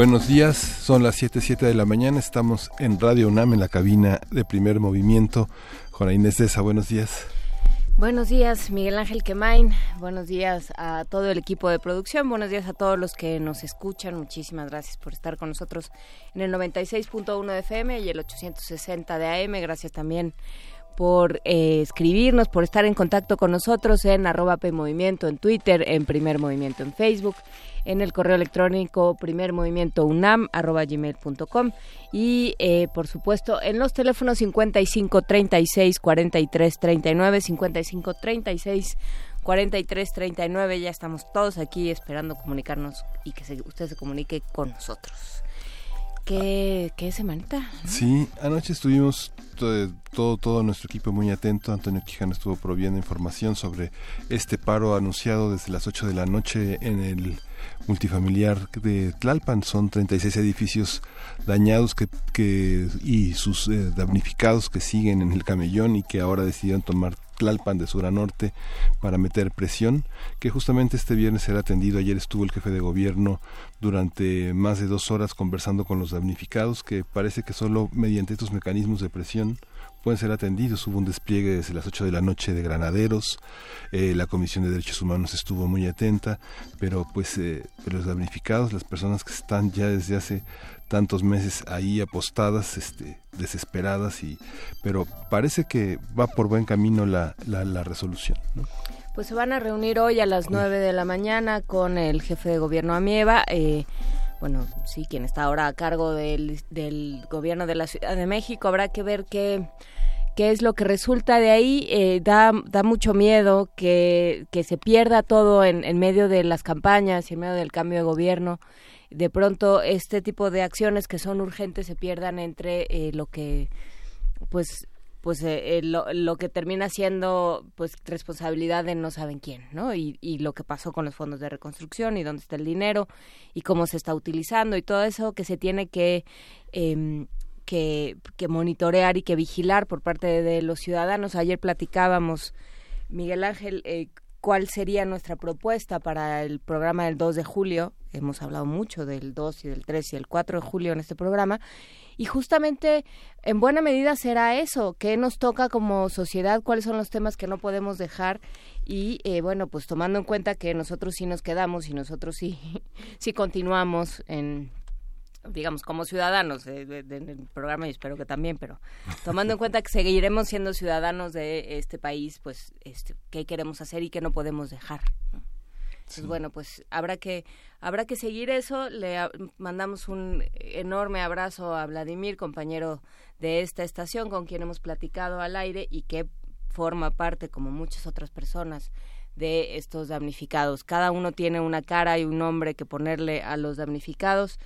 Buenos días, son las 7.07 de la mañana, estamos en Radio UNAM en la cabina de primer movimiento. Juana Inés Deza, buenos días. Buenos días, Miguel Ángel Quemain. Buenos días a todo el equipo de producción. Buenos días a todos los que nos escuchan. Muchísimas gracias por estar con nosotros en el 96.1 de FM y el 860 de AM. Gracias también por eh, escribirnos, por estar en contacto con nosotros en arroba PMovimiento en Twitter, en Primer Movimiento en Facebook en el correo electrónico primermovimientounam.gmail.com y eh, por supuesto en los teléfonos 55 36 43 39 55 36 43 39 ya estamos todos aquí esperando comunicarnos y que usted se comunique con nosotros. ¿Qué, qué semanita? Sí, anoche estuvimos todo, todo, nuestro equipo muy atento. Antonio Quijano estuvo proviendo información sobre este paro anunciado desde las 8 de la noche en el multifamiliar de Tlalpan. Son 36 edificios dañados que, que y sus eh, damnificados que siguen en el camellón y que ahora decidieron tomar Tlalpan de sur a norte para meter presión, que justamente este viernes será atendido. Ayer estuvo el jefe de gobierno durante más de dos horas conversando con los damnificados, que parece que solo mediante estos mecanismos de presión pueden ser atendidos. Hubo un despliegue desde las 8 de la noche de granaderos, eh, la Comisión de Derechos Humanos estuvo muy atenta, pero pues eh, los damnificados, las personas que están ya desde hace tantos meses ahí apostadas, este, desesperadas, y, pero parece que va por buen camino la, la, resolución. Pues se van a reunir hoy a las 9 de la mañana con el jefe de gobierno Amieva. Eh, bueno, sí, quien está ahora a cargo del, del gobierno de la Ciudad de México. Habrá que ver qué, qué es lo que resulta de ahí. Eh, da, da mucho miedo que, que se pierda todo en, en medio de las campañas y en medio del cambio de gobierno. De pronto este tipo de acciones que son urgentes se pierdan entre eh, lo que pues pues eh, eh, lo, lo, que termina siendo pues responsabilidad de no saben quién, ¿no? Y, y, lo que pasó con los fondos de reconstrucción y dónde está el dinero y cómo se está utilizando y todo eso que se tiene que eh, que, que, monitorear y que vigilar por parte de, los ciudadanos. Ayer platicábamos, Miguel Ángel, eh, cuál sería nuestra propuesta para el programa del 2 de julio. Hemos hablado mucho del 2 y del 3 y el 4 de julio en este programa y justamente en buena medida será eso, que nos toca como sociedad, cuáles son los temas que no podemos dejar y eh, bueno, pues tomando en cuenta que nosotros sí nos quedamos y nosotros sí, sí continuamos en digamos, como ciudadanos del programa y espero que también, pero tomando en cuenta que seguiremos siendo ciudadanos de este país, pues, este, qué queremos hacer y qué no podemos dejar. Entonces, bueno, pues habrá que habrá que seguir eso. Le mandamos un enorme abrazo a Vladimir, compañero de esta estación, con quien hemos platicado al aire y que forma parte, como muchas otras personas, de estos damnificados. Cada uno tiene una cara y un nombre que ponerle a los damnificados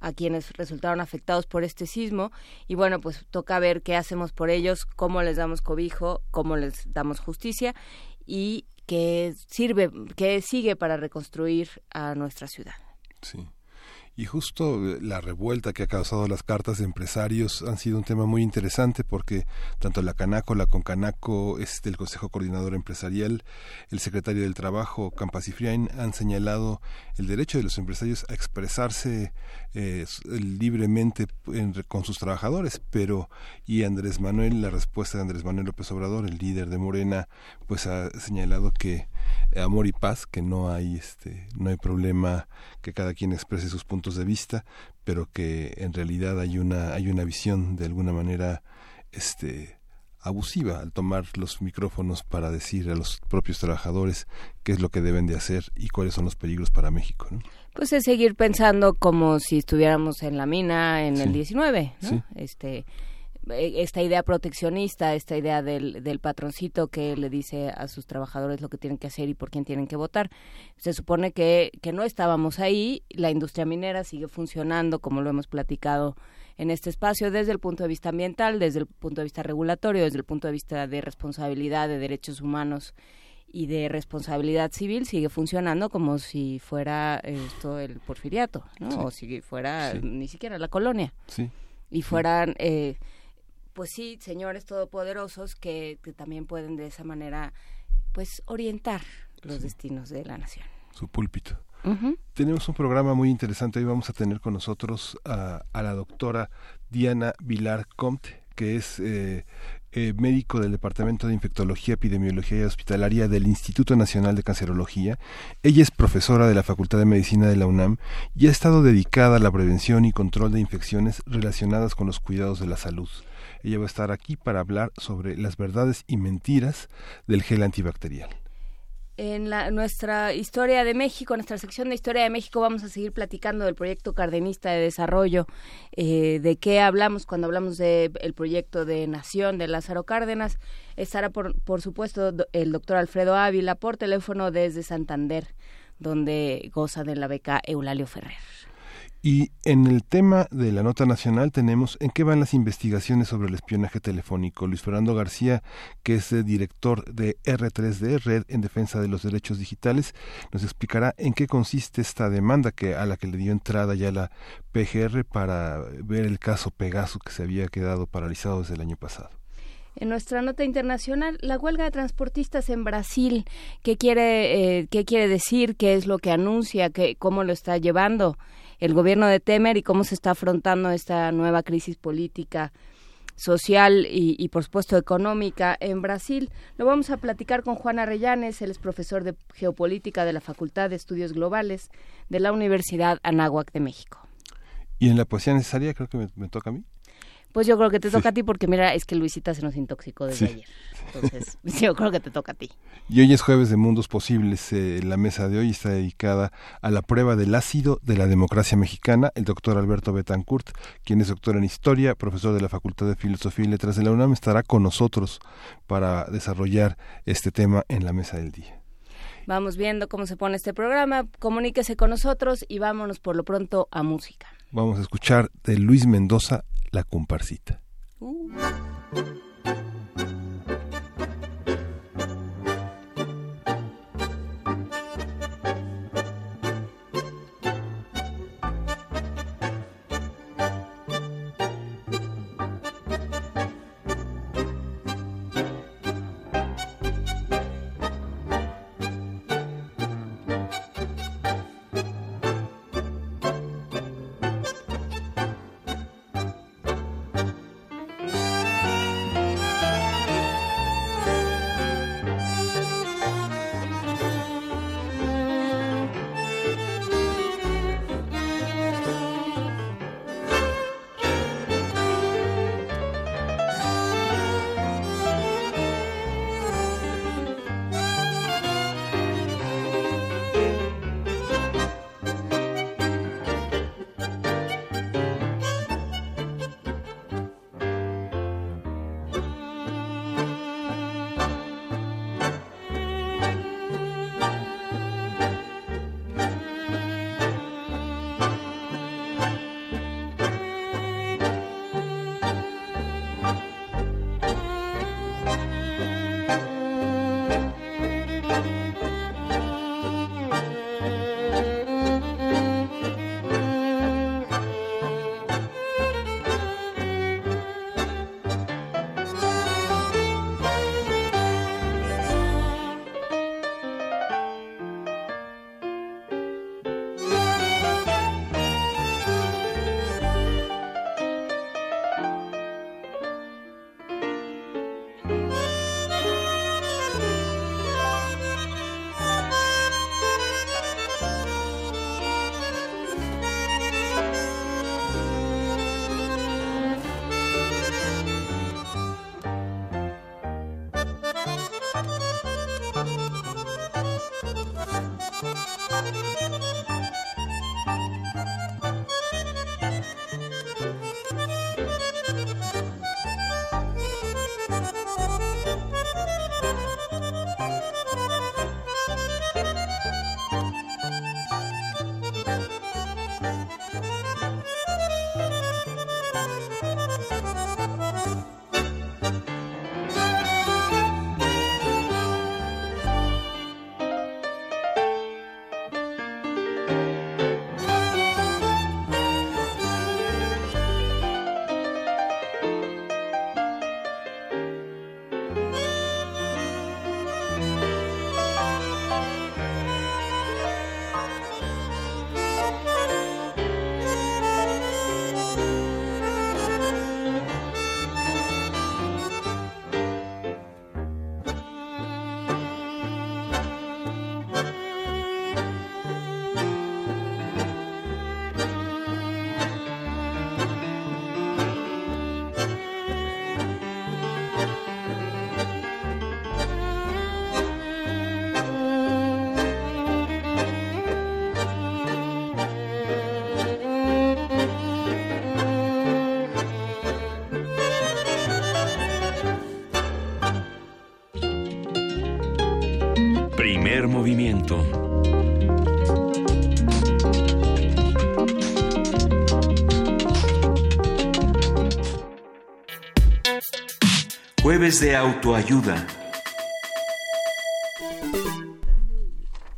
a quienes resultaron afectados por este sismo y bueno pues toca ver qué hacemos por ellos cómo les damos cobijo cómo les damos justicia y que sirve, que sigue para reconstruir a nuestra ciudad. Sí. Y justo eh, la revuelta que ha causado las cartas de empresarios han sido un tema muy interesante porque tanto la Canaco, la Concanaco, este, el Consejo Coordinador Empresarial, el Secretario del Trabajo, Campas y han señalado el derecho de los empresarios a expresarse eh, libremente con sus trabajadores, pero y Andrés Manuel, la respuesta de Andrés Manuel López Obrador, el líder de Morena, pues ha señalado que amor y paz, que no hay este, no hay problema que cada quien exprese sus puntos de vista, pero que en realidad hay una hay una visión de alguna manera este abusiva al tomar los micrófonos para decir a los propios trabajadores qué es lo que deben de hacer y cuáles son los peligros para México. Pues es seguir pensando como si estuviéramos en la mina en el 19, ¿no? Este, esta idea proteccionista, esta idea del, del patroncito que le dice a sus trabajadores lo que tienen que hacer y por quién tienen que votar. Se supone que, que no estábamos ahí, la industria minera sigue funcionando como lo hemos platicado en este espacio desde el punto de vista ambiental, desde el punto de vista regulatorio, desde el punto de vista de responsabilidad de derechos humanos y de responsabilidad civil sigue funcionando como si fuera esto el porfiriato, ¿no? O si fuera ni siquiera la colonia. Sí. Y fueran, eh, pues sí, señores todopoderosos que, que, también pueden de esa manera, pues, orientar los destinos de la nación. Su púlpito. Tenemos un programa muy interesante. Hoy vamos a tener con nosotros a, a la doctora Diana Vilar Comte, que es eh, eh, médico del Departamento de Infectología, Epidemiología y Hospitalaria del Instituto Nacional de Cancerología. Ella es profesora de la Facultad de Medicina de la UNAM y ha estado dedicada a la prevención y control de infecciones relacionadas con los cuidados de la salud. Ella va a estar aquí para hablar sobre las verdades y mentiras del gel antibacterial en la, nuestra historia de México, nuestra sección de historia de México, vamos a seguir platicando del proyecto cardenista de desarrollo. Eh, ¿De qué hablamos cuando hablamos del proyecto de Nación de Lázaro Cárdenas? Estará, por, por supuesto, el doctor Alfredo Ávila por teléfono desde Santander, donde goza de la beca Eulalio Ferrer. Y en el tema de la nota nacional tenemos en qué van las investigaciones sobre el espionaje telefónico. Luis Fernando García, que es el director de R3D, Red en Defensa de los Derechos Digitales, nos explicará en qué consiste esta demanda que a la que le dio entrada ya la PGR para ver el caso Pegaso que se había quedado paralizado desde el año pasado. En nuestra nota internacional, la huelga de transportistas en Brasil, ¿qué quiere, eh, qué quiere decir? ¿Qué es lo que anuncia? ¿Qué, ¿Cómo lo está llevando? El gobierno de Temer y cómo se está afrontando esta nueva crisis política social y, por supuesto económica en Brasil. Lo vamos a platicar con Juan Arrellanes, él es profesor de geopolítica de la Facultad de Estudios Globales de la Universidad Anáhuac de México. Y en la poesía necesaria creo que me toca a mí. Pues yo creo que te toca a ti porque mira, es que Luisita se nos intoxicó desde ayer. Entonces, yo creo que te toca a ti. Y hoy es jueves de Mundos Posibles. Eh, la mesa de hoy está dedicada a la prueba del ácido de la democracia mexicana. El doctor Alberto Betancourt, quien es doctor en Historia, profesor de la Facultad de Filosofía y Letras de la UNAM, estará con nosotros para desarrollar este tema en la mesa del día. Vamos viendo cómo se pone este programa. Comuníquese con nosotros y vámonos por lo pronto a música. Vamos a escuchar de Luis Mendoza la comparsita. Uh. De autoayuda.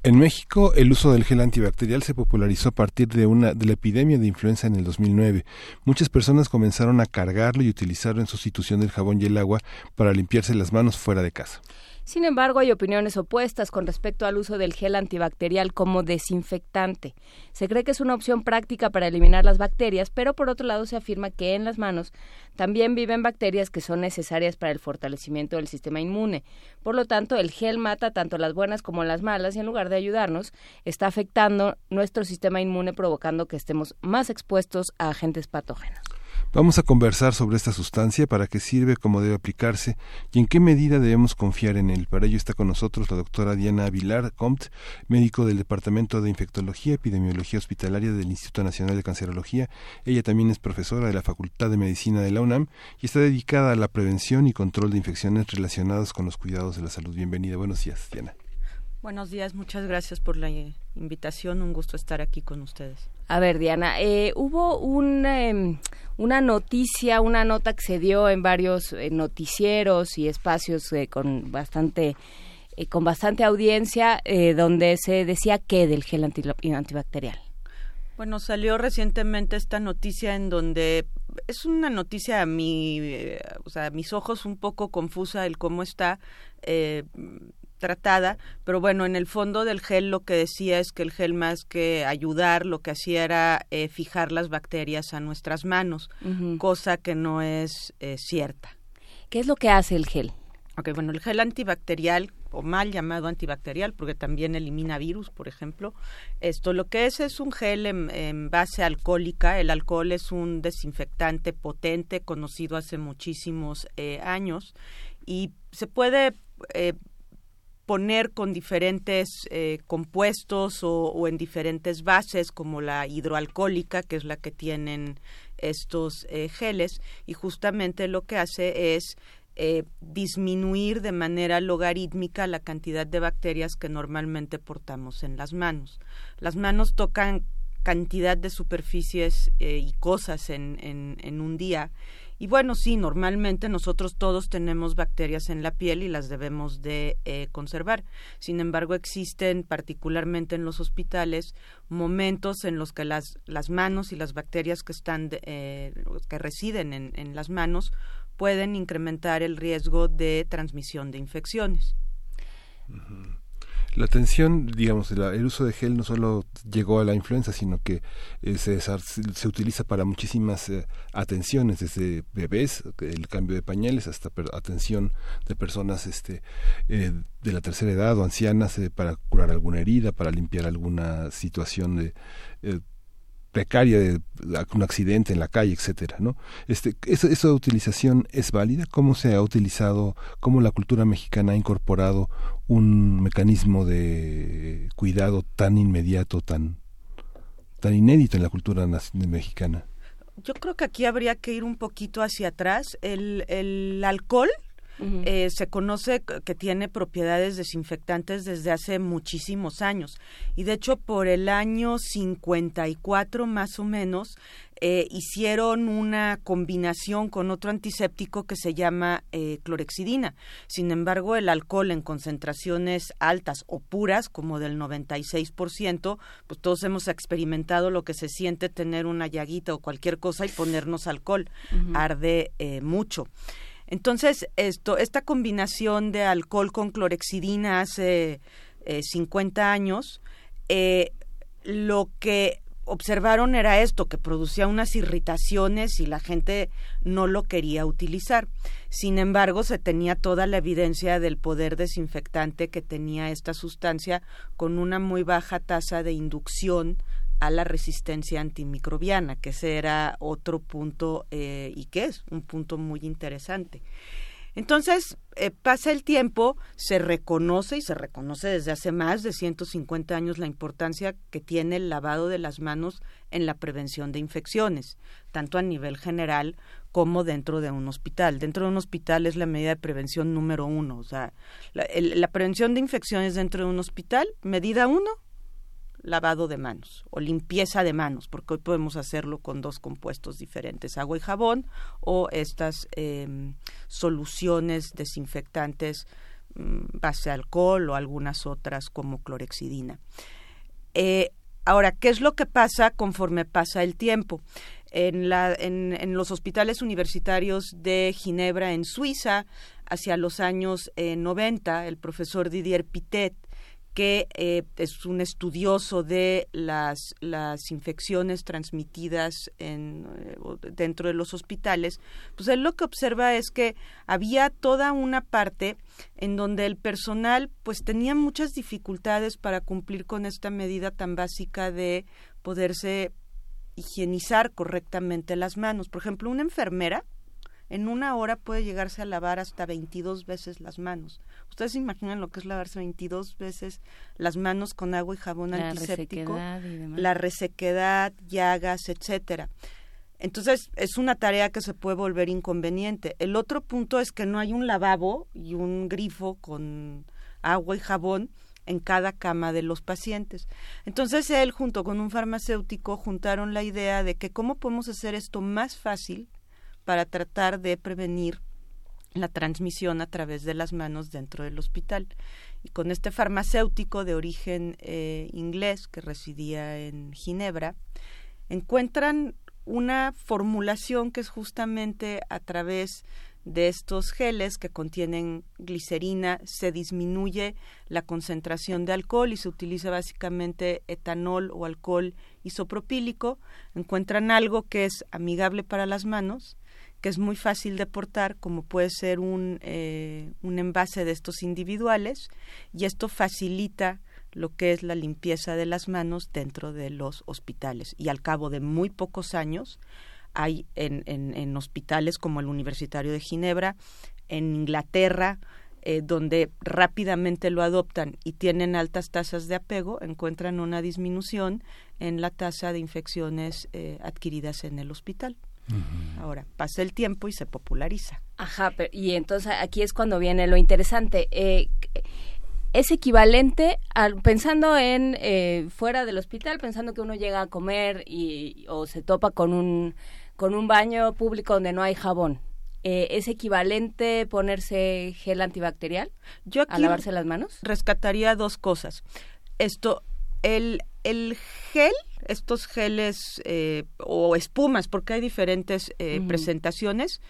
En México, el uso del gel antibacterial se popularizó a partir de una de la epidemia de influenza en el 2009. Muchas personas comenzaron a cargarlo y utilizarlo en sustitución del jabón y el agua para limpiarse las manos fuera de casa. Sin embargo, hay opiniones opuestas con respecto al uso del gel antibacterial como desinfectante. Se cree que es una opción práctica para eliminar las bacterias, pero por otro lado se afirma que en las manos también viven bacterias que son necesarias para el fortalecimiento del sistema inmune. Por lo tanto, el gel mata tanto las buenas como las malas y en lugar de ayudarnos, está afectando nuestro sistema inmune provocando que estemos más expuestos a agentes patógenos. Vamos a conversar sobre esta sustancia, para qué sirve, cómo debe aplicarse y en qué medida debemos confiar en él. Para ello está con nosotros la doctora Diana Avilar Compt, médico del Departamento de Infectología, Epidemiología Hospitalaria del Instituto Nacional de Cancerología. Ella también es profesora de la Facultad de Medicina de la UNAM y está dedicada a la prevención y control de infecciones relacionadas con los cuidados de la salud. Bienvenida. Buenos días, Diana. Buenos días, muchas gracias por la invitación. Un gusto estar aquí con ustedes. A ver, Diana, eh, hubo un, em, una noticia, una nota que se dio en varios eh, noticieros y espacios eh, con bastante con bastante audiencia, donde se decía que del gel antibacterial. Bueno, salió recientemente esta noticia en donde es una noticia a mi, o sea, a mis ojos un poco confusa el cómo está tratada, pero bueno, en el fondo del gel lo que decía es que el gel más que ayudar, lo que hacía era eh, fijar las bacterias a nuestras manos, cosa que no es eh, cierta. ¿Qué es lo que hace el gel? Ok, bueno, el gel antibacterial o mal llamado antibacterial, porque también elimina virus, por ejemplo. Esto lo que es es un gel en, base alcohólica. El alcohol es un desinfectante potente, conocido hace muchísimos eh, años, y se puede poner con diferentes eh, compuestos o, en diferentes bases como la hidroalcohólica que es la que tienen estos eh, geles y justamente lo que hace es eh, disminuir de manera logarítmica la cantidad de bacterias que normalmente portamos en las manos. Las manos tocan cantidad de superficies y cosas en, en un día y bueno, sí, normalmente nosotros todos tenemos bacterias en la piel y las debemos de eh, conservar. Sin embargo, existen, particularmente en los hospitales, momentos en los que las, las manos y las bacterias que, están eh, que residen en, en las manos pueden incrementar el riesgo de transmisión de infecciones. La atención, digamos, el uso de gel no solo llegó a la influenza, sino que eh, se, se, utiliza para muchísimas eh, atenciones, desde bebés, el cambio de pañales, hasta atención de personas este, eh, de la tercera edad o ancianas para curar alguna herida, para limpiar alguna situación de precaria de un accidente en la calle, etcétera, ¿no? Este, esa, esa utilización es válida. ¿Cómo se ha utilizado, cómo la cultura mexicana ha incorporado un mecanismo de cuidado tan inmediato, tan tan inédito en la cultura mexicana? Yo creo que aquí habría que ir un poquito hacia atrás. El, el alcohol eh, se conoce que tiene propiedades desinfectantes desde hace muchísimos años. Y de hecho, por el año 54 más o menos, eh, hicieron una combinación con otro antiséptico que se llama eh, clorexidina. Sin embargo, el alcohol en concentraciones altas o puras, como del 96%, pues todos hemos experimentado lo que se siente tener una llaguita o cualquier cosa y ponernos alcohol. Arde mucho. Entonces, esto, esta combinación de alcohol con clorexidina hace 50 eh, años, eh, lo que observaron era esto, que producía unas irritaciones y la gente no lo quería utilizar. Sin embargo, se tenía toda la evidencia del poder desinfectante que tenía esta sustancia con una muy baja tasa de inducción a la resistencia antimicrobiana, que ese era otro punto eh, y que es un punto muy interesante. Entonces, eh, pasa el tiempo, se reconoce y se reconoce desde hace más de 150 años la importancia que tiene el lavado de las manos en la prevención de infecciones, tanto a nivel general como dentro de un hospital. Dentro de un hospital es la medida de prevención número uno. O sea, la, la prevención de infecciones dentro de un hospital, medida uno, lavado de manos o limpieza de manos, porque hoy podemos hacerlo con dos compuestos diferentes, agua y jabón o estas em, soluciones desinfectantes mm, base alcohol o algunas otras como clorexidina. Eh, ahora, ¿qué es lo que pasa conforme pasa el tiempo? En, la, en, en, los hospitales universitarios de Ginebra, en Suiza, hacia los años 90, eh, el profesor Didier Pitet que eh, es un estudioso de las, las infecciones transmitidas en, eh, dentro de los hospitales, pues él lo que observa es que había toda una parte en donde el personal pues tenía muchas dificultades para cumplir con esta medida tan básica de poderse higienizar correctamente las manos. Por ejemplo, una enfermera en una hora puede llegarse a lavar hasta 22 veces las manos. ¿Ustedes se imaginan lo que es lavarse 22 veces las manos con agua y jabón la antiséptico? Resequedad la resequedad, llagas, etcétera. Entonces, es una tarea que se puede volver inconveniente. El otro punto es que no hay un lavabo y un grifo con agua y jabón en cada cama de los pacientes. Entonces él junto con un farmacéutico juntaron la idea de que cómo podemos hacer esto más fácil para tratar de prevenir la transmisión a través de las manos dentro del hospital. Y con este farmacéutico de origen eh, inglés que residía en Ginebra, encuentran una formulación que es justamente a través de estos geles que contienen glicerina se disminuye la concentración de alcohol y se utiliza básicamente etanol o alcohol isopropílico. Encuentran algo que es amigable para las manos, que es muy fácil de portar, como puede ser un, eh, un envase de estos individuales, y esto facilita lo que es la limpieza de las manos dentro de los hospitales. Y al cabo de muy pocos años, hay en, en, hospitales como el Universitario de Ginebra, en Inglaterra, eh, donde rápidamente lo adoptan y tienen altas tasas de apego, encuentran una disminución en la tasa de infecciones eh, adquiridas en el hospital. Ahora, pasa el tiempo y se populariza. Ajá, y entonces aquí es cuando viene lo interesante. Eh, es equivalente, pensando en eh, fuera del hospital, pensando que uno llega a comer y, o se topa con un, con un baño público donde no hay jabón. Eh, ¿Es equivalente ponerse gel antibacterial Yo a lavarse las manos? Rescataría dos cosas. Esto, el, el gel estos geles eh, o espumas, porque hay diferentes eh, presentaciones,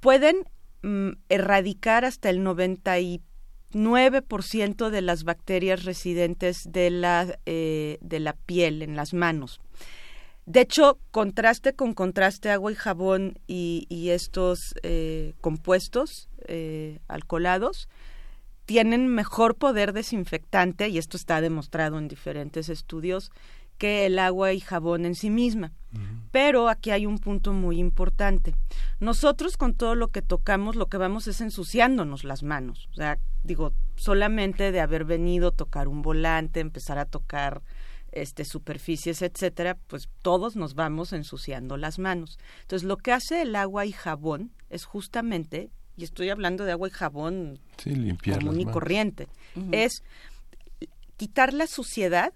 pueden mm, erradicar hasta el 99% de las bacterias residentes de la, eh, de la piel en las manos. De hecho, contraste con contraste agua y jabón y, y estos compuestos alcoholados tienen mejor poder desinfectante, y esto está demostrado en diferentes estudios, que el agua y jabón en sí misma. Pero aquí hay un punto muy importante. Nosotros con todo lo que tocamos, lo que vamos es ensuciándonos las manos. O sea, digo, solamente de haber venido, tocar un volante, empezar a tocar este superficies, etcétera, pues todos nos vamos ensuciando las manos. Entonces, lo que hace el agua y jabón es justamente, y estoy hablando de agua y jabón sí, común y corriente, es quitar la suciedad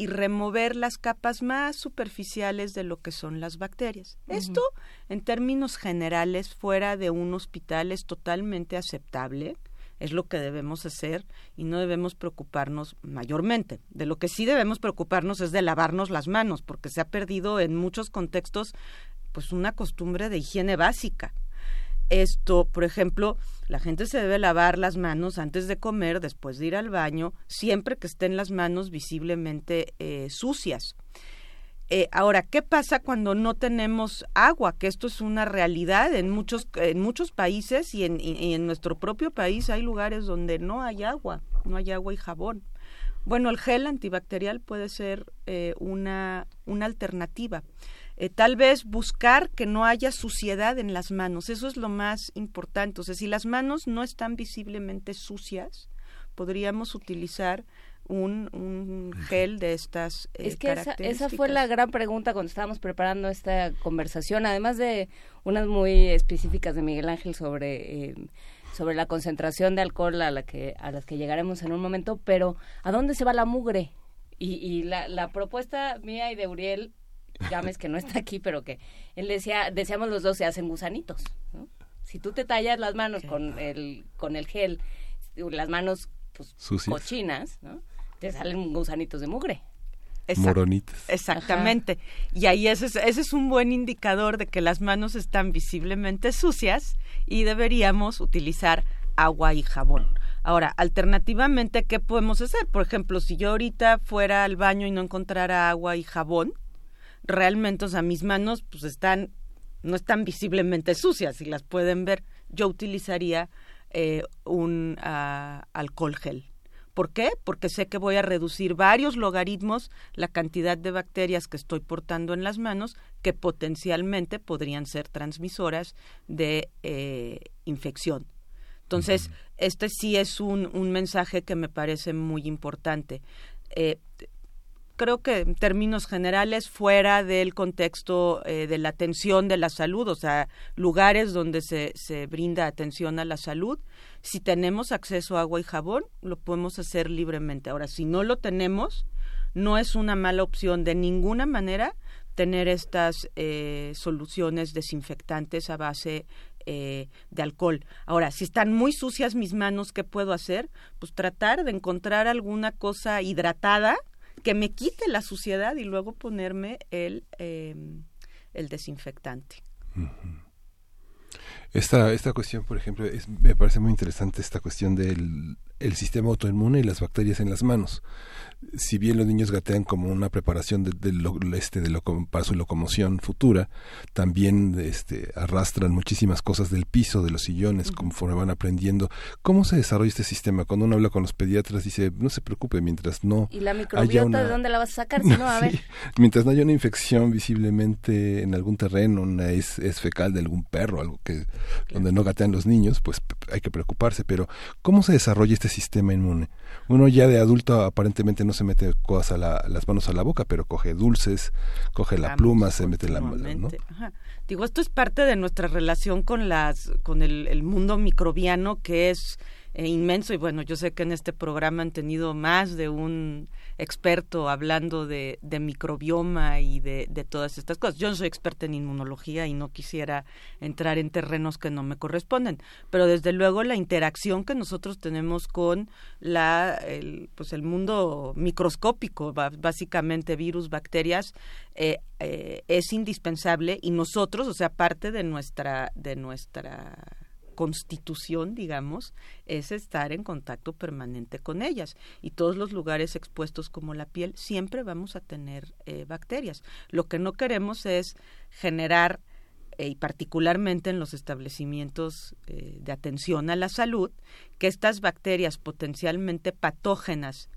y remover las capas más superficiales de lo que son las bacterias. Esto, en términos generales, fuera de un hospital es totalmente aceptable, es lo que debemos hacer y no debemos preocuparnos mayormente. De lo que sí debemos preocuparnos es de lavarnos las manos, porque se ha perdido en muchos contextos pues una costumbre de higiene básica. Esto, por ejemplo, la gente se debe lavar las manos antes de comer, después de ir al baño, siempre que estén las manos visiblemente eh, sucias. Eh, ahora, ¿qué pasa cuando no tenemos agua? Que esto es una realidad en muchos, en muchos países y en, nuestro propio país hay lugares donde no hay agua, no hay agua y jabón. Bueno, el gel antibacterial puede ser eh, una, una alternativa. Eh, tal vez buscar que no haya suciedad en las manos, eso es lo más importante. O sea, si las manos no están visiblemente sucias, podríamos utilizar un, un gel de estas eh, es que esa, fue la gran pregunta cuando estábamos preparando esta conversación, además de unas muy específicas de Miguel Ángel sobre eh, sobre la concentración de alcohol a la que a las que llegaremos en un momento, pero ¿a dónde se va la mugre? Y, y la, la propuesta mía y de Uriel Gámez, que no está aquí, pero que él decía, decíamos los dos, se hacen gusanitos. Si tú te tallas las manos con el, con el gel, las manos pues, cochinas, ¿no? te salen gusanitos de mugre. Moronitas. Exactamente. Y ahí ese es, ese es un buen indicador de que las manos están visiblemente sucias y deberíamos utilizar agua y jabón. Ahora, alternativamente, ¿qué podemos hacer? Por ejemplo, si yo ahorita fuera al baño y no encontrara agua y jabón, realmente, o sea, mis manos pues están, no están visiblemente sucias, si las pueden ver, yo utilizaría eh, un uh, alcohol gel. ¿Por qué? Porque sé que voy a reducir varios logaritmos la cantidad de bacterias que estoy portando en las manos que potencialmente podrían ser transmisoras de eh, infección. Entonces, este sí es un, un, mensaje que me parece muy importante. Eh, creo que en términos generales fuera del contexto eh, de la atención de la salud, o sea, lugares donde se, se brinda atención a la salud, si tenemos acceso a agua y jabón, lo podemos hacer libremente. Ahora, si no lo tenemos, no es una mala opción de ninguna manera tener estas eh, soluciones desinfectantes a base eh, de alcohol. Ahora, si están muy sucias mis manos, ¿qué puedo hacer? Pues tratar de encontrar alguna cosa hidratada que me quite la suciedad y luego ponerme el, em, el desinfectante. Esta, esta cuestión, por ejemplo, es, me parece muy interesante esta cuestión del el sistema autoinmune y las bacterias en las manos si bien los niños gatean como una preparación de, este, de para su locomoción futura, también este, arrastran muchísimas cosas del piso, de los sillones, conforme van aprendiendo. ¿Cómo se desarrolla este sistema? Cuando uno habla con los pediatras, dice, no se preocupe, mientras no... ¿Y la microbiota de dónde la vas a sacar? no, a ver. mientras no haya una infección visiblemente en algún terreno, una es, es fecal de algún perro, algo que donde no gatean los niños, pues hay que preocuparse. Pero, ¿cómo se desarrolla este sistema inmune? Uno ya de adulto aparentemente no se mete cosas a las manos a la boca, pero coge dulces, coge la pluma, se mete la mano, ¿no? Digo, esto es parte de nuestra relación con las con el mundo microbiano que es eh, inmenso y bueno, yo sé que en este programa han tenido más de un experto hablando de, microbioma y de, de, todas estas cosas. Yo no soy experta en inmunología y no quisiera entrar en terrenos que no me corresponden, pero desde luego la interacción que nosotros tenemos con la, el, pues el mundo microscópico, básicamente virus, bacterias, eh, eh, es indispensable y nosotros, o sea, parte de nuestra, de nuestra constitución, digamos, es estar en contacto permanente con ellas. Y todos los lugares expuestos como la piel siempre vamos a tener eh, bacterias. Lo que no queremos es generar eh, y particularmente en los establecimientos eh, de atención a la salud, que estas bacterias potencialmente patógenas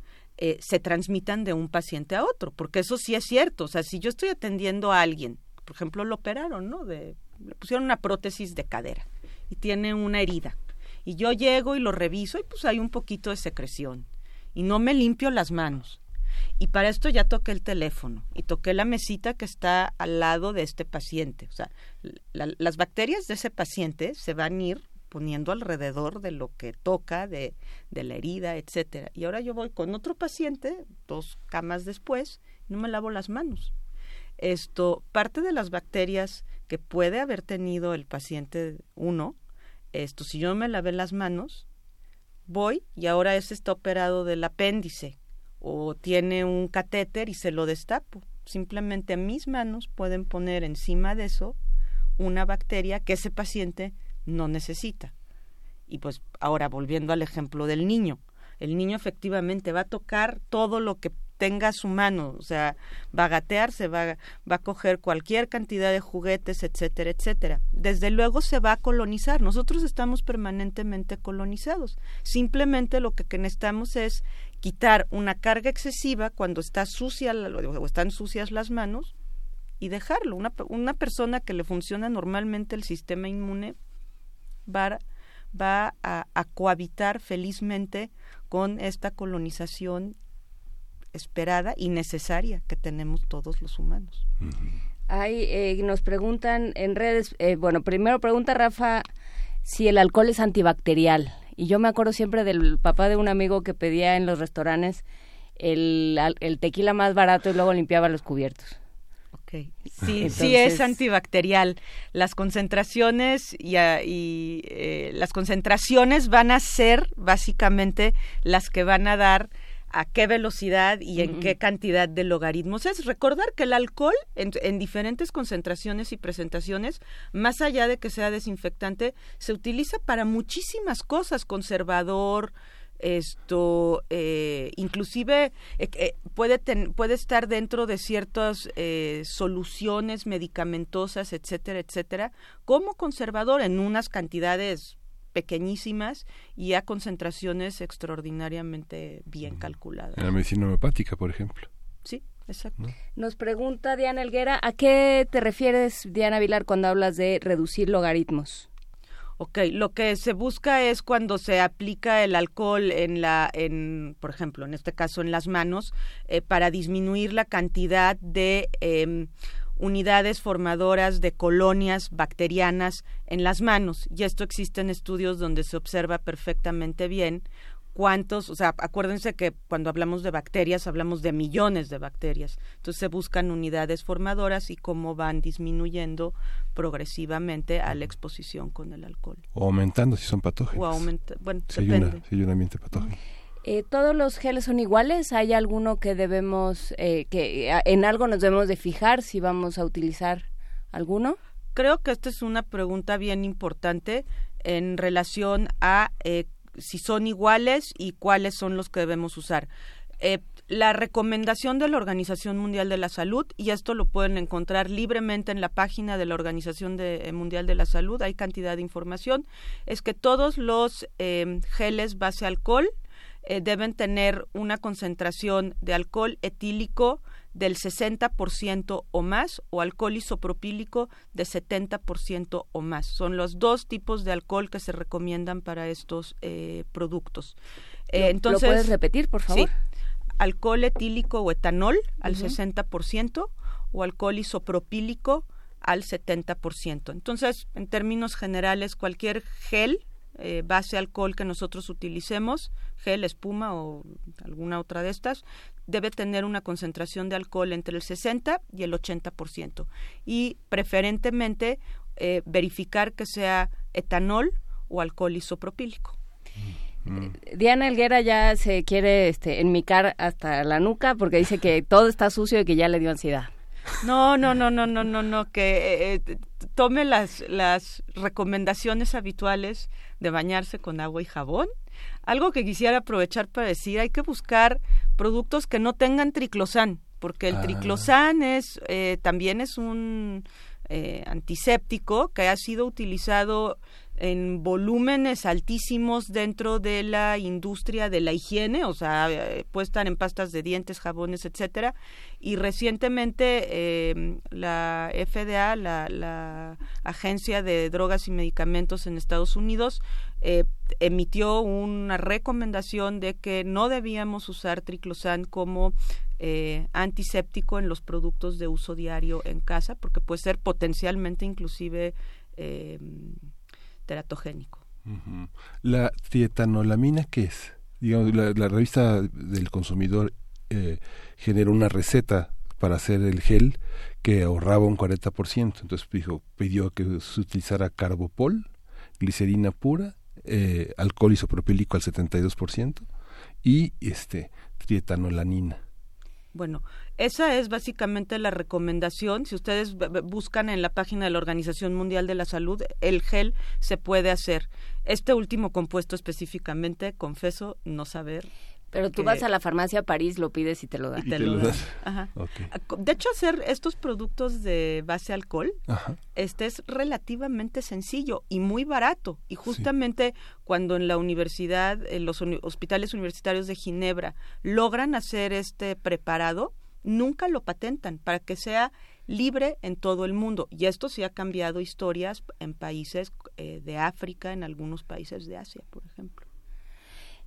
se transmitan de un paciente a otro, porque eso sí es cierto. O sea, si yo estoy atendiendo a alguien, por ejemplo, lo operaron, ¿no? De, le pusieron una prótesis de cadera y tiene una herida. Y yo llego y lo reviso y pues hay un poquito de secreción. Y no me limpio las manos. Y para esto ya toqué el teléfono y toqué la mesita que está al lado de este paciente. O sea, las bacterias de ese paciente se van a ir poniendo alrededor de lo que toca, de, de la herida, etcétera. Y ahora yo voy con otro paciente, dos camas después, y no me lavo las manos. Esto, parte de las bacterias que puede haber tenido el paciente uno, esto, si yo me lavé las manos, voy y ahora ese está operado del apéndice o tiene un catéter y se lo destapo. Simplemente mis manos pueden poner encima de eso una bacteria que ese paciente no necesita. Y pues ahora volviendo al ejemplo del niño, el niño efectivamente va a tocar todo lo que tenga su mano, o sea, va a gatear, se va, va a coger cualquier cantidad de juguetes, etcétera, etcétera. Desde luego se va a colonizar. Nosotros estamos permanentemente colonizados. Simplemente lo que necesitamos es quitar una carga excesiva cuando está sucia o están sucias las manos y dejarlo. Una, una persona que le funciona normalmente el sistema inmune va, va a, cohabitar felizmente con esta colonización esperada y necesaria que tenemos todos los humanos. Ahí eh, nos preguntan en redes, eh, bueno, primero pregunta Rafa si el alcohol es antibacterial. Y yo me acuerdo siempre del papá de un amigo que pedía en los restaurantes el, el tequila más barato y luego limpiaba los cubiertos. Okay. Sí, sí es antibacterial. Las concentraciones y, y eh, las concentraciones van a ser básicamente las que van a dar a qué velocidad y en qué cantidad de logaritmos es. Recordar que el alcohol en, diferentes concentraciones y presentaciones, más allá de que sea desinfectante, se utiliza para muchísimas cosas, conservador, esto eh, inclusive eh, eh, puede puede estar dentro de ciertas soluciones medicamentosas etcétera etcétera como conservador en unas cantidades pequeñísimas y a concentraciones extraordinariamente bien calculadas. En la medicina homeopática, por ejemplo. Sí, exacto. Nos pregunta Diana Elguera, ¿a qué te refieres, Diana Vilar, cuando hablas de reducir logaritmos? Ok, lo que se busca es cuando se aplica el alcohol en la, en, por ejemplo, en este caso en las manos, eh, para disminuir la cantidad de eh, unidades formadoras de colonias bacterianas en las manos. Y esto existe en estudios donde se observa perfectamente bien cuántos, o sea, acuérdense que cuando hablamos de bacterias hablamos de millones de bacterias. Entonces se buscan unidades formadoras y cómo van disminuyendo progresivamente a la exposición con el alcohol. O aumentando si son patógenos. O aumenta, bueno, si depende. Hay, si hay un ambiente patógeno. Eh, ¿Todos los geles son iguales? ¿Hay alguno que debemos, eh, que en algo nos debemos de fijar si vamos a utilizar alguno? Creo que esta es una pregunta bien importante en relación a eh, si son iguales y cuáles son los que debemos usar. la recomendación de la Organización Mundial de la Salud, y esto lo pueden encontrar libremente en la página de la Organización Mundial de la Salud, hay cantidad de información, es que todos los geles base alcohol eh, deben tener una concentración de alcohol etílico del 60% o más o alcohol isopropílico de 70% o más. Son los dos tipos de alcohol que se recomiendan para estos eh, productos. Eh, entonces, ¿Lo puedes repetir, por favor? Sí. Alcohol etílico o etanol al 60% o alcohol isopropílico al 70%. Entonces, en términos generales, cualquier gel eh, base alcohol que nosotros utilicemos, gel, espuma o alguna otra de estas, debe tener una concentración de alcohol entre el 60 y el 80%. Y preferentemente eh, verificar que sea etanol o alcohol isopropílico. Mm. Diana Elguera ya se quiere este, enmicar hasta la nuca porque dice que todo está sucio y que ya le dio ansiedad. No, no, no, no, no, no, no, que eh, tome las, las recomendaciones habituales de bañarse con agua y jabón. Algo que quisiera aprovechar para decir, hay que buscar productos que no tengan triclosan, porque el ah. triclosan es eh, también es un eh, antiséptico que ha sido utilizado en volúmenes altísimos dentro de la industria de la higiene, o sea, eh, puede estar en pastas de dientes, jabones, etcétera. Y recientemente eh, la FDA, la, Agencia de Drogas y Medicamentos en Estados Unidos, eh, emitió una recomendación de que no debíamos usar triclosan como antiséptico en los productos de uso diario en casa, porque puede ser potencialmente inclusive teratogénico. ¿La trietanolamina qué es? Digamos, la, revista del consumidor eh, generó una receta para hacer el gel que ahorraba un 40%. Entonces dijo, pidió que se utilizara carbopol, glicerina pura, eh, alcohol isopropílico al 72% y este trietanolanina. Bueno, esa es básicamente la recomendación. Si ustedes buscan en la página de la Organización Mundial de la Salud, el gel se puede hacer. Este último compuesto específicamente, confeso no saber pero tú vas a la farmacia París, lo pides y te lo dan. De hecho, hacer estos productos de base alcohol, este es relativamente sencillo y muy barato. Y justamente cuando en la universidad, en los hospitales universitarios de Ginebra, logran hacer este preparado, nunca lo patentan para que sea libre en todo el mundo. Y esto sí ha cambiado historias en países eh, de África, en algunos países de Asia, por ejemplo.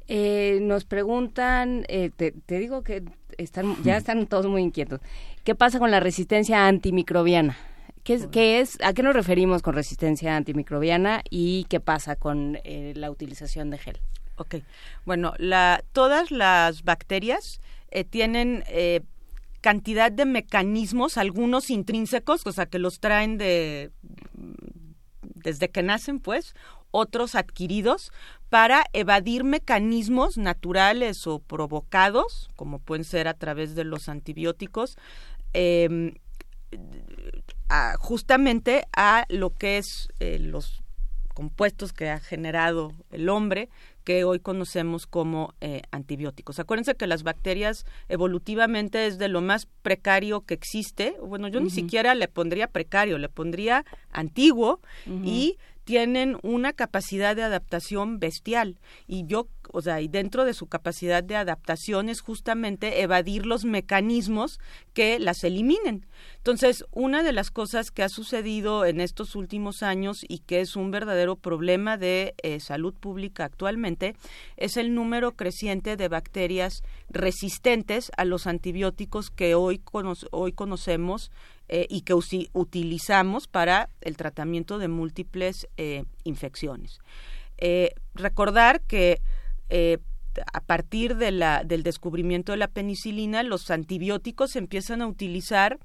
Eh, nos preguntan, eh, te, digo que están, ya están todos muy inquietos. ¿Qué pasa con la resistencia antimicrobiana? ¿Qué es, qué es, ¿A qué nos referimos con resistencia antimicrobiana y qué pasa con la utilización de gel? Ok, bueno, la, todas las bacterias tienen cantidad de mecanismos, algunos intrínsecos, o sea, que los traen de desde que nacen, pues, otros adquiridos para evadir mecanismos naturales o provocados, como pueden ser a través de los antibióticos, em, justamente a lo que es eh, los compuestos que ha generado el hombre, que hoy conocemos como eh, antibióticos. Acuérdense que las bacterias evolutivamente es de lo más precario que existe. Bueno, yo ni siquiera le pondría precario, le pondría antiguo y tienen una capacidad de adaptación bestial y yo, o sea, y dentro de su capacidad de adaptación es justamente evadir los mecanismos que las eliminen. Entonces, una de las cosas que ha sucedido en estos últimos años y que es un verdadero problema de eh, salud pública actualmente es el número creciente de bacterias resistentes a los antibióticos que hoy, hoy conocemos eh, y que utilizamos para el tratamiento de múltiples eh, infecciones. Eh, recordar que a partir de la, del descubrimiento de la penicilina, los antibióticos se empiezan a utilizar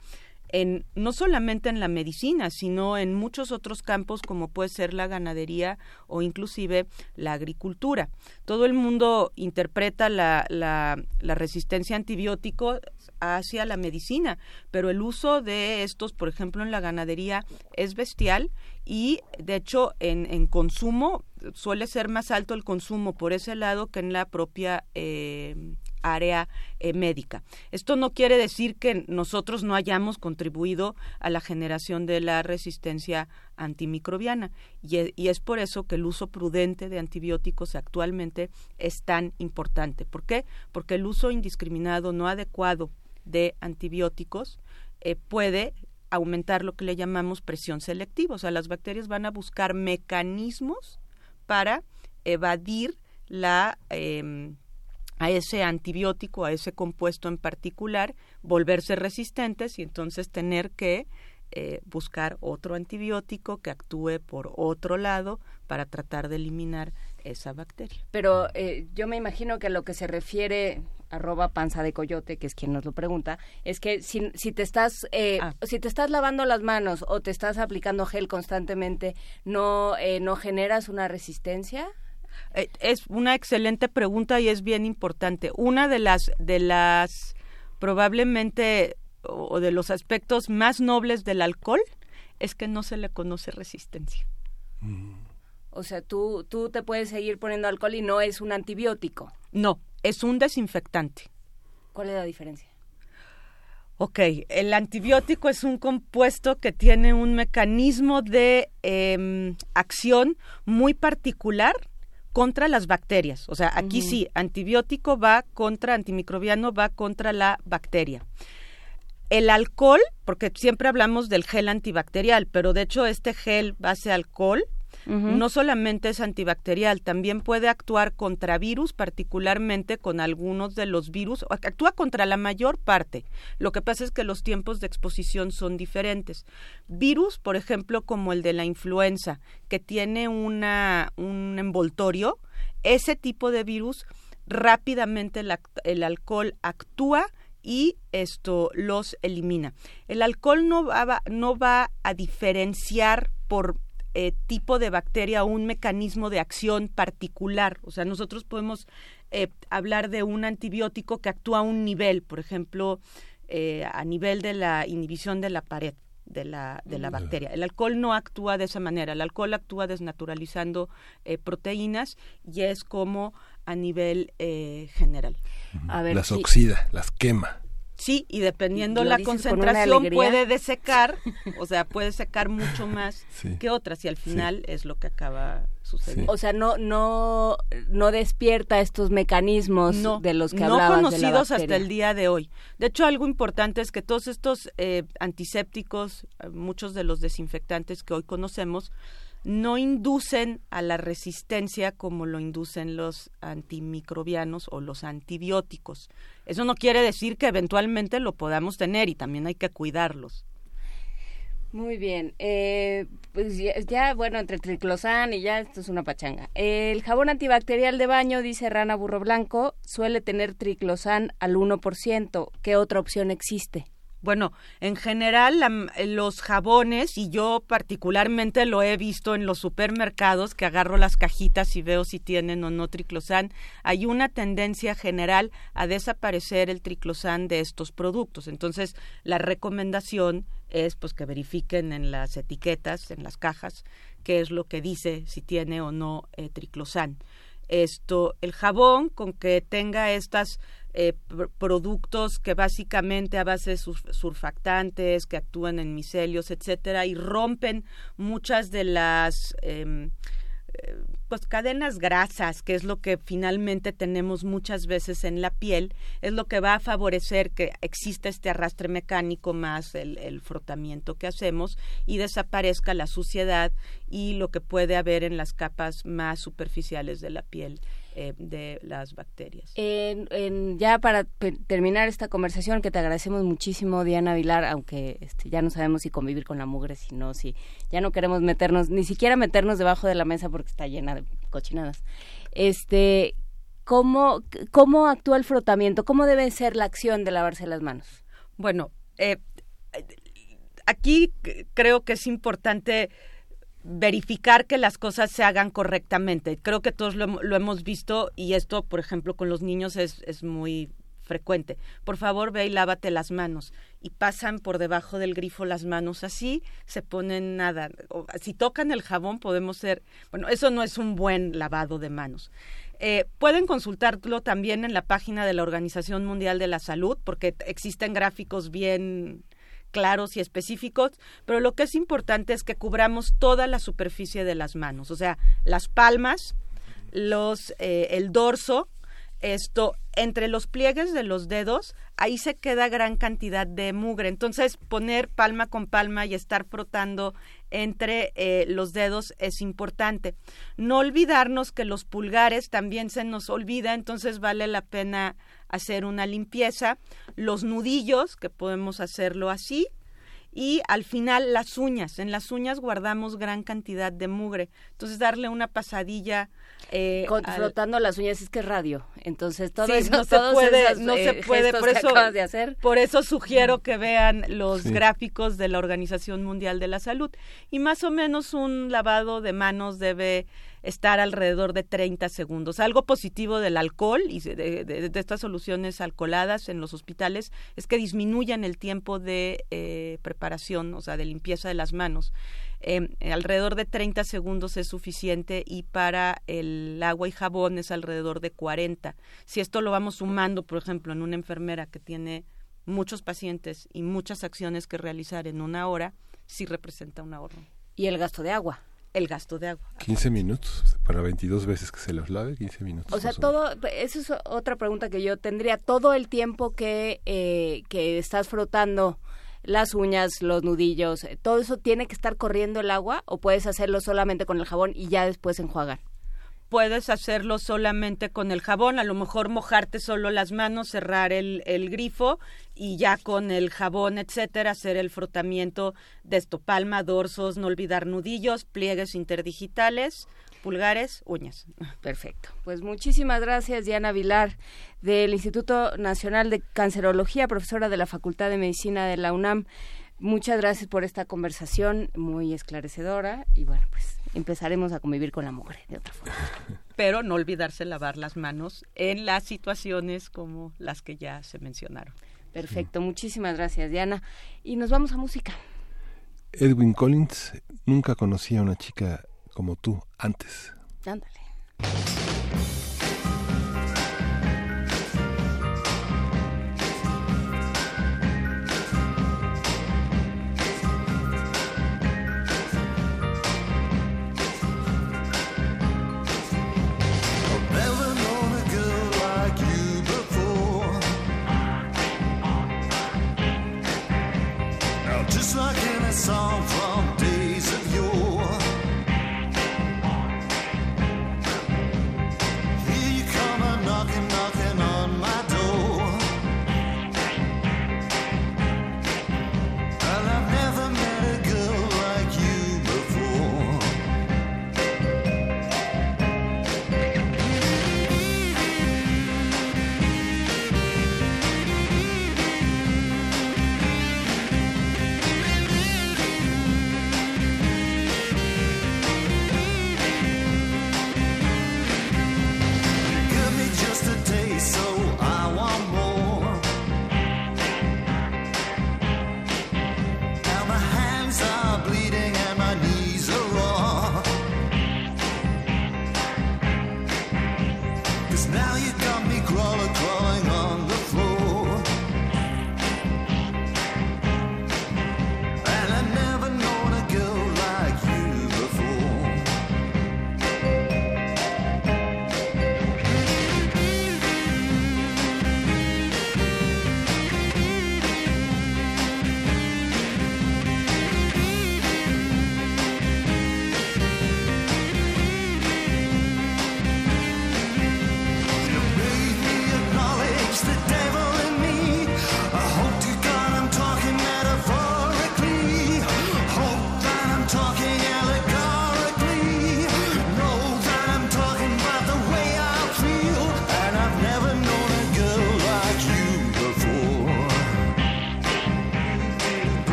en, no solamente en la medicina, sino en muchos otros campos como puede ser la ganadería o inclusive la agricultura. Todo el mundo interpreta la, la, resistencia a antibióticos hacia la medicina, pero el uso de estos, por ejemplo, en la ganadería es bestial y de hecho en, en consumo suele ser más alto el consumo por ese lado que en la propia eh, área eh, médica. Esto no quiere decir que nosotros no hayamos contribuido a la generación de la resistencia antimicrobiana y, e, y, es por eso que el uso prudente de antibióticos actualmente es tan importante. ¿Por qué? Porque el uso indiscriminado, no adecuado de antibióticos eh, puede aumentar lo que le llamamos presión selectiva. O sea, las bacterias van a buscar mecanismos para evadir la em, a ese antibiótico, a ese compuesto en particular, volverse resistentes y entonces tener que eh, buscar otro antibiótico que actúe por otro lado para tratar de eliminar esa bacteria. Pero eh, yo me imagino que a lo que se refiere arroba panza de coyote, que es quien nos lo pregunta, es que si, si te estás eh, ah. si te estás lavando las manos o te estás aplicando gel constantemente, no no generas una resistencia. Eh, es una excelente pregunta y es bien importante. Una de las de las probablemente o de los aspectos más nobles del alcohol es que no se le conoce resistencia. Mm. O sea, tú, tú te puedes seguir poniendo alcohol y no es un antibiótico. No, es un desinfectante. ¿Cuál es la diferencia? Ok, el antibiótico es un compuesto que tiene un mecanismo de em, acción muy particular contra las bacterias. O sea, aquí sí, antibiótico va contra, antimicrobiano va contra la bacteria. El alcohol, porque siempre hablamos del gel antibacterial, pero de hecho este gel base alcohol no solamente es antibacterial, también puede actuar contra virus, particularmente con algunos de los virus, actúa contra la mayor parte. Lo que pasa es que los tiempos de exposición son diferentes. Virus, por ejemplo, como el de la influenza, que tiene una, un envoltorio, ese tipo de virus rápidamente el, el alcohol actúa y esto los elimina. El alcohol no va, no va a diferenciar por eh, tipo de bacteria o un mecanismo de acción particular. O sea, nosotros podemos eh, hablar de un antibiótico que actúa a un nivel, por ejemplo, eh, a nivel de la inhibición de la pared de la, de la bacteria. El alcohol no actúa de esa manera. El alcohol actúa desnaturalizando proteínas y es como a nivel general. las oxida, las quema. Sí, y dependiendo la concentración puede desecar, o sea, puede secar mucho más que otras y al final es lo que acaba sucediendo. O sea, no no no despierta estos mecanismos de los que no conocidos hasta el día de hoy. De hecho, algo importante es que todos estos eh, antisépticos, eh, muchos de los desinfectantes que hoy conocemos, no inducen a la resistencia como lo inducen los antimicrobianos o los antibióticos. Eso no quiere decir que eventualmente lo podamos tener y también hay que cuidarlos. Muy bien, eh, pues ya, bueno, entre triclosan y ya esto es una pachanga. El jabón antibacterial de baño, dice Rana Burro Blanco, suele tener triclosan al 1%. ¿Qué otra opción existe? Bueno, en general los jabones, y yo particularmente lo he visto en los supermercados, que agarro las cajitas y veo si tienen o no triclosan, hay una tendencia general a desaparecer el triclosan de estos productos. Entonces, la recomendación es pues que verifiquen en las etiquetas, en las cajas, qué es lo que dice si tiene o no eh, triclosan. Esto, el jabón con que tenga estas eh, productos que básicamente a base de surfactantes, que actúan en micelios, etcétera, y rompen muchas de las em, eh, pues cadenas grasas, que es lo que finalmente tenemos muchas veces en la piel, es lo que va a favorecer que exista este arrastre mecánico más el, el frotamiento que hacemos y desaparezca la suciedad y lo que puede haber en las capas más superficiales de la piel eh, de las bacterias. En, ya para terminar esta conversación, que te agradecemos muchísimo, Diana Vilar, aunque este, ya no sabemos si convivir con la mugre, si no, si ya no queremos meternos, ni siquiera meternos debajo de la mesa porque está llena de cochinadas. Este, ¿cómo, cómo actúa el frotamiento? ¿Cómo debe ser la acción de lavarse las manos? Bueno, eh, aquí creo que es importante verificar que las cosas se hagan correctamente. Creo que todos lo, hemos visto y esto, por ejemplo, con los niños es, es muy frecuente. Por favor, ve y lávate las manos. Y pasan por debajo del grifo las manos así, se ponen nada. si tocan el jabón, podemos ser. Bueno, eso no es un buen lavado de manos. Eh, pueden consultarlo también en la página de la Organización Mundial de la Salud, porque existen gráficos bien claros y específicos, pero lo que es importante es que cubramos toda la superficie de las manos, o sea, las palmas, los, eh, el dorso, esto entre los pliegues de los dedos, ahí se queda gran cantidad de mugre. Entonces, poner palma con palma y estar frotando entre eh, los dedos es importante. No olvidarnos que los pulgares también se nos olvida, entonces vale la pena hacer una limpieza. Los nudillos, que podemos hacerlo así, y al final las uñas. En las uñas guardamos gran cantidad de mugre. Entonces darle una pasadilla. Eh, frotando las uñas es que es radio. Entonces todo eso no se puede, no se eh, puede. Por eso, de hacer. por eso sugiero que vean los gráficos de la Organización Mundial de la Salud. Y más o menos un lavado de manos debe estar alrededor de 30 segundos. Algo positivo del alcohol y de, estas soluciones alcoholadas en los hospitales es que disminuyan el tiempo de eh, preparación, o sea, de limpieza de las manos. Em, alrededor de 30 segundos es suficiente y para el agua y jabón es alrededor de 40. Si esto lo vamos sumando, por ejemplo, en una enfermera que tiene muchos pacientes y muchas acciones que realizar en una hora, sí representa un ahorro. ¿Y el gasto de agua? El gasto de agua. 15 minutos, para 22 veces que se los lave, 15 minutos. O sea, todo, esa es otra pregunta que yo tendría, todo el tiempo que, eh, que estás frotando las uñas, los nudillos, eh, ¿todo eso tiene que estar corriendo el agua o puedes hacerlo solamente con el jabón y ya después enjuagar? Puedes hacerlo solamente con el jabón, a lo mejor mojarte solo las manos, cerrar el, el grifo y ya con el jabón, etcétera, hacer el frotamiento de esto, palma, dorsos, no olvidar nudillos, pliegues interdigitales, pulgares, uñas. Perfecto. Pues muchísimas gracias, Diana Vilar, del Instituto Nacional de Cancerología, profesora de la Facultad de Medicina de la UNAM. Muchas gracias por esta conversación muy esclarecedora y bueno, pues empezaremos a convivir con la mujer de otra forma. Pero no olvidarse lavar las manos en las situaciones como las que ya se mencionaron. Perfecto, muchísimas gracias Diana. Y nos vamos a música. Edwin Collins, nunca conocí a una chica como tú antes. Ándale. like in a song I want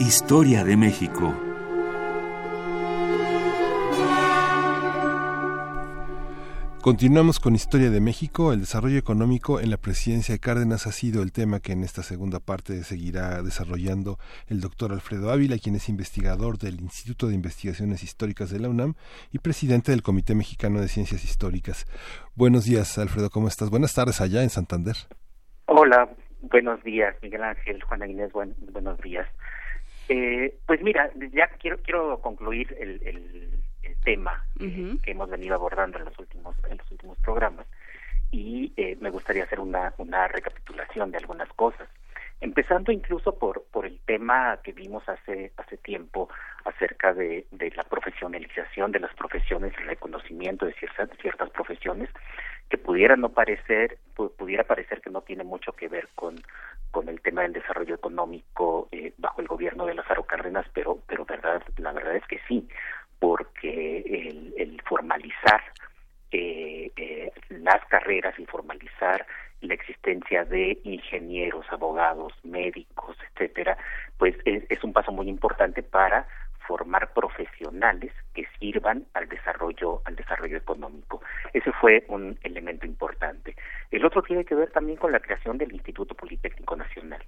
Historia de México. Continuamos con Historia de México. El desarrollo económico en la presidencia de Cárdenas ha sido el tema que en esta segunda parte seguirá desarrollando el doctor Alfredo Ávila, quien es investigador del Instituto de Investigaciones Históricas de la UNAM y presidente del Comité Mexicano de Ciencias Históricas. Buenos días, Alfredo, ¿cómo estás? Buenas tardes allá en Santander. Hola, buenos días, Miguel Ángel, Juana Inés, buenos días. Eh, pues mira, ya quiero quiero concluir el, tema que hemos venido abordando en los últimos en los últimos programas. Y eh, me gustaría hacer una una recapitulación de algunas cosas. Empezando incluso por por el tema que vimos hace hace tiempo acerca de, de la profesionalización de las profesiones el reconocimiento de ciertas ciertas profesiones que pudiera no parecer pudiera parecer que no tiene mucho que ver con con el tema del desarrollo económico eh, bajo el gobierno de Lázaro Cárdenas, pero pero verdad la verdad es que sí, porque el, el formalizar eh, eh, las carreras y formalizar la existencia de ingenieros, abogados, médicos, etcétera, pues es, es un paso muy importante para formar profesionales que sirvan al desarrollo al desarrollo económico. Ese fue un elemento importante. El otro tiene que ver también con la creación del Instituto Politécnico Nacional.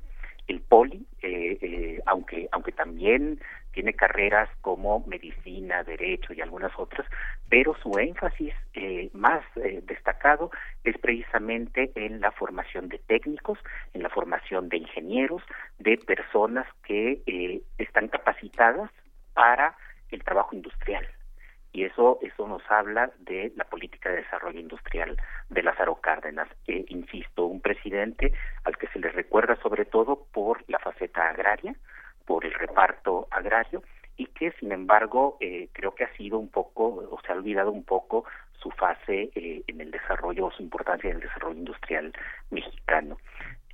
El Poli, eh, eh, aunque aunque también tiene carreras como medicina, derecho y algunas otras, pero su énfasis eh, más destacado es precisamente en la formación de técnicos, en la formación de ingenieros, de personas que están capacitadas para el trabajo industrial. Y eso, eso nos habla de la política de desarrollo industrial de Lázaro Cárdenas. Eh, insisto, un presidente al que se le recuerda sobre todo por la faceta agraria, por el reparto agrario, y que sin embargo eh, creo que ha sido un poco, o se ha olvidado un poco su fase eh, en el desarrollo, su importancia en el desarrollo industrial mexicano.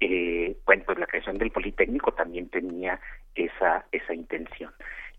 Eh, bueno, pues la creación del Politécnico también tenía esa, esa intención.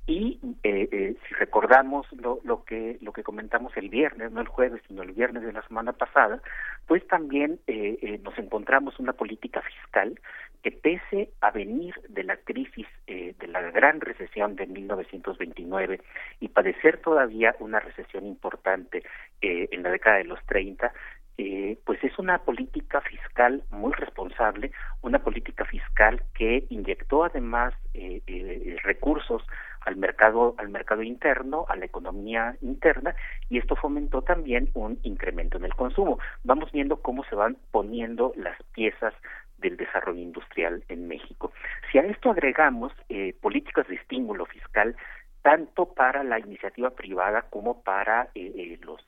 Y eh, eh, si recordamos lo, lo que lo que comentamos el viernes, no el jueves, sino el viernes de la semana pasada, pues también eh, eh nos encontramos una política fiscal que pese a venir de la crisis eh, de la gran recesión de 1929 y padecer todavía una recesión importante en la década de los 30, eh, pues es una política fiscal muy responsable, una política fiscal que inyectó además eh, eh, recursos al mercado al mercado interno, a la economía interna y esto fomentó también un incremento en el consumo. Vamos viendo cómo se van poniendo las piezas del desarrollo industrial en México. Si a esto agregamos eh, políticas de estímulo fiscal tanto para la iniciativa privada como para eh, eh los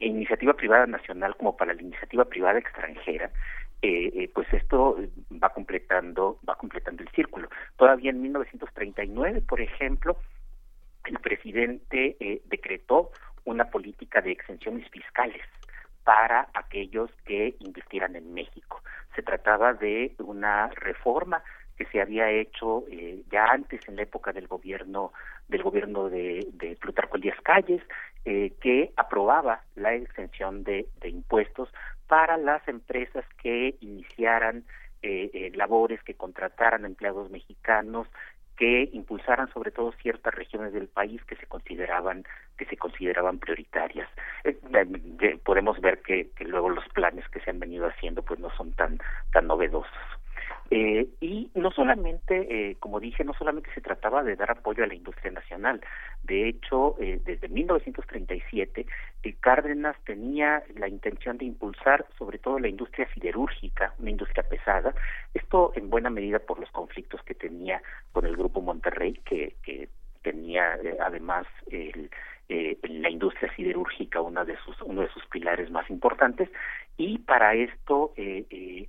iniciativa privada nacional como para la iniciativa privada extranjera, eh, eh, pues esto va completando va completando el círculo. Todavía en 1939, por ejemplo, el presidente eh, decretó una política de exenciones fiscales para aquellos que investiran en México. Se trataba de una reforma que se había hecho eh, ya antes en la época del gobierno del gobierno de, de Plutarco Elías Calles eh, que aprobaba la exención de, impuestos para las empresas que iniciaran eh, eh labores que contrataran empleados mexicanos que impulsaran sobre todo ciertas regiones del país que se consideraban que se consideraban prioritarias. Eh, podemos ver que, que luego los planes que se han venido haciendo pues no son tan tan novedosos eh, y no solamente, eh, como dije, no solamente se trataba de dar apoyo a la industria nacional. De hecho, eh, desde 1937, el Cárdenas tenía la intención de impulsar sobre todo la industria siderúrgica, una industria pesada. Esto en buena medida por los conflictos que tenía con el Grupo Monterrey, que, que tenía eh, además el, eh, la industria siderúrgica una de sus uno de sus pilares más importantes y para esto eh, eh,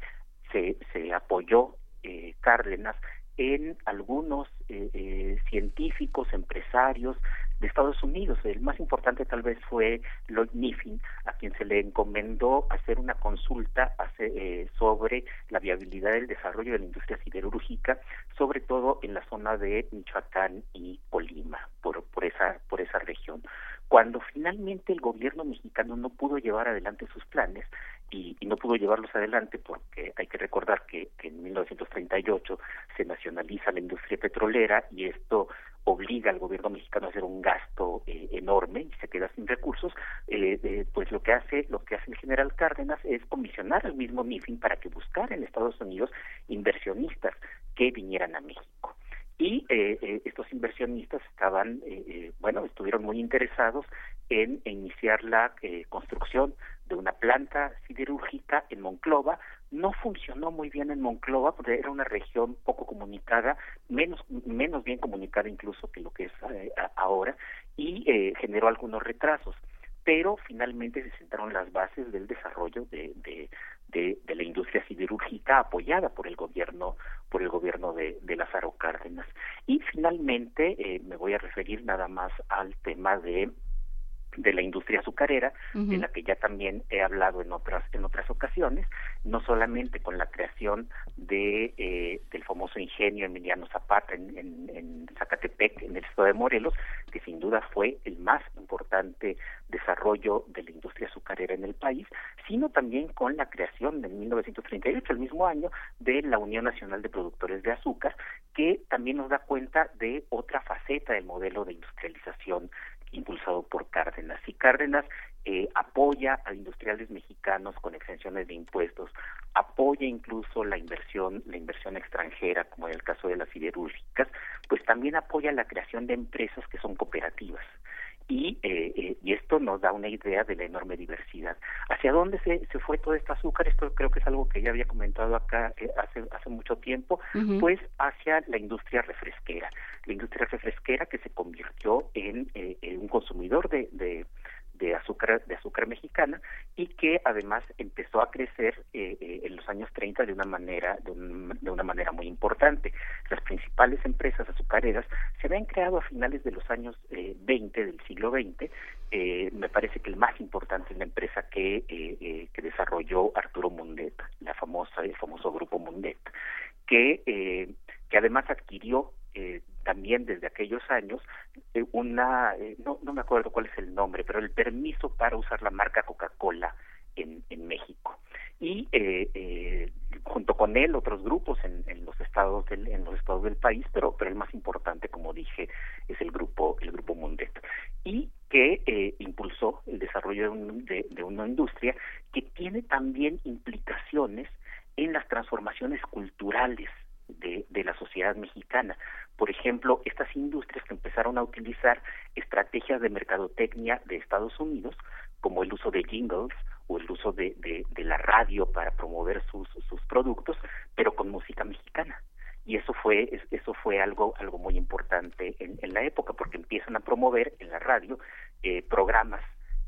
se, se apoyó eh, Cárdenas en algunos eh, eh, científicos, empresarios de Estados Unidos. El más importante tal vez fue Lloyd Niffin, a quien se le encomendó hacer una consulta hace, sobre la viabilidad del desarrollo de la industria siderúrgica, sobre todo en la zona de Michoacán y Colima, por, por, esa, por esa región. Cuando finalmente el gobierno mexicano no pudo llevar adelante sus planes, y, no pudo llevarlos adelante porque hay que recordar que, en 1938 se nacionaliza la industria petrolera y esto obliga al gobierno mexicano a hacer un gasto eh, enorme y se queda sin recursos, eh, pues lo que hace lo que hace el general Cárdenas es comisionar al mismo MIFIN para que buscara en Estados Unidos inversionistas que vinieran a México. Y eh, eh, estos inversionistas estaban, eh, eh bueno, estuvieron muy interesados en iniciar la eh, construcción de una planta siderúrgica en Monclova. No funcionó muy bien en Monclova porque era una región poco comunicada, menos, menos bien comunicada incluso que lo que es ahora, y generó algunos retrasos pero finalmente se sentaron las bases del desarrollo de, de, de, de, la industria siderúrgica apoyada por el gobierno por el gobierno de, de Lázaro Cárdenas y finalmente eh, me voy a referir nada más al tema de de la industria azucarera, de la que ya también he hablado en otras en otras ocasiones, no solamente con la creación de eh, del famoso ingenio Emiliano Zapata en, en, en, Zacatepec, en el estado de Morelos, que sin duda fue el más importante desarrollo de la industria azucarera en el país, sino también con la creación en 1938, el mismo año, de la Unión Nacional de Productores de Azúcar, que también nos da cuenta de otra faceta del modelo de industrialización impulsado por Cárdenas. Y Cárdenas eh, apoya a industriales mexicanos con exenciones de impuestos, apoya incluso la inversión, la inversión extranjera, como en el caso de las siderúrgicas, pues también apoya la creación de empresas que son cooperativas. Y, eh, eh, y esto nos da una idea de la enorme diversidad. ¿Hacia dónde se, se fue todo este azúcar? Esto creo que es algo que ya había comentado acá eh, hace, hace mucho tiempo, pues hacia la industria refresquera. La industria refresquera que se convirtió en, eh, en un consumidor de, de de azúcar de azúcar mexicana y que además empezó a crecer eh, eh, en los años 30 de una manera de, de, una manera muy importante. Las principales empresas azucareras se habían creado a finales de los años eh, 20 del siglo XX eh, me parece que el más importante es la empresa que eh, que desarrolló Arturo Mundet la famosa el famoso grupo Mundet que que además adquirió eh, también desde aquellos años eh, una, eh, no, no me acuerdo cuál es el nombre, pero el permiso para usar la marca Coca-Cola en, en México. Y eh, eh, junto con él otros grupos en, en los estados del, en los estados del país, pero, pero el más importante, como dije, es el grupo el grupo Mundet y que eh, impulsó el desarrollo de, un, de, de una industria que tiene también implicaciones en las transformaciones culturales de, la sociedad mexicana. Por ejemplo, estas industrias que empezaron a utilizar estrategias de mercadotecnia de Estados Unidos, como el uso de jingles o el uso de, de, de la radio para promover sus, sus productos, pero con música mexicana y eso fue eso fue algo algo muy importante en, en la época porque empiezan a promover en la radio eh, programas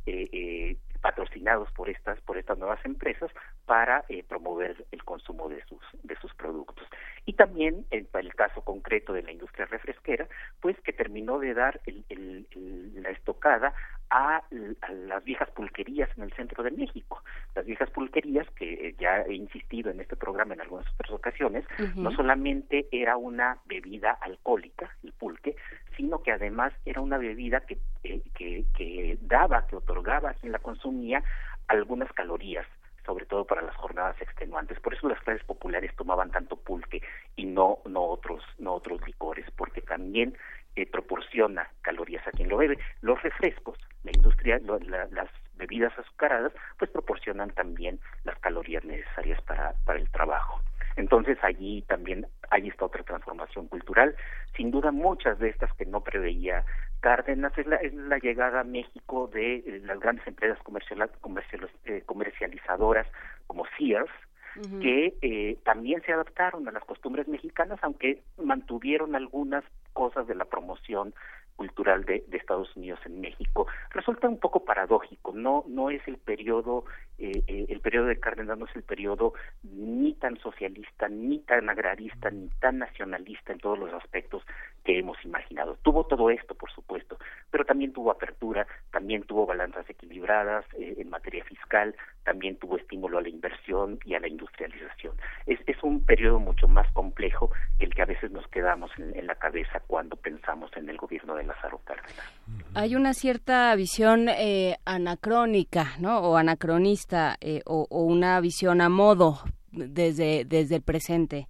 eh, eh, patrocinados por estas por estas nuevas empresas para eh, promover el consumo de sus de sus productos y también en el caso concreto de la industria refresquera pues que terminó de dar el, el, la estocada a, a, las viejas pulquerías en el centro de México. Las viejas pulquerías que eh, ya he insistido en este programa en algunas otras ocasiones no solamente era una bebida alcohólica el pulque sino que además era una bebida que eh, que, que daba que otorgaba a quien la consumía algunas calorías sobre todo para las jornadas extenuantes. Por eso las clases populares tomaban tanto pulque y no no otros no otros licores, porque también eh, proporciona calorías a quien lo bebe. Los refrescos, la industria, lo, la, las bebidas azucaradas, pues proporcionan también las calorías necesarias para para el trabajo. Entonces allí también hay esta otra transformación cultural. Sin duda muchas de estas que no preveía Cárdenas es la, es la llegada a México de eh, las grandes empresas comercial, comercial, eh, comercializadoras como Sears, uh -huh. que eh, también se adaptaron a las costumbres mexicanas, aunque mantuvieron algunas cosas de la promoción cultural de, de, Estados Unidos en México resulta un poco paradójico no no es el periodo eh, eh, el periodo de Cárdenas no es el periodo ni tan socialista ni tan agrarista ni tan nacionalista en todos los aspectos que hemos imaginado tuvo todo esto por supuesto pero también tuvo apertura también tuvo balanzas equilibradas eh, en materia fiscal también tuvo estímulo a la inversión y a la industrialización es, es un periodo mucho más complejo que el que a veces nos quedamos en, en la cabeza cuando pensamos en el gobierno de Lázaro Cárdenas. Hay una cierta visión eh, anacrónica, ¿no? O anacronista, eh, o, o, una visión a modo desde, desde el presente.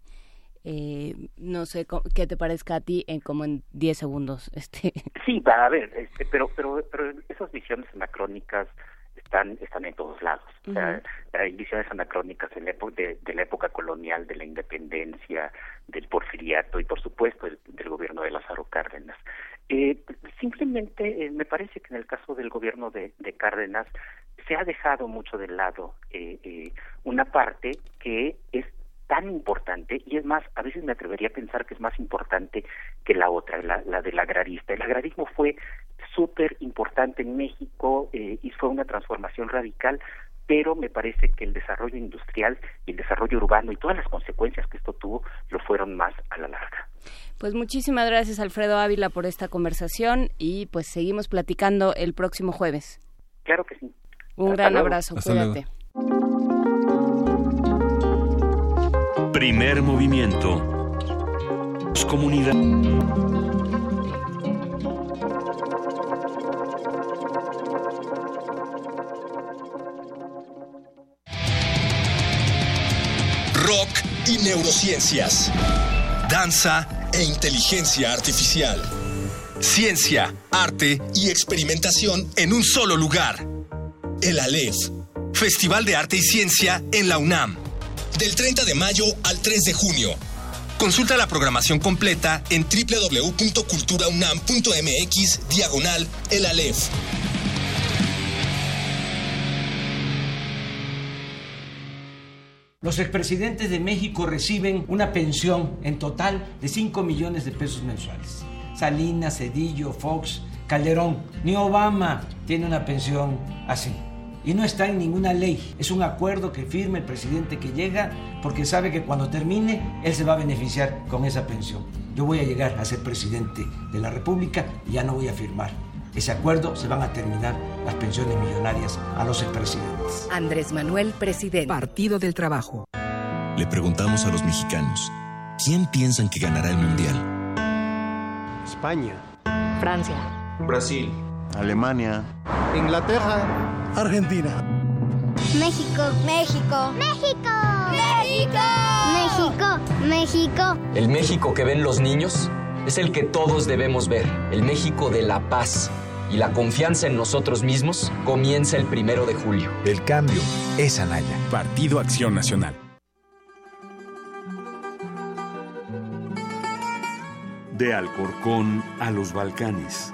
Eh, no sé qué te parezca a ti en como en 10 segundos. Este. Sí, a ver, este, pero, pero, pero esas visiones anacrónicas están están en todos lados. Uh -huh. o sea, hay visiones anacrónicas de la, de, de la, época colonial, de la independencia, del porfiriato y, por supuesto, del, del gobierno de Lázaro Cárdenas. Eh, simplemente eh, me parece que en el caso del gobierno de, de Cárdenas se ha dejado mucho de lado eh, eh, una parte que es tan importante y es más, a veces me atrevería a pensar que es más importante que la otra, la, la del agrarista. El agrarismo fue súper importante en México eh, y fue una transformación radical, pero me parece que el desarrollo industrial y el desarrollo urbano y todas las consecuencias que esto tuvo lo fueron más a la larga. Pues muchísimas gracias Alfredo Ávila por esta conversación y pues seguimos platicando el próximo jueves. Claro que sí. Un Hasta gran luego. abrazo, Hasta cuídate. Luego. Primer movimiento. Comunidad. rock y neurociencias, danza e inteligencia artificial, ciencia, arte y experimentación en un solo lugar. El Aleph, Festival de Arte y Ciencia en la UNAM, del 30 de mayo al 3 de junio. Consulta la programación completa en www.culturaunam.mx diagonal El Aleph. Los expresidentes de México reciben una pensión en total de 5 millones de pesos mensuales. Salinas, Cedillo, Fox, Calderón, ni Obama tiene una pensión así. Y no está en ninguna ley. Es un acuerdo que firma el presidente que llega porque sabe que cuando termine él se va a beneficiar con esa pensión. Yo voy a llegar a ser presidente de la República y ya no voy a firmar ese acuerdo se van a terminar las pensiones millonarias a los expresidentes. Andrés Manuel, presidente. Partido del Trabajo. Le preguntamos a los mexicanos, ¿quién piensan que ganará el Mundial? España. Francia. Brasil. Alemania, Inglaterra, Argentina, México, México, México, México, México, México. El México que ven los niños es el que todos debemos ver, el México de la paz. Y la confianza en nosotros mismos comienza el primero de julio. El cambio es Anaya. Partido Acción Nacional. De Alcorcón a los Balcanes.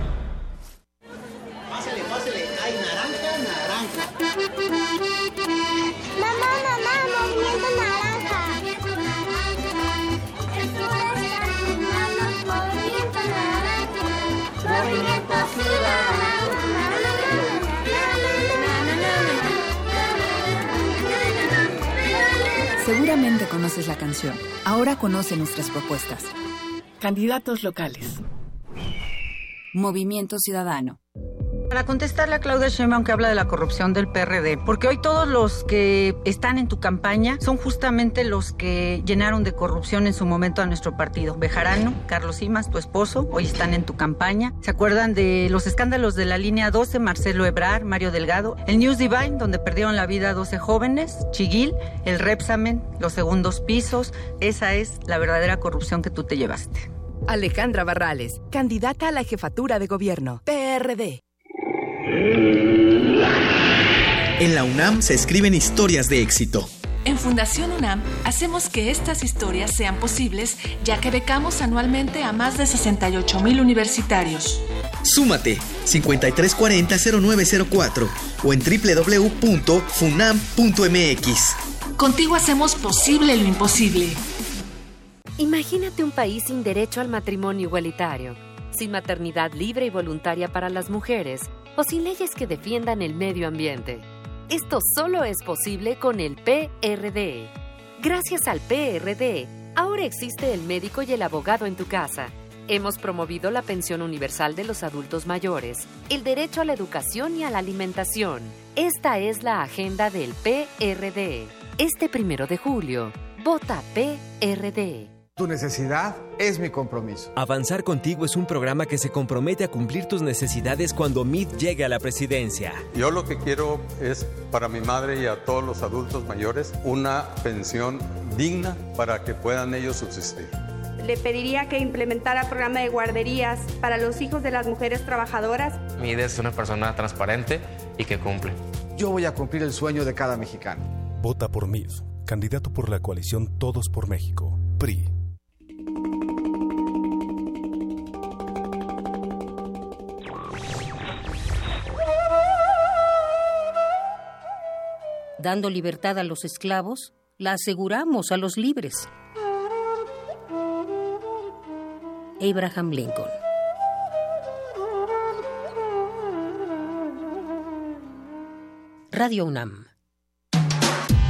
Seguramente conoces la canción. Ahora conoce nuestras propuestas. Candidatos locales. Movimiento Ciudadano. Para contestarle a Claudia Sheinbaum que habla de la corrupción del PRD, porque hoy todos los que están en tu campaña son justamente los que llenaron de corrupción en su momento a nuestro partido. Bejarano, Carlos Simas, tu esposo, hoy están en tu campaña. ¿Se acuerdan de los escándalos de la línea 12, Marcelo Ebrar, Mario Delgado? El News Divine, donde perdieron la vida 12 jóvenes, Chiguil, el Repsamen, los segundos pisos. Esa es la verdadera corrupción que tú te llevaste. Alejandra Barrales, candidata a la jefatura de gobierno. PRD. En la UNAM se escriben historias de éxito. En Fundación UNAM hacemos que estas historias sean posibles, ya que becamos anualmente a más de 68 mil universitarios. Súmate 5340-0904 o en www.funam.mx. Contigo hacemos posible lo imposible. Imagínate un país sin derecho al matrimonio igualitario, sin maternidad libre y voluntaria para las mujeres o sin leyes que defiendan el medio ambiente. Esto solo es posible con el PRD. Gracias al PRD, ahora existe el médico y el abogado en tu casa. Hemos promovido la pensión universal de los adultos mayores, el derecho a la educación y a la alimentación. Esta es la agenda del PRD. Este primero de julio, vota PRD. Tu necesidad es mi compromiso. Avanzar contigo es un programa que se compromete a cumplir tus necesidades cuando MIT llegue a la presidencia. Yo lo que quiero es para mi madre y a todos los adultos mayores una pensión digna para que puedan ellos subsistir. Le pediría que implementara programa de guarderías para los hijos de las mujeres trabajadoras. MIT es una persona transparente y que cumple. Yo voy a cumplir el sueño de cada mexicano. Vota por MIT, candidato por la coalición Todos por México, PRI. Dando libertad a los esclavos, la aseguramos a los libres. Abraham Lincoln. Radio UNAM.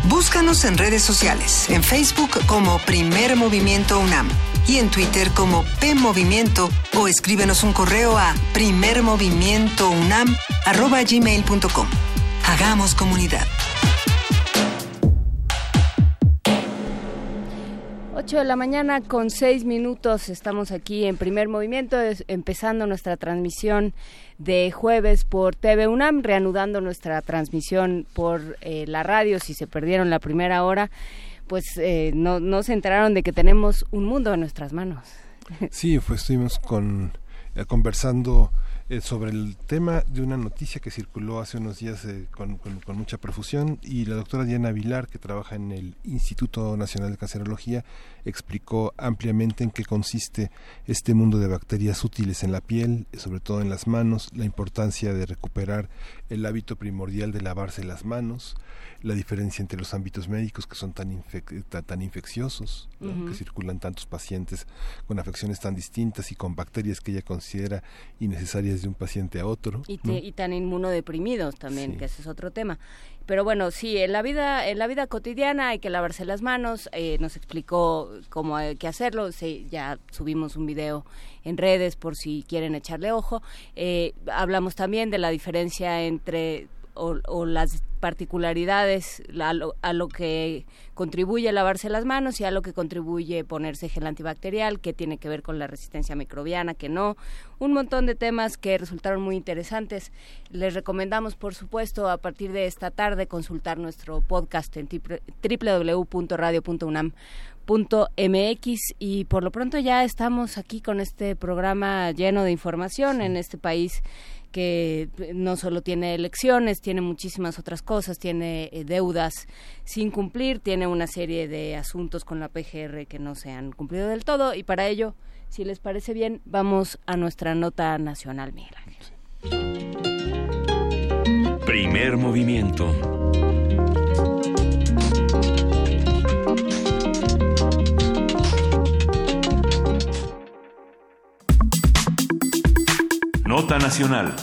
Búscanos en redes sociales, en Facebook como Primer Movimiento UNAM y en Twitter como P Movimiento o escríbenos un correo a primermovimientounam@gmail.com. Hagamos comunidad. 8 de la mañana con 6 minutos estamos aquí en primer movimiento, empezando nuestra transmisión de jueves por TV UNAM, reanudando nuestra transmisión por eh, la radio, si se perdieron la primera hora, pues eh, no, no se enteraron de que tenemos un mundo en nuestras manos. Sí, pues estuvimos con, eh, conversando eh, sobre el tema de una noticia que circuló hace unos días eh, con, con, mucha profusión y la doctora Diana Vilar, que trabaja en el Instituto Nacional de Cancerología, explicó ampliamente en qué consiste este mundo de bacterias útiles en la piel, sobre todo en las manos, la importancia de recuperar el hábito primordial de lavarse las manos, la diferencia entre los ámbitos médicos que son tan, tan, infecciosos, que circulan tantos pacientes con afecciones tan distintas y con bacterias que ella considera innecesarias de un paciente a otro. Y, tan inmunodeprimidos también, que ese es otro tema. Pero bueno, sí, en la vida, en la vida cotidiana hay que lavarse las manos. Eh, nos explicó cómo hay que hacerlo. Sí, ya subimos un video en redes por si quieren echarle ojo. Eh, hablamos también de la diferencia entre o, las particularidades a lo, a lo, que contribuye lavarse las manos y a lo que contribuye ponerse gel antibacterial, que tiene que ver con la resistencia microbiana, que no. Un montón de temas que resultaron muy interesantes. Les recomendamos, por supuesto, a partir de esta tarde consultar nuestro podcast en www.radio.unam.mx y por lo pronto ya estamos aquí con este programa lleno de información en este país que no solo tiene elecciones, tiene muchísimas otras cosas, tiene eh, deudas sin cumplir, tiene una serie de asuntos con la PGR que no se han cumplido del todo y para ello, si les parece bien, vamos a nuestra nota nacional, Miguel Ángel. Primer movimiento. Nota Nacional.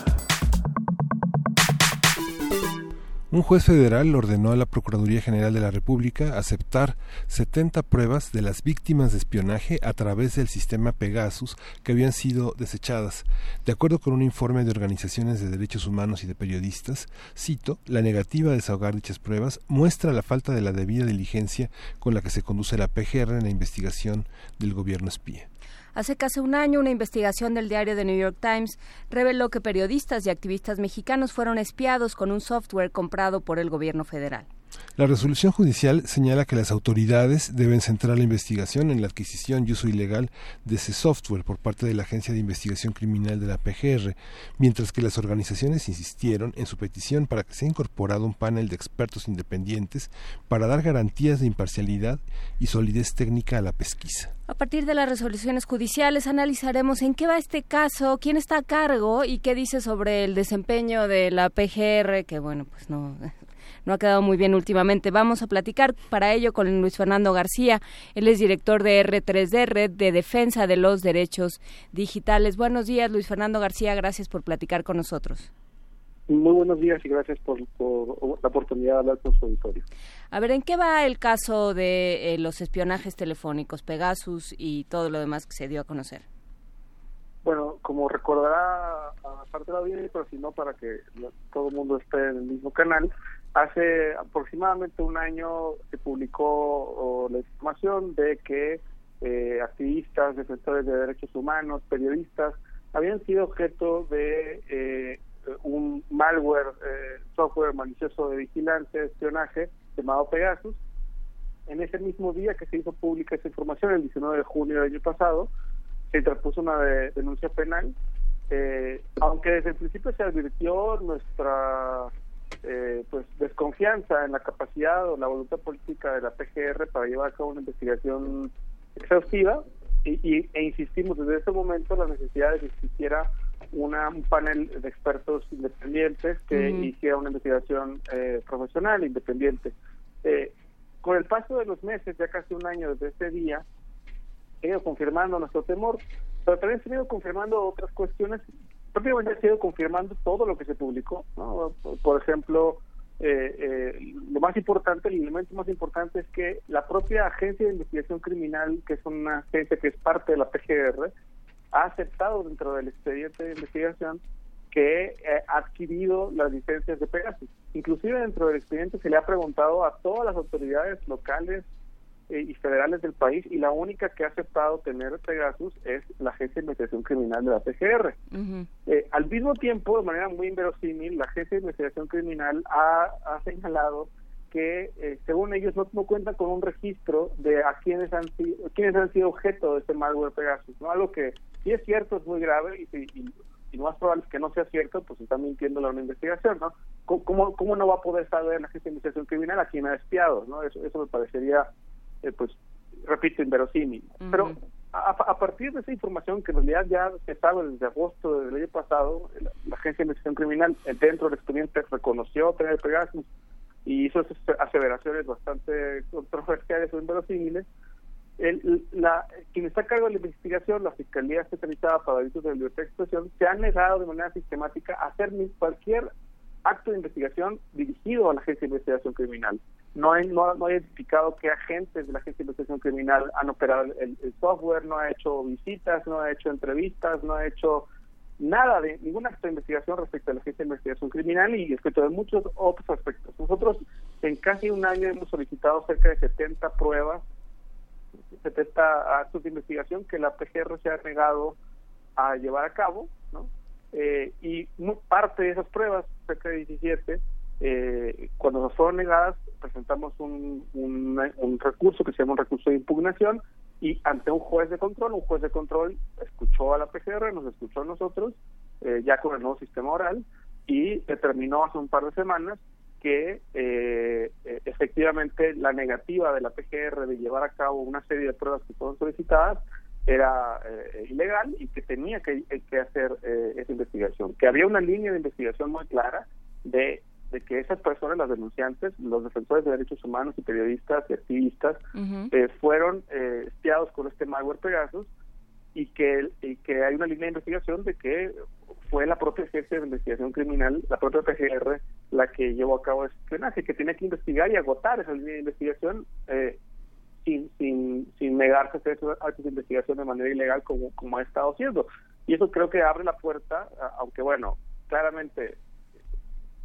Un juez federal ordenó a la Procuraduría General de la República aceptar 70 pruebas de las víctimas de espionaje a través del sistema Pegasus que habían sido desechadas. De acuerdo con un informe de organizaciones de derechos humanos y de periodistas, cito, la negativa a desahogar dichas pruebas muestra la falta de la debida diligencia con la que se conduce la PGR en la investigación del gobierno espía. Hace casi un año, una investigación del diario The New York Times reveló que periodistas y activistas mexicanos fueron espiados con un software comprado por el gobierno federal. La resolución judicial señala que las autoridades deben centrar la investigación en la adquisición y uso ilegal de ese software por parte de la Agencia de Investigación Criminal de la PGR, mientras que las organizaciones insistieron en su petición para que sea incorporado un panel de expertos independientes para dar garantías de imparcialidad y solidez técnica a la pesquisa. A partir de las resoluciones judiciales analizaremos en qué va este caso, quién está a cargo y qué dice sobre el desempeño de la PGR, que bueno, pues no no ha quedado muy bien últimamente. Vamos a platicar para ello con Luis Fernando García. Él es director de R3D, Red de Defensa de los Derechos Digitales. Buenos días, Luis Fernando García. Gracias por platicar con nosotros. Muy buenos días y gracias por, la oportunidad de hablar con su auditorio. A ver, ¿en qué va el caso de eh, los espionajes telefónicos, Pegasus y todo lo demás que se dio a conocer? Bueno, como recordará aparte de la audiencia, pero si no, para que todo el mundo esté en el mismo canal, Hace aproximadamente un año se publicó la información de que eh, activistas, defensores de derechos humanos, periodistas, habían sido objeto de eh, un malware, eh, software malicioso de vigilancia, de espionaje, llamado Pegasus. En ese mismo día que se hizo pública esa información, el 19 de junio del año pasado, se interpuso una denuncia penal, aunque desde el principio se advirtió nuestra eh, pues desconfianza en la capacidad o la voluntad política de la PGR para llevar a cabo una investigación exhaustiva y, e insistimos desde ese momento la necesidad de que existiera una, un panel de expertos independientes que hiciera una investigación eh, profesional independiente. Eh, con el paso de los meses, ya casi un año desde ese día, he ido confirmando nuestro temor, pero también se ha ido confirmando otras cuestiones prácticamente ha sido confirmando todo lo que se publicó. Por ejemplo, eh, eh, lo más importante, el elemento más importante es que la propia Agencia de Investigación Criminal, que es una agencia que es parte de la PGR, ha aceptado dentro del expediente de investigación que eh, ha adquirido las licencias de Pegasus. Inclusive dentro del expediente se le ha preguntado a todas las autoridades locales, y federales del país y la única que ha aceptado tener Pegasus es la Agencia de Investigación Criminal de la PGR. Eh, al mismo tiempo, de manera muy inverosímil, la Agencia de Investigación Criminal ha, señalado que eh, según ellos no, cuentan con un registro de a quienes han sido quienes han sido objeto de este malware Pegasus, ¿no? Algo que si es cierto es muy grave y, y, y, lo más probable es que no sea cierto, pues están mintiendo la investigación, ¿no? ¿Cómo, ¿Cómo, no va a poder saber la Agencia de Investigación Criminal a quien ha espiado, ¿no? Eso, eso me parecería eh, pues, repito, inverosímil. Pero a, partir de esa información que en realidad ya se sabe desde agosto del año pasado, la, Agencia de Investigación Criminal eh, dentro del expediente reconoció tener Pegasus y hizo aseveraciones bastante controversiales o inverosímiles. El, la, quien está a cargo de la investigación, la Fiscalía Especializada para Delitos de Libertad de Expresión, se ha negado de manera sistemática a hacer cualquier acto de investigación dirigido a la Agencia de Investigación Criminal no, no, ha identificado qué agentes de la Agencia de Investigación Criminal han operado el, software, no ha hecho visitas, no ha hecho entrevistas, no ha hecho nada de ninguna investigación respecto a la Agencia de Investigación Criminal y respecto de muchos otros aspectos. Nosotros en casi un año hemos solicitado cerca de 70 pruebas, 70 actos de investigación que la PGR se ha negado a llevar a cabo, ¿no? Eh, y parte de esas pruebas, cerca de 17, eh, cuando nos fueron negadas, presentamos un, recurso que se llama un recurso de impugnación y ante un juez de control, un juez de control escuchó a la PGR, nos escuchó a nosotros, eh, ya con el nuevo sistema oral, y determinó hace un par de semanas que eh, eh, efectivamente la negativa de la PGR de llevar a cabo una serie de pruebas que fueron solicitadas era eh, ilegal y que tenía que, que hacer eh, esa investigación, que había una línea de investigación muy clara de de que esas personas, las denunciantes, los defensores de derechos humanos y periodistas y activistas, eh, fueron eh, espiados con este malware Pegasus y que, y que hay una línea de investigación de que fue la propia agencia de investigación criminal, la propia PGR, la que llevó a cabo ese espionaje, que tiene que investigar y agotar esa línea de investigación eh, sin, sin, sin negarse a hacer actos de investigación de manera ilegal como, como ha estado haciendo. Y eso creo que abre la puerta, aunque bueno, claramente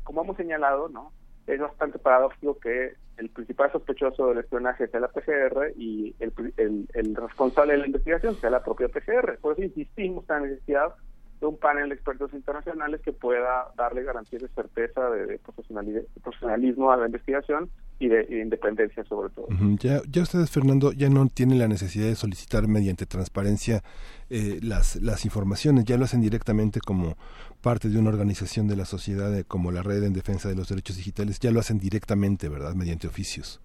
como hemos señalado, ¿no? Es bastante paradójico que el principal sospechoso del espionaje sea la PGR y el, responsable de la investigación sea la propia PGR. Por eso insistimos en la necesidad de un panel de expertos internacionales que pueda darle garantías de certeza, de, profesionalismo a la investigación y de, y de independencia sobre todo. Ya, ya ustedes, Fernando, ya no tienen la necesidad de solicitar mediante transparencia eh, las, las informaciones, ya lo hacen directamente como parte de una organización de la sociedad eh, como la Red en Defensa de los Derechos Digitales, ya lo hacen directamente, ¿verdad? Mediante oficios.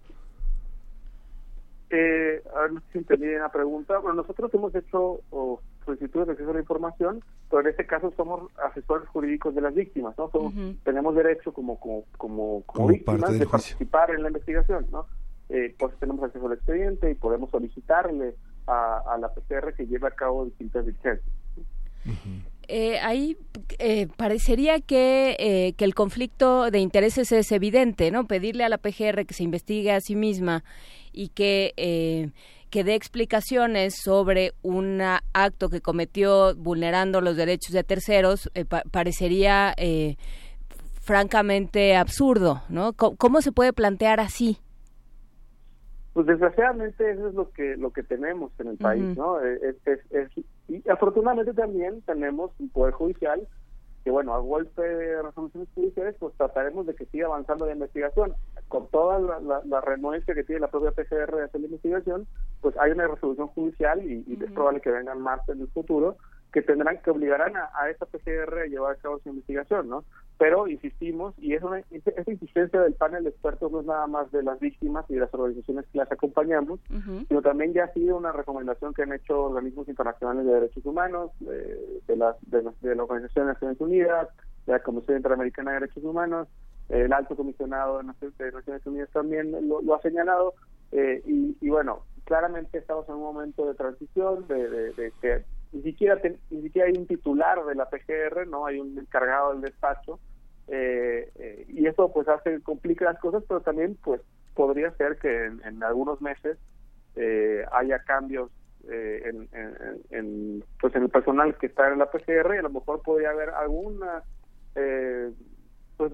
Eh, a ver, si entendí la pregunta. Bueno, nosotros hemos hecho oh, solicitudes de acceso a la información, pero en este caso somos asesores jurídicos de las víctimas, ¿no? Somos- Tenemos derecho como como como, como Como víctimas de juicio. participar en la investigación, ¿no? Eh, pues tenemos acceso al expediente y podemos solicitarle a, a la PCR que lleve a cabo distintas diligencias. Eh, ahí eh, parecería que, eh, que el conflicto de intereses es evidente, ¿no? Pedirle a la PGR que se investigue a sí misma y que, eh, que dé explicaciones sobre un acto que cometió vulnerando los derechos de terceros eh, pa- parecería eh, francamente absurdo, ¿no? ¿Cómo, cómo se puede plantear así? Pues desgraciadamente eso es lo que lo que tenemos en el país. ¿no? Eh, Es, es- es- y afortunadamente también tenemos un poder judicial que, bueno, a golpe de resoluciones judiciales, pues trataremos de que siga avanzando la investigación. Con toda la, la- la renuencia que tiene la propia PGR de hacer la investigación, pues hay una resolución judicial y, y es probable que vengan más en el futuro que tendrán que obligarán a, a esa PGR a llevar a cabo su investigación, ¿no? Pero insistimos, y es una, esa insistencia del panel de expertos no es nada más de las víctimas y de las organizaciones que las acompañamos, sino también ya ha sido una recomendación que han hecho organismos internacionales de derechos humanos, de, de, las, de, las- de la Organización de Naciones Unidas, de la Comisión Interamericana de Derechos Humanos, el alto comisionado de Naciones, Unidas también lo, lo ha señalado, eh, y, y bueno, claramente estamos en un momento de transición, de, de- de que ni siquiera te- ni siquiera hay un titular de la PGR, no hay un encargado del despacho, eh, eh, y eso pues hace complica las cosas, pero también pues podría ser que en, algunos meses eh, haya cambios eh, en, en- pues en el personal que está en la PGR y a lo mejor podría haber alguna eh, pues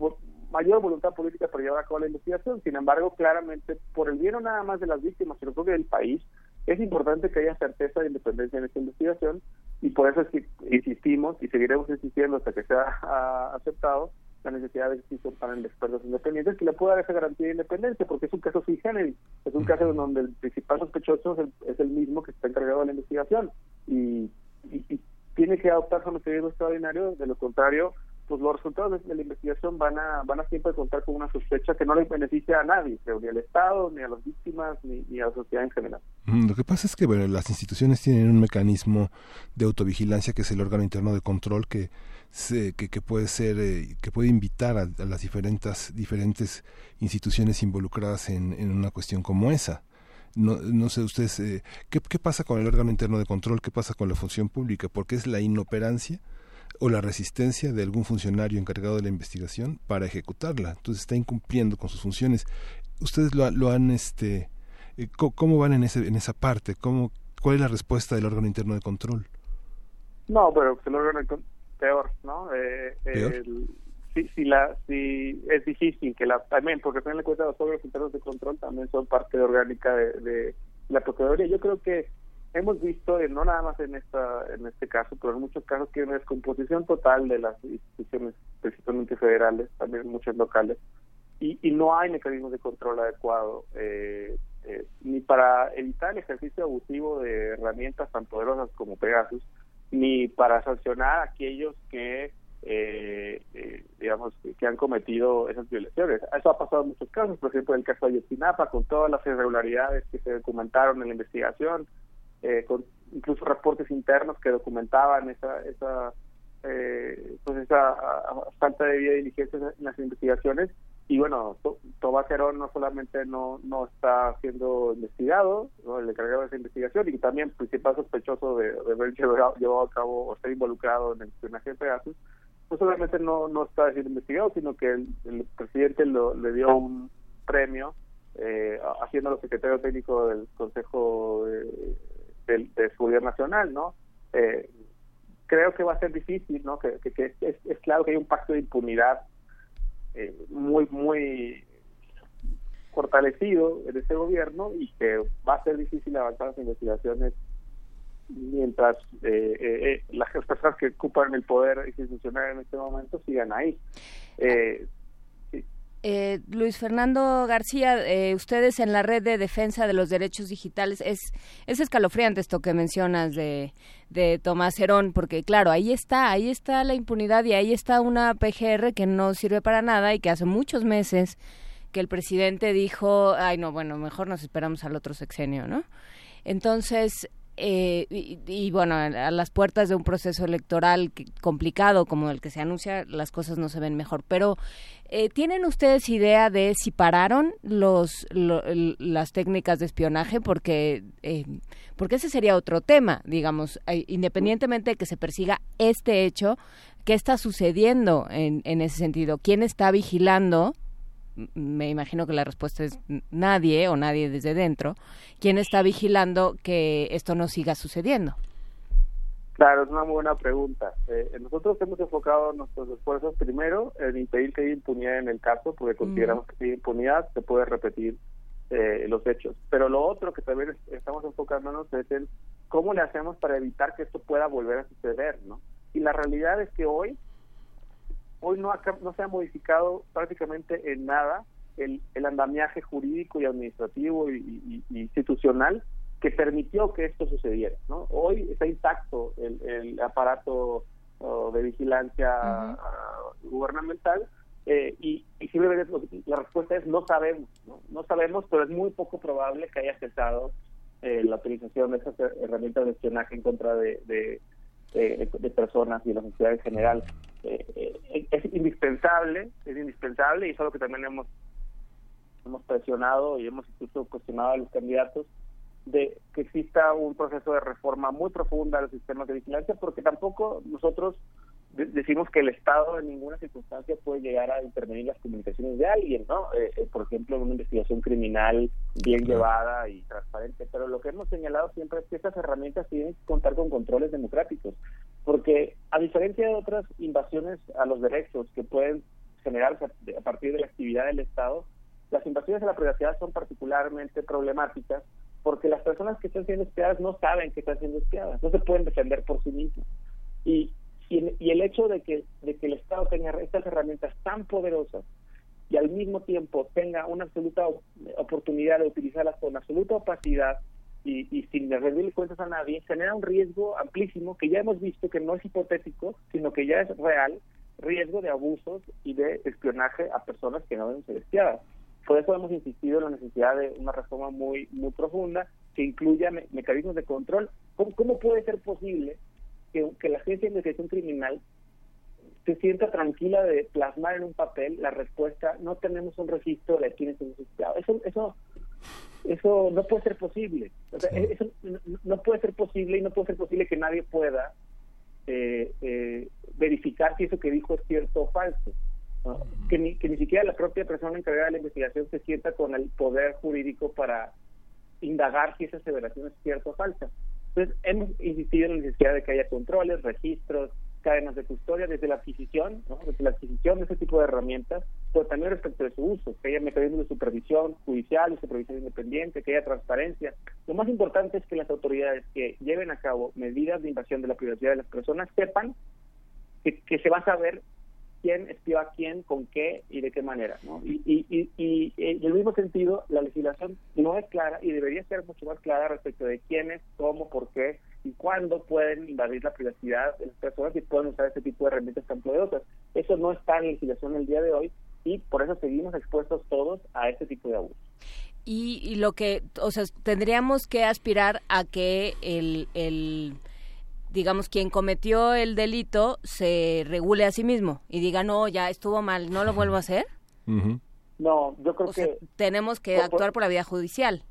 mayor voluntad política para llevar a cabo la investigación. Sin embargo, claramente, por el bien no nada más de las víctimas, sino creo que del país, es importante que haya certeza de independencia en esta investigación y por eso es que insistimos y seguiremos insistiendo hasta que sea ah, aceptado la necesidad de existir un panel de expertos independientes que le pueda dar esa garantía de independencia, porque es un caso sui generis, es un caso en donde el principal sospechoso es el, es el mismo que está encargado de la investigación y, y- y tiene que adoptarse un mecanismo extraordinario, de lo contrario, pues los resultados de, la investigación van a van a siempre contar con una sospecha que no le beneficia a nadie, ni al Estado, ni a las víctimas, ni, ni a la sociedad en general. Mm, Lo que pasa es que bueno, las instituciones tienen un mecanismo de autovigilancia que es el órgano interno de control que se- que, que puede ser eh, que puede invitar a, a las diferentes diferentes instituciones involucradas en, en una cuestión como esa. No, no sé ustedes eh, ¿qué, qué pasa con el órgano interno de control, qué pasa con la función pública, porque es la inoperancia o la resistencia de algún funcionario encargado de la investigación para ejecutarla. Entonces está incumpliendo con sus funciones. Ustedes lo, lo han este eh, ¿Cómo van en, ese, en esa parte? ¿Cómo, ¿Cuál es la respuesta del órgano interno de control? No, pero pues, el órgano peor, ¿no? Eh, ¿Peor? el- si, si la, si es difícil que la, también, porque al final de cuentas los órganos internos de control también son parte orgánica de, de la Procuraduría. Yo creo que hemos visto, eh, no nada más en esta en este caso, pero en muchos casos que hay una descomposición total de las instituciones, principalmente federales, también muchas locales, y, y no hay mecanismos de control adecuado, eh, eh, ni para evitar el ejercicio abusivo de herramientas tan poderosas como Pegasus, ni para sancionar a aquellos que eh, eh, digamos que han cometido esas violaciones. Eso ha pasado en muchos casos, por ejemplo, el caso de Ayotzinapa, con todas las irregularidades que se documentaron en la investigación, eh, con incluso reportes internos que documentaban esa esa eh, pues esa falta de diligencia en las investigaciones y bueno To- Tomás Herón no solamente no no está siendo investigado ¿no? el encargado de esa investigación y también principal sospechoso de, haber llevado, llevado a cabo o estar involucrado en el espionaje de Pegasus no solamente no no está siendo investigado sino que el, presidente lo, le dio un premio eh, haciéndolo secretario técnico del Consejo de, de Seguridad Nacional, ¿no? Eh, creo que va a ser difícil, ¿no? Que es, es claro que hay un pacto de impunidad eh, muy, muy fortalecido en este gobierno y que va a ser difícil avanzar las investigaciones mientras eh, eh, eh, las personas que ocupan el poder institucional en este momento sigan ahí. Eh, Eh, Luis Fernando García, eh, ustedes en la red de defensa de los derechos digitales, es, es escalofriante esto que mencionas de, de Tomás Herón, porque claro, ahí está, ahí está la impunidad y ahí está una PGR que no sirve para nada y que hace muchos meses que el presidente dijo, ay no, bueno, mejor nos esperamos al otro sexenio, ¿no? Entonces, eh, y, y, bueno, a, las puertas de un proceso electoral complicado como el que se anuncia, las cosas no se ven mejor. Pero, eh, ¿tienen ustedes idea de si pararon los, lo- las técnicas de espionaje? Porque, eh, porque ese sería otro tema, digamos, eh, independientemente de que se persiga este hecho, ¿qué está sucediendo en, en ese sentido? ¿Quién está vigilando? Me imagino que la respuesta es nadie o nadie desde dentro. ¿Quién está vigilando que esto no siga sucediendo? Claro, es una muy buena pregunta. Eh, nosotros hemos enfocado nuestros esfuerzos primero en impedir que haya impunidad en el caso, porque consideramos que si hay impunidad se puede repetir eh, los hechos. Pero lo otro que también es- estamos enfocándonos es en cómo le hacemos para evitar que esto pueda volver a suceder, ¿no? Y la realidad es que hoy hoy no, ha no se ha modificado prácticamente en nada el, el andamiaje jurídico y administrativo y, y- y institucional que permitió que esto sucediera. ¿no? Hoy está intacto el, el aparato oh, de vigilancia ah, gubernamental eh, y, y simplemente la respuesta es no sabemos, ¿no? no sabemos, pero es muy poco probable que haya cesado eh, la utilización de esas herramientas de espionaje en contra de, de, de- de personas y de la sociedad en general. Eh, es indispensable, es indispensable y es algo que también hemos hemos presionado y hemos incluso cuestionado a los candidatos de que exista un proceso de reforma muy profunda de los sistemas de vigilancia, porque tampoco nosotros decimos que el Estado en ninguna circunstancia puede llegar a intervenir las comunicaciones de alguien, ¿no? Eh, eh, por ejemplo, en una investigación criminal bien llevada y transparente, pero lo que hemos señalado siempre es que estas herramientas tienen que contar con controles democráticos, porque a diferencia de otras invasiones a los derechos que pueden generarse a a partir de la actividad del Estado, las invasiones a la privacidad son particularmente problemáticas porque las personas que están siendo espiadas no saben que están siendo espiadas, no se pueden defender por sí mismas. Y, y, y el hecho de que, el Estado tenga estas herramientas tan poderosas y al mismo tiempo tenga una absoluta op- oportunidad de utilizarlas con absoluta opacidad y, y sin rendirle cuentas a nadie, genera un riesgo amplísimo que ya hemos visto que no es hipotético, sino que ya es real, riesgo de abusos y de espionaje a personas que no deben ser espiadas. Por eso hemos insistido en la necesidad de una reforma muy muy profunda que incluya me- mecanismos de control. ¿Cómo, cómo puede ser posible que, que la Agencia de Investigación Criminal se sienta tranquila de plasmar en un papel la respuesta no tenemos un registro de quienes hemos espiado? Eso, eso, eso no puede ser posible. O sea, eso no- no puede ser posible y no puede ser posible que nadie pueda eh, eh, verificar si eso que dijo es cierto o falso. ¿no? Que, ni, que ni siquiera la propia persona encargada de la investigación se sienta con el poder jurídico para indagar si esa aseveración es cierta o falsa. Entonces, hemos insistido en la necesidad de que haya controles, registros, cadenas de custodia desde la adquisición, ¿no? desde la adquisición de ese tipo de herramientas, pero también respecto de su uso, que haya mecanismos de supervisión judicial y supervisión independiente, que haya transparencia. Lo más importante es que las autoridades que lleven a cabo medidas de invasión de la privacidad de las personas sepan que, que se va a saber quién espió a quién, con qué y de qué manera. ¿no? Y, y, y, y, en el mismo sentido, la legislación no es clara y debería ser mucho más clara respecto de quiénes, cómo, por qué y cuándo pueden invadir la privacidad de las personas y pueden usar este tipo de herramientas tan poderosas. Eso no está en la legislación el día de hoy y por eso seguimos expuestos todos a este tipo de abusos. Y, y lo que, o sea, tendríamos que aspirar a que el digamos, quien cometió el delito se regule a sí mismo y diga, no, ya estuvo mal, no lo vuelvo a hacer? No, yo creo que... tenemos que actuar por la vía judicial.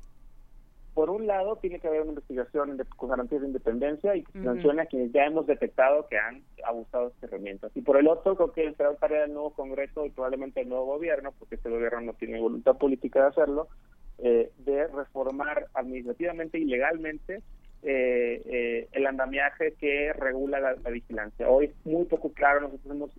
Por un lado, tiene que haber una investigación con garantías de independencia y que a quienes ya hemos detectado que han abusado de estas herramientas. Y por el otro, creo que será tarea del nuevo Congreso y probablemente del nuevo gobierno, porque este gobierno no tiene voluntad política de hacerlo, eh, de reformar administrativamente y legalmente eh, eh, el andamiaje que regula la, vigilancia. Hoy es muy poco claro, nosotros hemos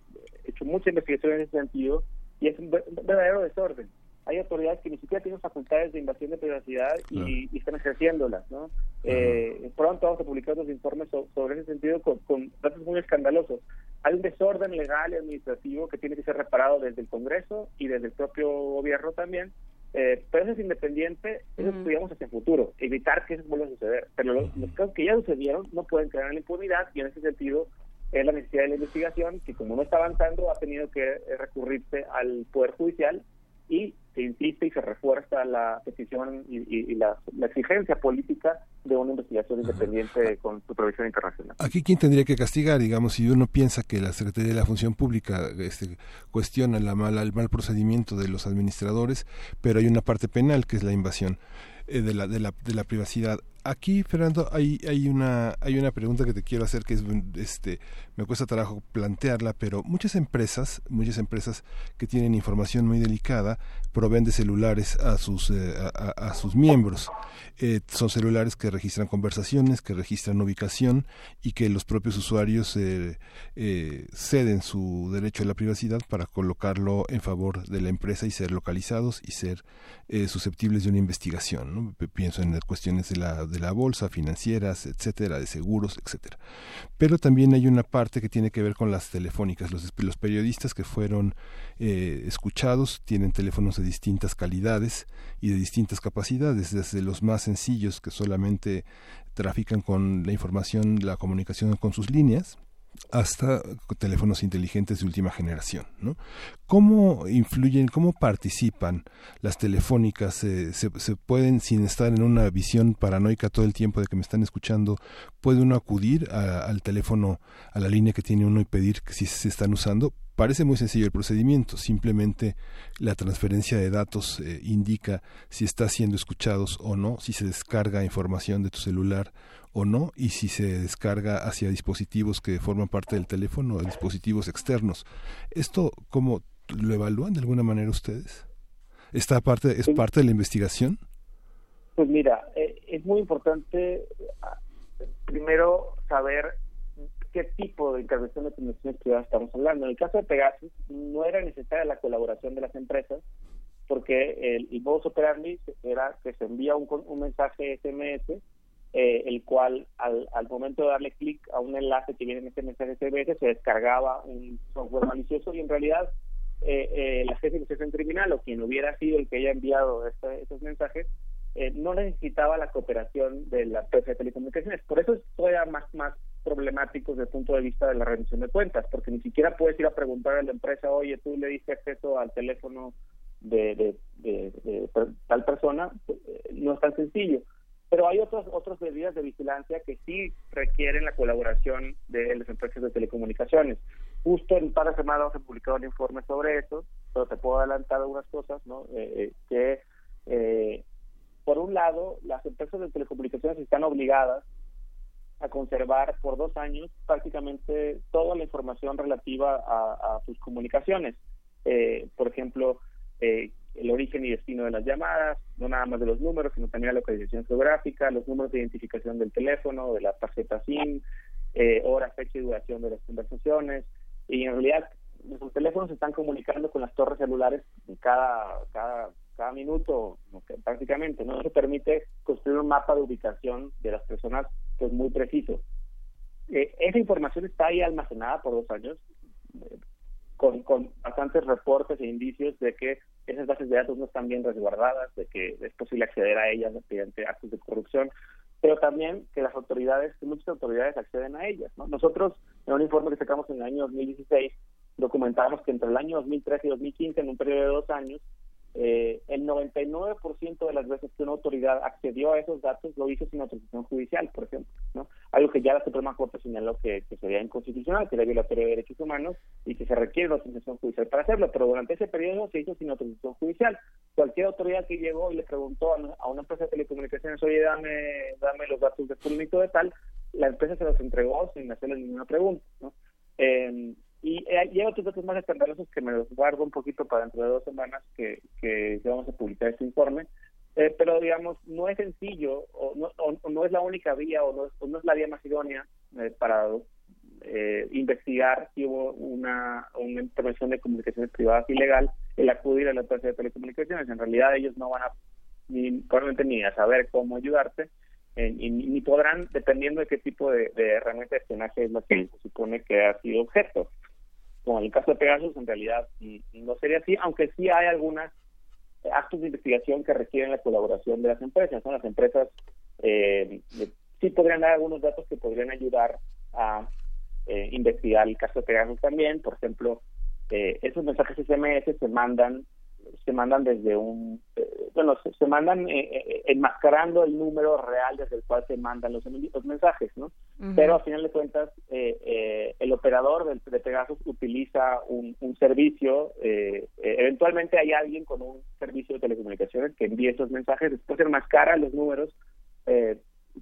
hecho mucha investigación en ese sentido y es un verdadero desorden. Hay autoridades que ni siquiera tienen facultades de invasión de privacidad y, están ejerciéndolas. ¿no? eh, pronto vamos a publicar los informes sobre ese sentido con, con datos muy escandalosos. Hay un desorden legal y administrativo que tiene que ser reparado desde el Congreso y desde el propio gobierno también eh, pero eso es independiente, eso estudiamos hacia el futuro, evitar que eso vuelva a suceder. Pero los, casos que ya sucedieron no pueden quedar en la impunidad y en ese sentido es la necesidad de la investigación que como no está avanzando ha tenido que eh, recurrirse al Poder Judicial y se insiste y se refuerza la petición y, la, exigencia política de una investigación independiente con supervisión internacional. Aquí quién tendría que castigar, digamos, si uno piensa que la Secretaría de la Función Pública este, cuestiona la mala, el mal procedimiento de los administradores, pero hay una parte penal que es la invasión eh, de, la, de, la, de la privacidad aquí, Fernando, hay, hay, una, hay una pregunta que te quiero hacer que es, este, me cuesta trabajo plantearla, pero muchas empresas, muchas empresas que tienen información muy delicada, proveen de celulares a sus, eh, a, sus miembros. Eh, son celulares que registran conversaciones, que registran ubicación y que los propios usuarios eh, ceden su derecho a la privacidad para colocarlo en favor de la empresa y ser localizados y ser susceptibles de una investigación. ¿no? Pienso en cuestiones de la de la bolsa, financieras, etcétera, de seguros, etcétera. Pero también hay una parte que tiene que ver con las telefónicas. Los, los periodistas que fueron eh, escuchados tienen teléfonos de distintas calidades y de distintas capacidades, desde los más sencillos que solamente trafican con la información, la comunicación con sus líneas, hasta teléfonos inteligentes de última generación. ¿no? ¿Cómo influyen, cómo participan las telefónicas? Eh, se, pueden, sin estar en una visión paranoica todo el tiempo de que me están escuchando, puede uno acudir al teléfono, a la línea que tiene uno y pedir que si se están usando? Parece muy sencillo el procedimiento, simplemente la transferencia de datos eh, indica si está siendo escuchados o no, si se descarga información de tu celular o no y si se descarga hacia dispositivos que forman parte del teléfono o dispositivos externos. ¿Esto cómo lo evalúan de alguna manera ustedes? ¿Esta parte es parte de la investigación? Pues mira, eh, es muy importante ah, primero saber qué tipo de intervención de comunicaciones privadas estamos hablando. En el caso de Pegasus no era necesaria la colaboración de las empresas porque el, el modus operandi era que se envía un, un mensaje SMS eh, el cual al, al momento de darle clic a un enlace que viene en este mensaje SMS se descargaba un software malicioso y en realidad eh, eh, la jefe de investigación criminal o quien hubiera sido el que haya enviado este, estos mensajes eh, no necesitaba la cooperación de la empresa de telecomunicaciones. Por eso es todavía más, más problemático desde el punto de vista de la rendición de cuentas, porque ni siquiera puedes ir a preguntar a la empresa, oye, tú le diste acceso al teléfono de, de, de tal persona, no es tan sencillo. Pero hay otras otras medidas de vigilancia que sí requieren la colaboración de las empresas de telecomunicaciones. Justo en un par de semanas hemos publicado un informe sobre eso, pero te puedo adelantar algunas cosas, ¿no? Eh, eh, que, eh, por un lado, las empresas de telecomunicaciones están obligadas a conservar por dos años prácticamente toda la información relativa a, a sus comunicaciones. por ejemplo, eh, el origen y destino de las llamadas, no nada más de los números, sino también la localización geográfica, los números de identificación del teléfono, de la tarjeta SIM, eh, hora, fecha y duración de las conversaciones. Y en realidad nuestros teléfonos se están comunicando con las torres celulares cada, cada, cada minuto, prácticamente. ¿no? Eso permite construir un mapa de ubicación de las personas pues muy preciso. Eh, esa información está ahí almacenada por dos años, con, con bastantes reportes e indicios de que esas bases de datos no están bien resguardadas, de que es posible acceder a ellas mediante actos de corrupción, pero también que las autoridades, que muchas autoridades acceden a ellas. ¿no? Nosotros, en un informe que sacamos en el año 2016, documentamos que entre el año 2013 y 2015, en un periodo de dos años, eh, el 99% de las veces que una autoridad accedió a esos datos lo hizo sin autorización judicial, por ejemplo. ¿no? Algo que ya la Suprema Corte señaló que, sería inconstitucional, que era violatorio de derechos humanos y que se requiere una autorización judicial para hacerlo, pero durante ese periodo se hizo sin autorización judicial. Cualquier autoridad que llegó y le preguntó a una empresa de telecomunicaciones, oye, dame, dame los datos de fulanito de tal, la empresa se los entregó sin hacerle ninguna pregunta. ¿no? Eh, y, eh, hay otros datos más escandalosos que me los guardo un poquito para dentro de dos semanas que, que vamos a publicar este informe. Eh, pero digamos, no es sencillo o no, no es la única vía o no es, no es la vía más idónea eh, para eh, investigar si hubo una, una intervención de comunicaciones privadas ilegal el acudir a la empresa de telecomunicaciones. En realidad ellos no van a ni, probablemente ni a saber cómo ayudarte eh, y, ni podrán, dependiendo de qué tipo de, de herramienta de espionaje es lo que se supone que ha sido objeto. Como en el caso de Pegasus, en realidad no sería así, aunque sí hay algunos actos de investigación que requieren la colaboración de las empresas. Son Las empresas eh, sí podrían dar algunos datos que podrían ayudar a eh, investigar el caso de Pegasus también. Por ejemplo, eh, esos mensajes SMS se mandan se mandan desde un, eh, bueno, se, mandan eh, eh, enmascarando el número real desde el cual se mandan los, los mensajes, ¿no? Pero a final de cuentas, el operador de, de, Pegasus utiliza un, un servicio, eventualmente hay alguien con un servicio de telecomunicaciones que envía esos mensajes, después enmascara los números,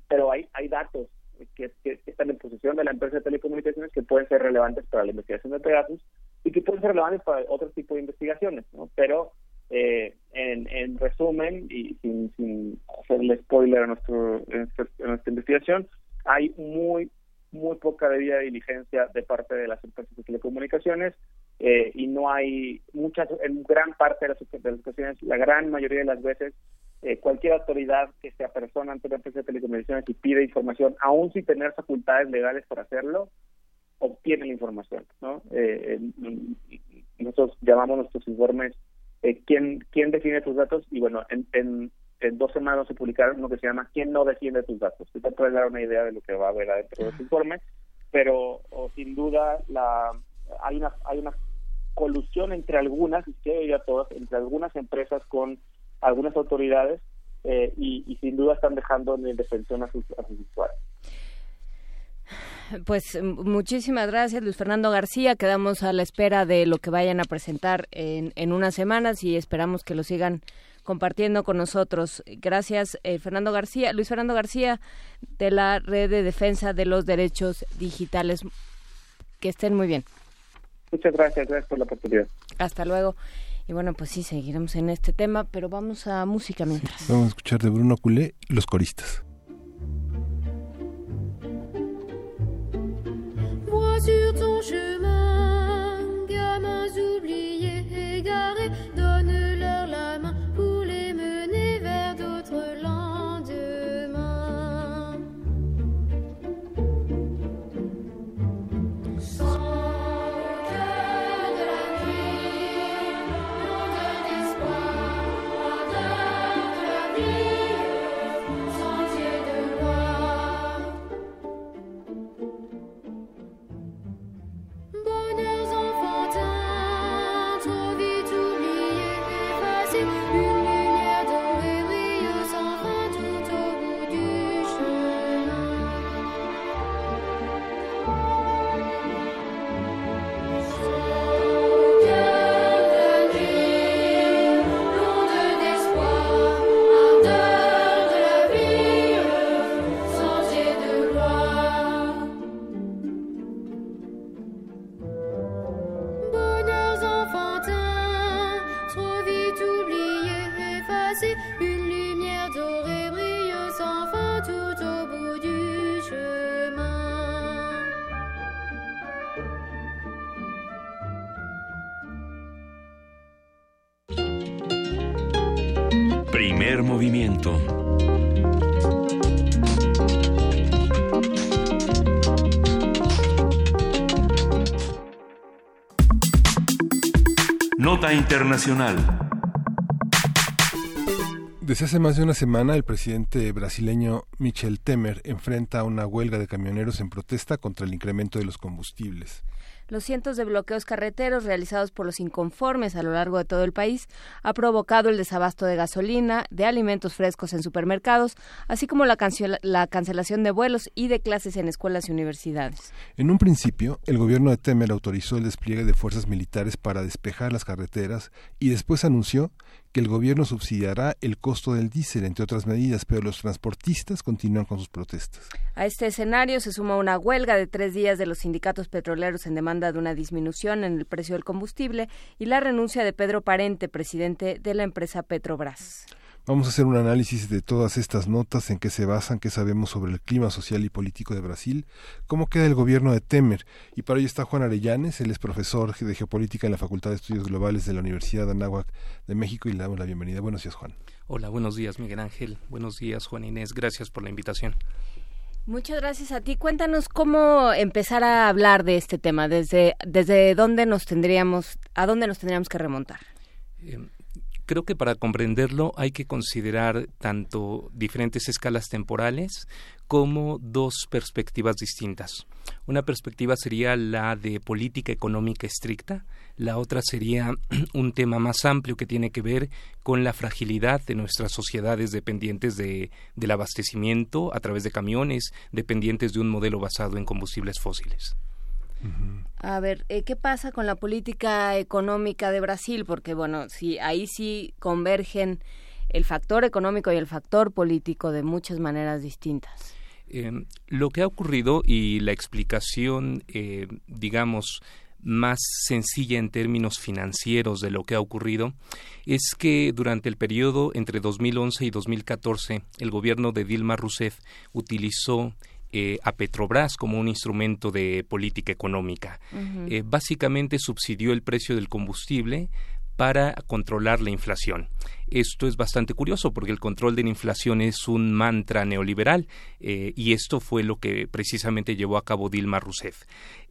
pero hay, hay datos que, que, están en posesión de la empresa de telecomunicaciones que pueden ser relevantes para la investigación de Pegasus y que pueden ser relevantes para otro tipo de investigaciones, ¿no? Pero eh, en, en, resumen, y sin, sin hacerle spoiler a, nuestro, nuestra, investigación, hay muy, muy poca debida diligencia de parte de las empresas de telecomunicaciones eh, y no hay muchas, en gran parte de las, de las la gran mayoría de las veces, eh, cualquier autoridad que se apersona ante una empresa de telecomunicaciones y pide información, aún sin tener facultades legales para hacerlo, obtiene la información. ¿no? Eh, nosotros llamamos nuestros informes eh, ¿quién, quién define tus datos y bueno, en, en, dos semanas se publicaron lo que se llama ¿quién no defiende tus datos? Esto puede dar una idea de lo que va a haber adentro de informe, pero sin duda la hay una hay una colusión entre algunas, y ya todas, entre algunas empresas con algunas autoridades eh, y, y, sin duda están dejando en defensión a sus, a sus usuarios. Pues muchísimas gracias, Luis Fernando García. Quedamos a la espera de lo que vayan a presentar en, en unas semanas y esperamos que lo sigan compartiendo con nosotros. Gracias, eh, Fernando García. Luis Fernando García, de la Red de Defensa de los Derechos Digitales. Que estén muy bien. Muchas gracias, gracias por la oportunidad. Hasta luego. Y bueno, pues sí, seguiremos en este tema, pero vamos a música mientras. Vamos a escuchar de Bruno Culé, Los Coristas. Sur ton chemin, gamins oubliés, égarés, Nota Internacional. Desde hace más de una semana, el presidente brasileño Michel Temer enfrenta una huelga de camioneros en protesta contra el incremento de los combustibles. Los cientos de bloqueos carreteros realizados por los inconformes a lo largo de todo el país ha provocado el desabasto de gasolina, de alimentos frescos en supermercados, así como la, la cancelación de vuelos y de clases en escuelas y universidades. En un principio, el gobierno de Temer autorizó el despliegue de fuerzas militares para despejar las carreteras y después anunció que el gobierno subsidiará el costo del diésel, entre otras medidas, pero los transportistas continúan con sus protestas. A este escenario se suma una huelga de tres días de los sindicatos petroleros en demanda de una disminución en el precio del combustible y la renuncia de Pedro Parente, presidente de la empresa Petrobras. Vamos a hacer un análisis de todas estas notas, en qué se basan, qué sabemos sobre el clima social y político de Brasil, cómo queda el gobierno de Temer. Y para ello está Juan Arellanes, él es profesor de geopolítica en la Facultad de Estudios Globales de la Universidad de Anáhuac de México y le damos la bienvenida. Buenos días, Juan. Hola, buenos días, Miguel Ángel. Buenos días, Juan Inés. Gracias por la invitación. Muchas gracias a ti. Cuéntanos cómo empezar a hablar de este tema, desde, desde dónde nos tendríamos, a dónde nos tendríamos que remontar. Eh, creo que para comprenderlo hay que considerar tanto diferentes escalas temporales como dos perspectivas distintas. Una perspectiva sería la de política económica estricta, la otra sería un tema más amplio que tiene que ver con la fragilidad de nuestras sociedades dependientes de, del abastecimiento a través de camiones, dependientes de un modelo basado en combustibles fósiles. A ver, eh, ¿qué pasa con la política económica de Brasil? Porque, bueno, sí, ahí sí convergen el factor económico y el factor político de muchas maneras distintas. Eh, lo que ha ocurrido y la explicación, eh, digamos, más sencilla en términos financieros de lo que ha ocurrido es que durante el periodo entre 2011 y 2014 el gobierno de Dilma Rousseff utilizó eh, a Petrobras como un instrumento de política económica. Eh, básicamente subsidió el precio del combustible para controlar la inflación. Esto es bastante curioso porque el control de la inflación es un mantra neoliberal eh, y esto fue lo que precisamente llevó a cabo Dilma Rousseff.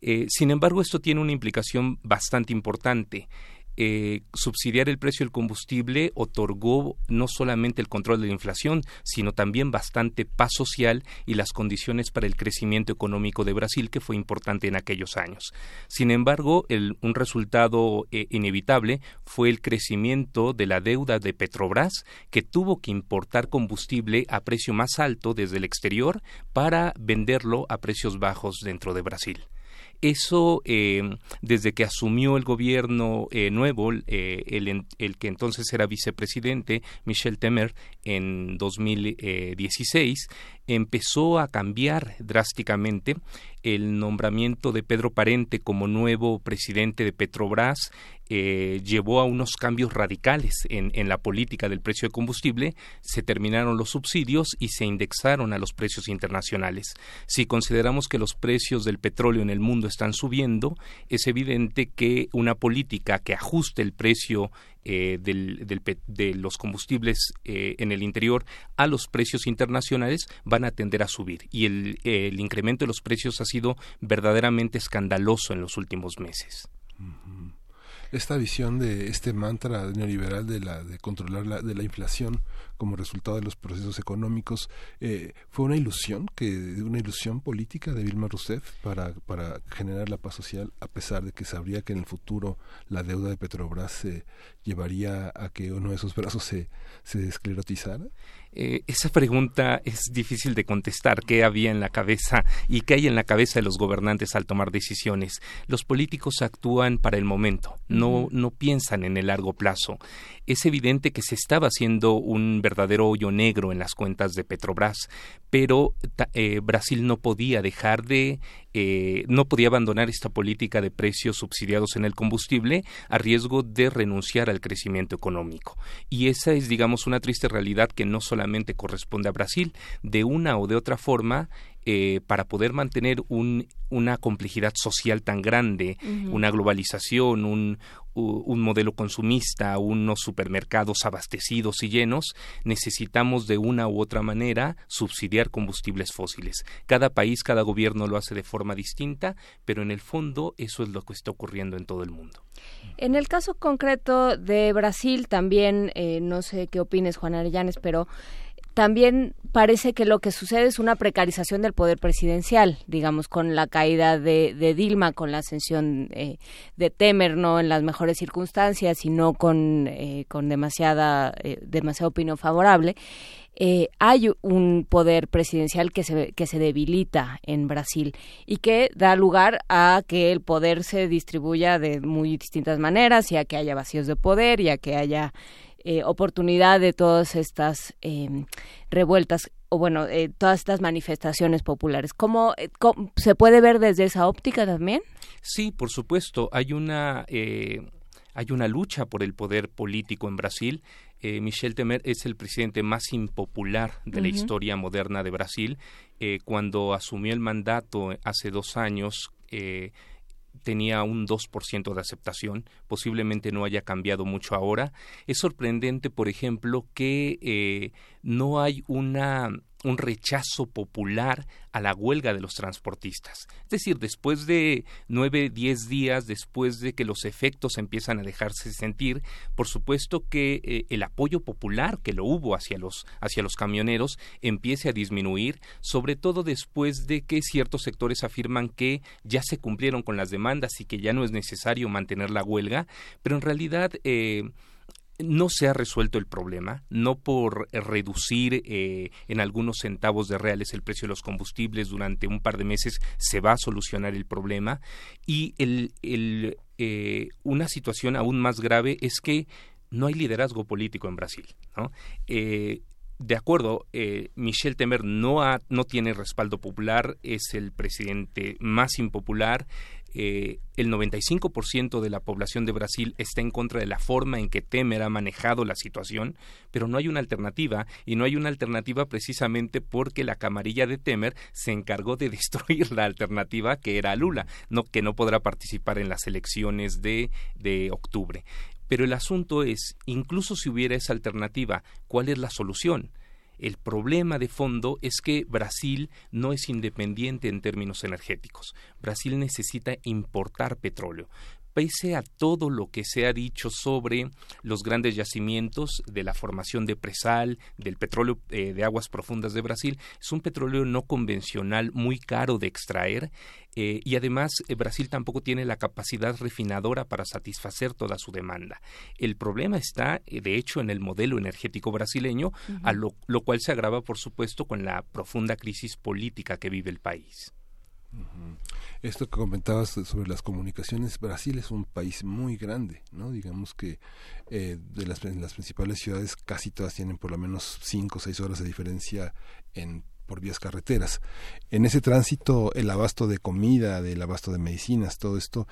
Eh, sin embargo, esto tiene una implicación bastante importante. Eh, subsidiar el precio del combustible otorgó no solamente el control de la inflación, sino también bastante paz social y las condiciones para el crecimiento económico de Brasil, que fue importante en aquellos años. Sin embargo, el- un resultado eh, inevitable fue el crecimiento de la deuda de Petrobras, que tuvo que importar combustible a precio más alto desde el exterior para venderlo a precios bajos dentro de Brasil. Eso, eh, desde que asumió el gobierno eh, nuevo, eh, el, el que entonces era vicepresidente, Michel Temer, en 2016, empezó a cambiar drásticamente el nombramiento de Pedro Parente como nuevo presidente de Petrobras eh, llevó a unos cambios radicales en, en la política del precio de combustible, se terminaron los subsidios y se indexaron a los precios internacionales. Si consideramos que los precios del petróleo en el mundo están subiendo, es evidente que una política que ajuste el precio eh, del- del de los combustibles eh, en el interior a los precios internacionales van a tender a subir y el, el incremento de los precios ha sido verdaderamente escandaloso en los últimos meses. Esta visión de este mantra neoliberal de la de controlar la, de la inflación como resultado de los procesos económicos eh, fue una ilusión que una ilusión política de Vilma Rousseff para para generar la paz social a pesar de que sabría que en el futuro la deuda de Petrobras se llevaría a que uno de esos brazos se se esclerotizara. Eh, esa pregunta es difícil de contestar. ¿Qué había en la cabeza y qué hay en la cabeza de los gobernantes al tomar decisiones? Los políticos actúan para el momento, no, no piensan en el largo plazo. Es evidente que se estaba haciendo un verdadero hoyo negro en las cuentas de Petrobras, pero eh, Brasil no podía dejar de, eh, no podía abandonar esta política de precios subsidiados en el combustible a riesgo de renunciar al crecimiento económico. Y esa es, digamos, una triste realidad que no solamente corresponde a Brasil. De una o de otra forma, eh, para poder mantener un, una complejidad social tan grande, una globalización, un, un modelo consumista, unos supermercados abastecidos y llenos, necesitamos de una u otra manera subsidiar combustibles fósiles. Cada país, cada gobierno lo hace de forma distinta, pero en el fondo eso es lo que está ocurriendo en todo el mundo. En el caso concreto de Brasil, también, eh, no sé qué opines, Juan Arellanes, pero también parece que lo que sucede es una precarización del poder presidencial, digamos, con la caída de, de Dilma, con la ascensión eh, de Temer, no en las mejores circunstancias y no con, eh, con demasiada, eh, demasiada opinión favorable. Eh, hay un poder presidencial que se, que se debilita en Brasil y que da lugar a que el poder se distribuya de muy distintas maneras y a que haya vacíos de poder y a que haya eh, oportunidad de todas estas eh, revueltas o bueno, eh, todas estas manifestaciones populares. ¿Cómo, eh, cómo- se puede ver desde esa óptica también? Sí, por supuesto, hay una eh, hay una lucha por el poder político en Brasil. Eh, Michel Temer es el presidente más impopular de la historia moderna de Brasil. Eh, cuando asumió el mandato hace dos años, eh, tenía un 2% de aceptación, posiblemente no haya cambiado mucho ahora. Es sorprendente, por ejemplo, que eh, no hay una un rechazo popular a la huelga de los transportistas. Es decir, después de nueve, diez días, después de que los efectos empiezan a dejarse sentir, por supuesto que eh, el apoyo popular que lo hubo hacia los, hacia los camioneros empiece a disminuir, sobre todo después de que ciertos sectores afirman que ya se cumplieron con las demandas y que ya no es necesario mantener la huelga, pero en realidad eh, no se ha resuelto el problema, no por eh, reducir eh, en algunos centavos de reales el precio de los combustibles durante un par de meses se va a solucionar el problema y el, eh, una situación aún más grave es que no hay liderazgo político en Brasil. de acuerdo, Michel Temer no, ha, no tiene respaldo popular, es el presidente más impopular. Eh, el 95% de la población de Brasil está en contra de la forma en que Temer ha manejado la situación, pero no hay una alternativa y no hay una alternativa precisamente porque la camarilla de Temer se encargó de destruir la alternativa que era Lula, que no podrá participar en las elecciones de octubre. Pero el asunto es, incluso si hubiera esa alternativa, ¿cuál es la solución? El problema de fondo es que Brasil no es independiente en términos energéticos. Brasil necesita importar petróleo. Pese a todo lo que se ha dicho sobre los grandes yacimientos de la formación de presal, del petróleo eh, de aguas profundas de Brasil, es un petróleo no convencional muy caro de extraer eh, y además eh, Brasil tampoco tiene la capacidad refinadora para satisfacer toda su demanda. El problema está, eh, de hecho, en el modelo energético brasileño, Ujú. a lo, lo cual se agrava, por supuesto, con la profunda crisis política que vive el país. Esto que comentabas sobre las comunicaciones, Brasil es un país muy grande, ¿no? Digamos que eh, de las, principales ciudades casi todas tienen por lo menos cinco o seis horas de diferencia en por vías carreteras. En ese tránsito, el abasto de comida, del abasto de medicinas, todo esto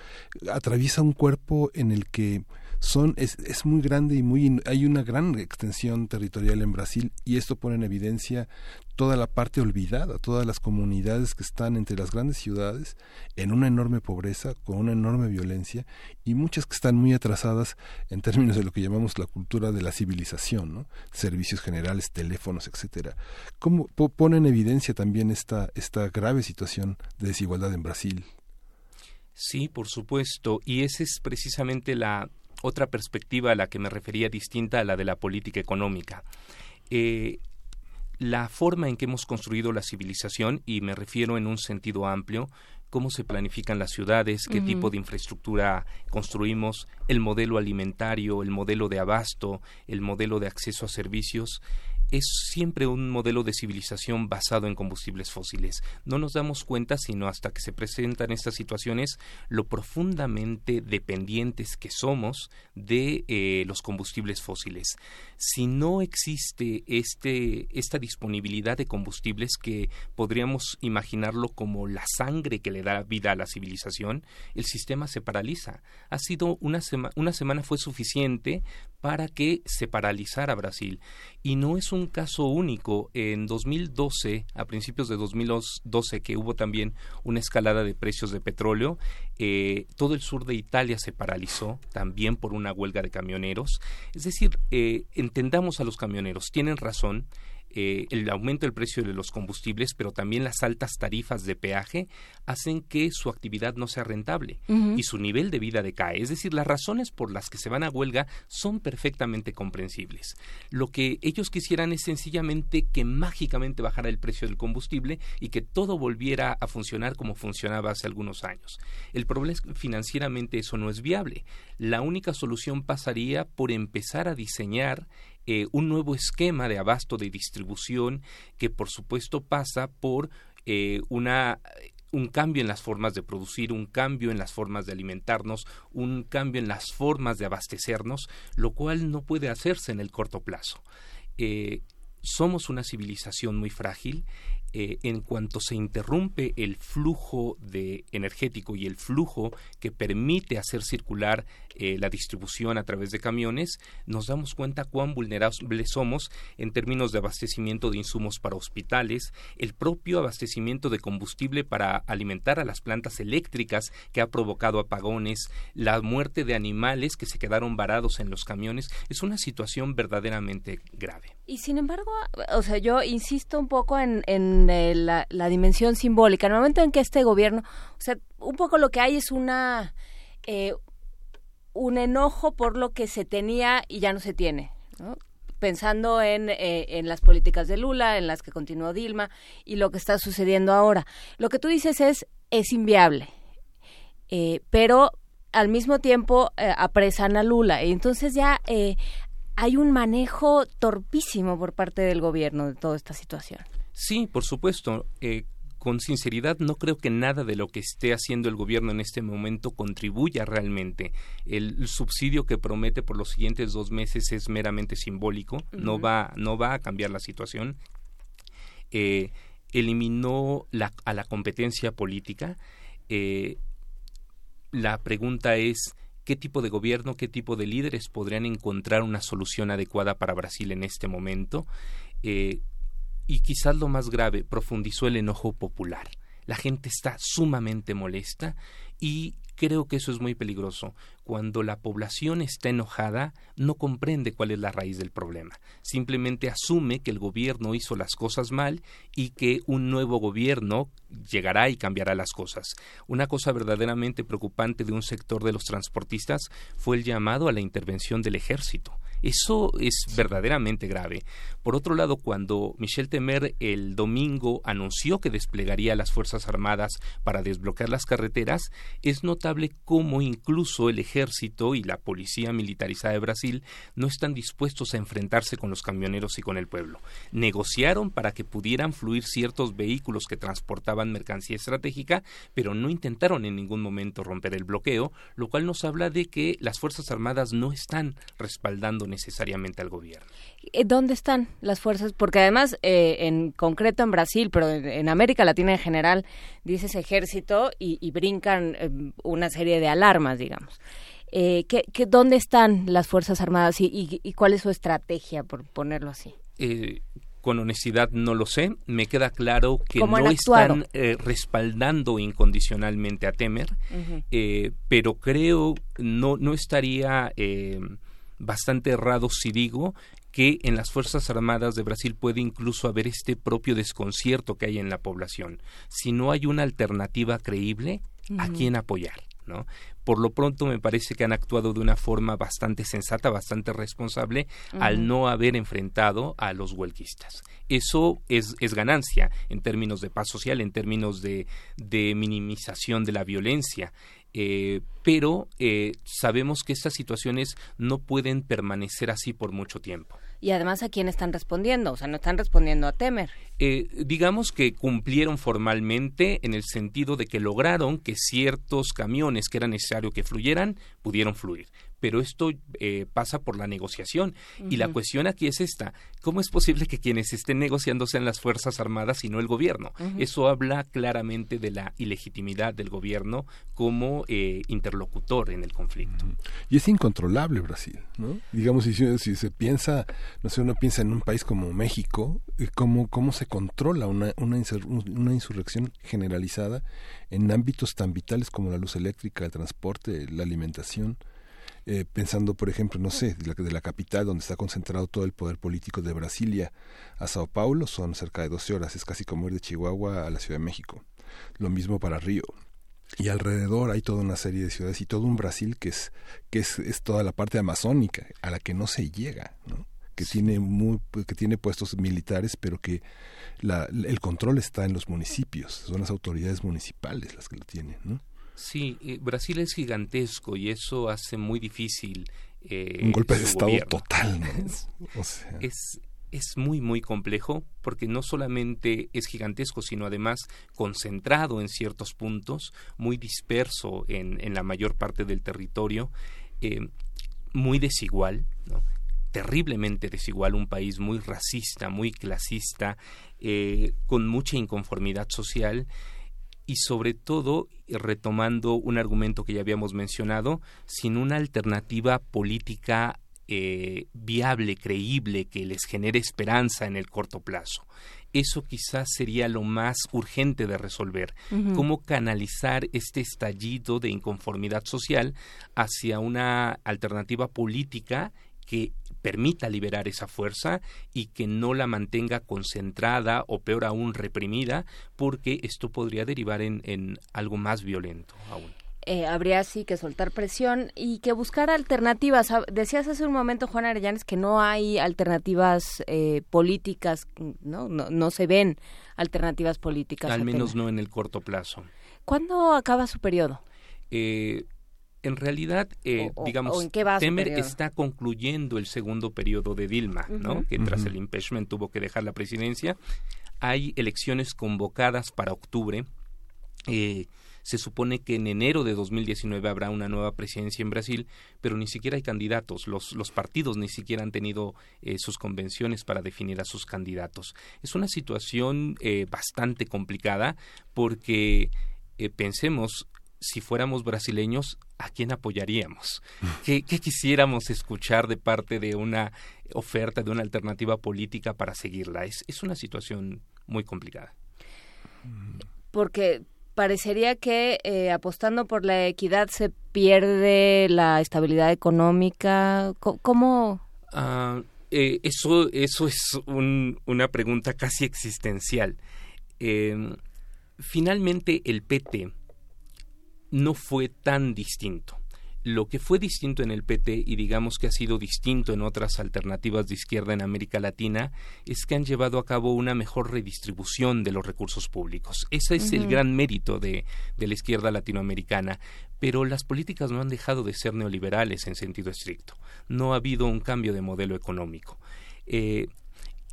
atraviesa un cuerpo en el que son es, es muy grande y muy hay una gran extensión territorial en Brasil y esto pone en evidencia toda la parte olvidada, todas las comunidades que están entre las grandes ciudades en una enorme pobreza, con una enorme violencia y muchas que están muy atrasadas en términos de lo que llamamos la cultura de la civilización, ¿no? servicios generales, teléfonos, etcétera. ¿Cómo po- pone en evidencia también esta esta grave situación de desigualdad en Brasil? Sí, por supuesto, y esa es precisamente la otra perspectiva a la que me refería distinta a la de la política económica. Eh, la forma en que hemos construido la civilización, y me refiero en un sentido amplio, cómo se planifican las ciudades, qué tipo de infraestructura construimos, el modelo alimentario, el modelo de abasto, el modelo de acceso a servicios, es siempre un modelo de civilización basado en combustibles fósiles. No nos damos cuenta sino hasta que se presentan estas situaciones lo profundamente dependientes que somos de eh, los combustibles fósiles. Si no existe este, esta disponibilidad de combustibles que podríamos imaginarlo como la sangre que le da vida a la civilización, el sistema se paraliza. Ha sido una, sema- una semana fue suficiente para que se paralizara Brasil. Y no es un un caso único. En 2012, a principios de 2012, que hubo también una escalada de precios de petróleo, eh, todo el sur de Italia se paralizó también por una huelga de camioneros. Es decir, eh, entendamos a los camioneros, tienen razón. Eh, el aumento del precio de los combustibles, pero también las altas tarifas de peaje hacen que su actividad no sea rentable y su nivel de vida decae. Es decir, las razones por las que se van a huelga son perfectamente comprensibles. Lo que ellos quisieran es sencillamente que mágicamente bajara el precio del combustible y que todo volviera a funcionar como funcionaba hace algunos años. El problema es que financieramente eso no es viable. La única solución pasaría por empezar a diseñar eh, un nuevo esquema de abasto de distribución que por supuesto pasa por eh, una un cambio en las formas de producir, un cambio en las formas de alimentarnos, un cambio en las formas de abastecernos, lo cual no puede hacerse en el corto plazo. Eh, somos una civilización muy frágil. Eh, en cuanto se interrumpe el flujo de energético y el flujo que permite hacer circular eh, la distribución a través de camiones, nos damos cuenta cuán vulnerables somos en términos de abastecimiento de insumos para hospitales, el propio abastecimiento de combustible para alimentar a las plantas eléctricas que ha provocado apagones, la muerte de animales que se quedaron varados en los camiones, es una situación verdaderamente grave. Y sin embargo, o sea, yo insisto un poco en, en eh, la, la dimensión simbólica. En el momento en que este gobierno, o sea, un poco lo que hay es una eh, un enojo por lo que se tenía y ya no se tiene, ¿no? pensando en, eh, en las políticas de Lula, en las que continuó Dilma y lo que está sucediendo ahora. Lo que tú dices es es inviable, eh, pero al mismo tiempo apresan a Lula y entonces ya hay un manejo torpísimo por parte del gobierno de toda esta situación. Sí, por supuesto. Eh, con sinceridad, no creo que nada de lo que esté haciendo el gobierno en este momento contribuya realmente. El subsidio que promete por los siguientes dos meses es meramente simbólico, no va, no va a cambiar la situación. Eh, eliminó la, a la competencia política. Eh, la pregunta es qué tipo de gobierno, qué tipo de líderes podrían encontrar una solución adecuada para Brasil en este momento. Eh, y quizás lo más grave, profundizó el enojo popular. La gente está sumamente molesta y creo que eso es muy peligroso. Cuando la población está enojada, no comprende cuál es la raíz del problema. Simplemente asume que el gobierno hizo las cosas mal y que un nuevo gobierno llegará y cambiará las cosas. Una cosa verdaderamente preocupante de un sector de los transportistas fue el llamado a la intervención del ejército. Eso es verdaderamente grave. Por otro lado, cuando Michel Temer el domingo anunció que desplegaría las Fuerzas Armadas para desbloquear las carreteras, es notable cómo incluso el ejército y la policía militarizada de Brasil no están dispuestos a enfrentarse con los camioneros y con el pueblo. Negociaron para que pudieran fluir ciertos vehículos que transportaban mercancía estratégica, pero no intentaron en ningún momento romper el bloqueo, lo cual nos habla de que las Fuerzas Armadas no están respaldando necesariamente al gobierno. Eh, ¿Dónde están las fuerzas? Porque además, eh, en concreto en Brasil, pero en, en América Latina en general, dices ejército y, y brincan eh, una serie de alarmas, digamos. Eh, ¿qué, qué, ¿Dónde están las Fuerzas Armadas y, y- y cuál es su estrategia, por ponerlo así? Eh, con honestidad no lo sé. Me queda claro que ¿Cómo han no actuado? están respaldando incondicionalmente a Temer, pero creo no no estaría bastante errado si digo que en las Fuerzas Armadas de Brasil puede incluso haber este propio desconcierto que hay en la población. Si no hay una alternativa creíble, ¿a quién apoyar? ¿no? Por lo pronto me parece que han actuado de una forma bastante sensata, bastante responsable, al no haber enfrentado a los huelguistas. Eso es, es ganancia en términos de paz social, en términos de, de minimización de la violencia. Eh, pero eh, sabemos que estas situaciones no pueden permanecer así por mucho tiempo. Y además, ¿a quién están respondiendo? O sea, no están respondiendo a Temer. Eh, digamos que cumplieron formalmente en el sentido de que lograron que ciertos camiones que era necesario que fluyeran pudieron fluir. Pero esto eh, pasa por la negociación. Y la cuestión aquí es esta, ¿cómo es posible que quienes estén negociando sean las Fuerzas Armadas y no el gobierno? Eso habla claramente de la ilegitimidad del gobierno como eh, interlocutor en el conflicto. Y es incontrolable Brasil, ¿no? Digamos, si, si se piensa, no sé, uno piensa en un país como México, eh, cómo, cómo se controla una, una, insur- una insurrección generalizada en ámbitos tan vitales como la luz eléctrica, el transporte, la alimentación. Eh, pensando, por ejemplo, no sé, de la, de la capital donde está concentrado todo el poder político de Brasilia a Sao Paulo son cerca de 12 horas, es casi como ir de Chihuahua a la Ciudad de México. Lo mismo para Río y alrededor hay toda una serie de ciudades y todo un Brasil que es que es, es toda la parte amazónica a la que no se llega ¿no? que tiene muy que tiene puestos militares pero que la, el control está en los municipios son las autoridades municipales las que lo tienen ¿no? Sí, eh, Brasil es gigantesco y eso hace muy difícil eh, un golpe de estado gobierno. total ¿no? o sea, es, es muy, muy complejo porque no solamente es gigantesco, sino además concentrado en ciertos puntos, muy disperso en, en la mayor parte del territorio, eh, muy desigual, ¿no? terriblemente desigual, un país muy racista, muy clasista, eh, con mucha inconformidad social y sobre todo, y retomando un argumento que ya habíamos mencionado, sin una alternativa política eh, viable, creíble, que les genere esperanza en el corto plazo. Eso quizás sería lo más urgente de resolver. ¿Cómo canalizar este estallido de inconformidad social hacia una alternativa política que permita liberar esa fuerza y que no la mantenga concentrada o peor aún reprimida, porque esto podría derivar en, en algo más violento aún. Eh, habría sí que soltar presión y que buscar alternativas. Decías hace un momento, Juan Arellanes, que no hay alternativas eh, políticas, ¿no? ¿no? No se ven alternativas políticas. Al menos no en el corto plazo. ¿Cuándo acaba su periodo? Eh, en realidad, eh, O- digamos, o en qué va su Temer periodo? está concluyendo el segundo periodo de Dilma, ¿no? Que tras el impeachment tuvo que dejar la presidencia. Hay elecciones convocadas para octubre. Eh, se supone que en enero de 2019 habrá una nueva presidencia en Brasil, pero ni siquiera hay candidatos. Los, los partidos ni siquiera han tenido eh, sus convenciones para definir a sus candidatos. Es una situación eh, bastante complicada porque eh, pensemos, si fuéramos brasileños, ¿a quién apoyaríamos? ¿Qué, ¿Qué quisiéramos escuchar de parte de una oferta, de una alternativa política para seguirla? Es, es una situación muy complicada. Porque parecería que eh, apostando por la equidad se pierde la estabilidad económica. Co- ¿Cómo? Ah, eh, eso, eso es un- una pregunta casi existencial. Eh, finalmente, el PT no fue tan distinto. Lo que fue distinto en el PT y digamos que ha sido distinto en otras alternativas de izquierda en América Latina es que han llevado a cabo una mejor redistribución de los recursos públicos. Ese es el gran mérito de, de la izquierda latinoamericana. Pero las políticas no han dejado de ser neoliberales en sentido estricto. No ha habido un cambio de modelo económico. Eh,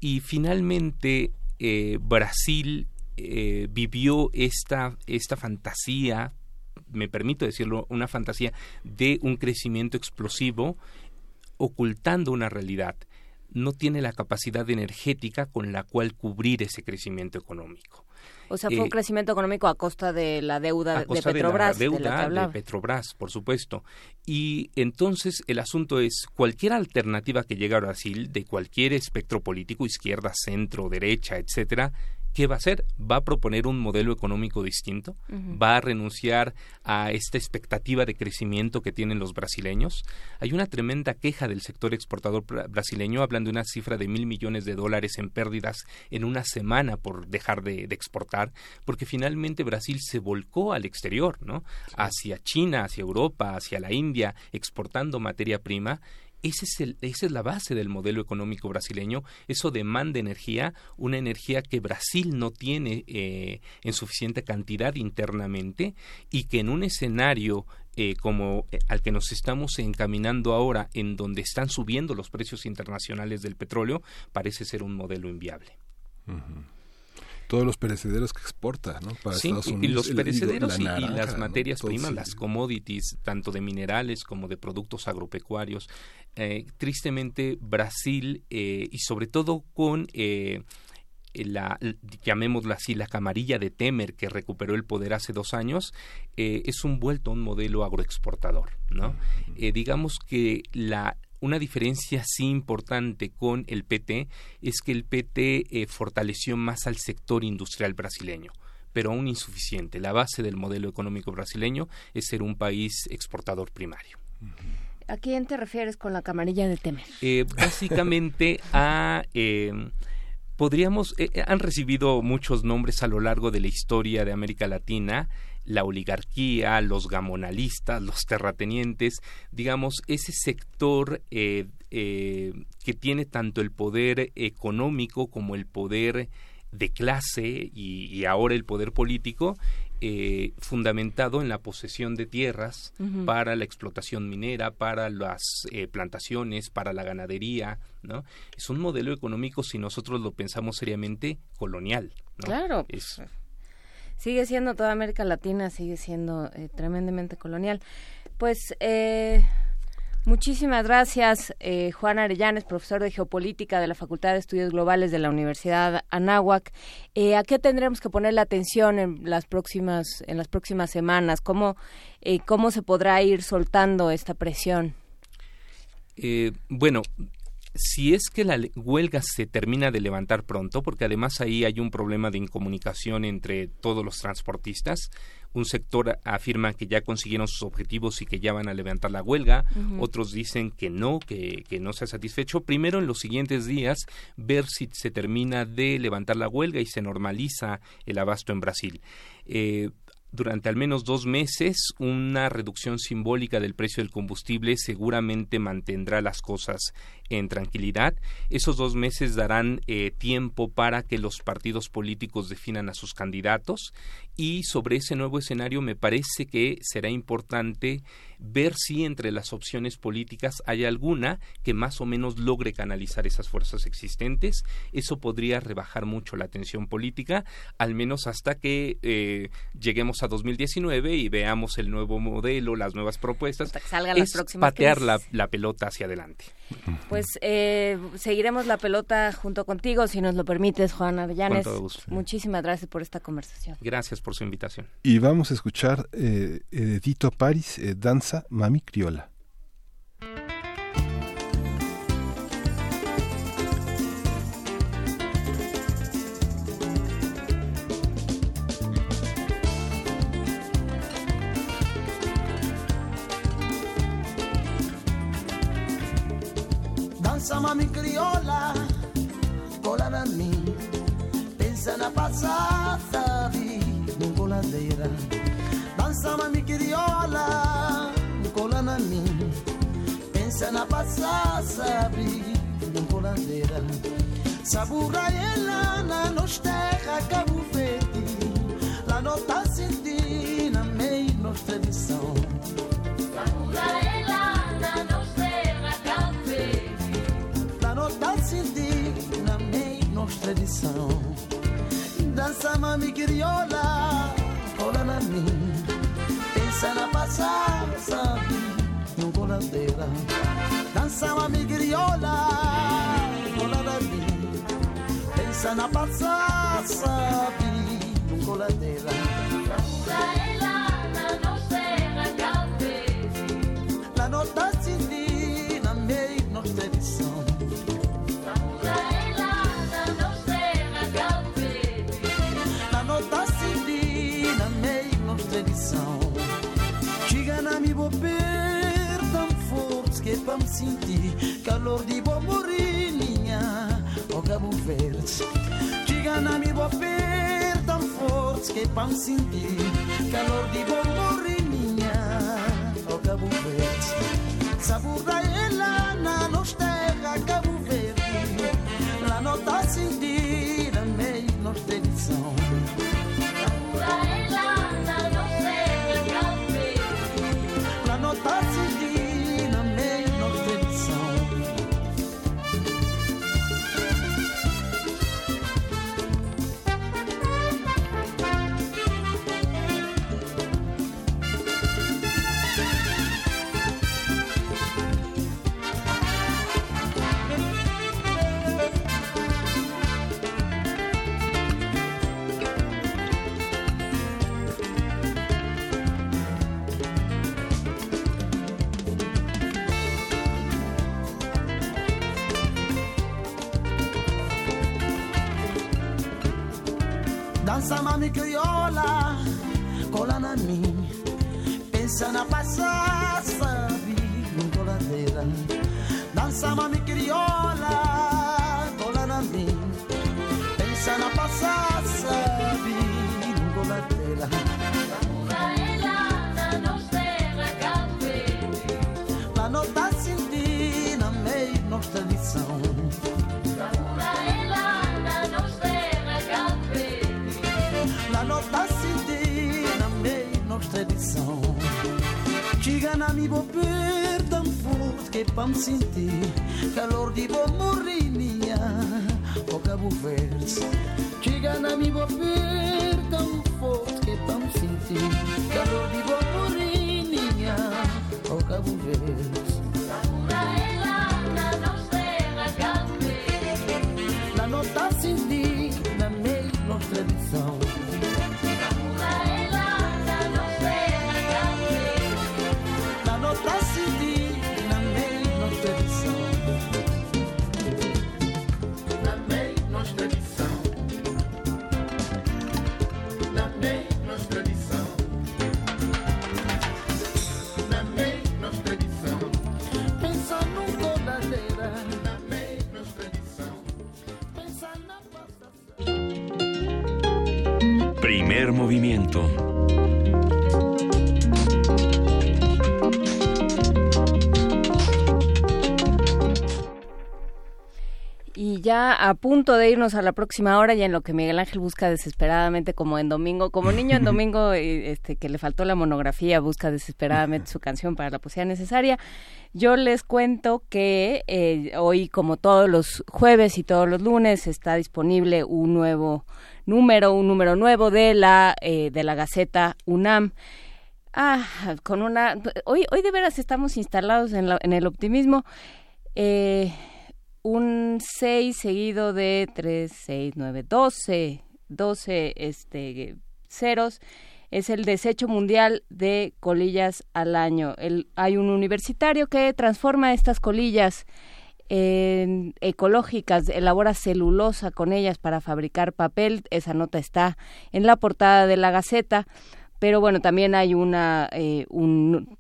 y finalmente eh, Brasil eh, vivió esta, esta fantasía, me permito decirlo, una fantasía de un crecimiento explosivo ocultando una realidad. No tiene la capacidad energética con la cual cubrir ese crecimiento económico. O sea, fue un Eh, crecimiento económico a costa de la deuda a de Petrobras, de la de deuda de, hablaba. Petrobras, por supuesto. Y entonces el asunto es cualquier alternativa que llegue a Brasil de cualquier espectro político, izquierda, centro, derecha, etcétera, ¿qué va a hacer? ¿Va a proponer un modelo económico distinto? ¿Va a renunciar a esta expectativa de crecimiento que tienen los brasileños? Hay una tremenda queja del sector exportador bra- brasileño, hablan de una cifra de mil millones de dólares en pérdidas en una semana por dejar de, de exportar, porque finalmente Brasil se volcó al exterior, ¿no? Hacia China, hacia Europa, hacia la India, exportando materia prima. Ese es el, esa es la base del modelo económico brasileño. Eso demanda energía, una energía que Brasil no tiene eh, en suficiente cantidad internamente y que en un escenario eh, como eh, al que nos estamos encaminando ahora, en donde están subiendo los precios internacionales del petróleo, parece ser un modelo inviable. Todos los perecederos que exporta, ¿no? Para Sí, Estados y- y Unidos, los el- perecederos y, la y naranja, las ¿no? materias primas, las commodities, tanto de minerales como de productos agropecuarios. Eh, tristemente, Brasil, eh, y sobre todo con eh, la, llamémosla así, la camarilla de Temer que recuperó el poder hace dos años, eh, es un vuelto a un modelo agroexportador, ¿no? Eh, digamos que la una diferencia sí importante con el PT es que el PT eh, fortaleció más al sector industrial brasileño pero aún insuficiente. La base del modelo económico brasileño es ser un país exportador primario. ¿A quién te refieres con la camarilla de Temer? Eh, básicamente a eh, podríamos eh, eh, han recibido muchos nombres a lo largo de la historia de América Latina la oligarquía, los gamonalistas, los terratenientes, digamos, ese sector eh, eh, que tiene tanto el poder económico como el poder de clase y, y ahora el poder político, eh, fundamentado en la posesión de tierras para la explotación minera, para las eh, plantaciones, para la ganadería, ¿no? Es un modelo económico, si nosotros lo pensamos seriamente, colonial, ¿no? Claro, pues, Es- sigue siendo toda América Latina, sigue siendo eh, tremendamente colonial. Pues eh, muchísimas gracias, eh, Juan Arellanes, profesor de Geopolítica de la Facultad de Estudios Globales de la Universidad Anáhuac. Eh, ¿A qué tendremos que poner la atención en las próximas, en las próximas semanas? ¿Cómo, eh, ¿Cómo se podrá ir soltando esta presión? Eh, bueno, si es que la huelga se termina de levantar pronto, porque además ahí hay un problema de incomunicación entre todos los transportistas. Un sector afirma que ya consiguieron sus objetivos y que ya van a levantar la huelga. Otros dicen que no, que, que no se ha satisfecho. Primero, en los siguientes días, ver si se termina de levantar la huelga y se normaliza el abasto en Brasil. Eh, durante al menos dos meses, una reducción simbólica del precio del combustible seguramente mantendrá las cosas en tranquilidad. Esos dos meses darán eh, tiempo para que los partidos políticos definan a sus candidatos y sobre ese nuevo escenario me parece que será importante ver si entre las opciones políticas hay alguna que más o menos logre canalizar esas fuerzas existentes. Eso podría rebajar mucho la tensión política, al menos hasta que eh, lleguemos a 2019 y veamos el nuevo modelo, las nuevas propuestas. que salgan las próximas patear la pelota hacia adelante. Pues eh, seguiremos la pelota junto contigo, si nos lo permites, Juan Avellanes. Con todo gusto. Muchísimas gracias por esta conversación. Gracias por su invitación. Y vamos a escuchar eh, Dito Paris, eh, Danza Mami Criola. Dança mami crioula, cola na mim. Pensa na passata, vi, no coladeira. Dança mami crioula, cola na mim. Pensa na passata, vi, no coladeira. Sabura ela na nos terra Cabo Verde. La nota sentina, meio nos tradição. La nota sentina, meio nos tradição. Dança mami crioula, cola na mim. Pensa na passada, no coladeira. Dança mami crioula, cola na mim. Pensa na passada, no coladeira. La forte que pra me sentir calor de bom morinha, o Cabo Verde. Chega na mi bobeira tão forte que pra me sentir calor de bom morinha, o Cabo Verde. Sabor da ela na nos terra Cabo Verde. La nota sentina, meio nos tradição. Mi bober tão forte que pam sentir calor de bom morrinha o cabo verde. Chega na mi bober tão forte a punto de irnos a la próxima hora, ya en lo que Miguel Ángel busca desesperadamente, como en domingo, como niño en domingo, eh, este que le faltó la monografía, busca desesperadamente su canción para la poesía necesaria. Yo les cuento que eh, hoy, como todos los jueves y todos los lunes, está disponible un nuevo número, un número nuevo de la eh, de la Gaceta UNAM. Ah, con una hoy hoy de veras estamos instalados en, la- en el optimismo. Eh, un 6 seguido de 3, 6, 9, 12, 12 este, ceros. Es el desecho mundial de colillas al año. Hay un universitario que transforma estas colillas en ecológicas, elabora celulosa con ellas para fabricar papel. Esa nota está en la portada de la Gaceta. Pero bueno, también hay una eh, un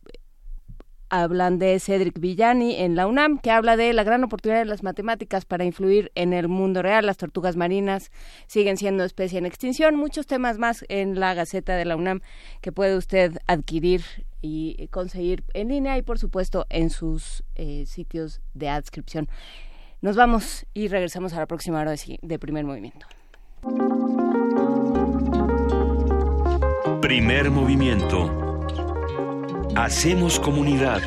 hablan de Cedric Villani en la UNAM, que habla de la gran oportunidad de las matemáticas para influir en el mundo real. Las tortugas marinas siguen siendo especie en extinción. Muchos temas más en la Gaceta de la UNAM que puede usted adquirir y conseguir en línea y, por supuesto, en sus eh, sitios de adscripción. Nos vamos y regresamos a la próxima hora de, primer movimiento. Primer movimiento. Hacemos comunidad.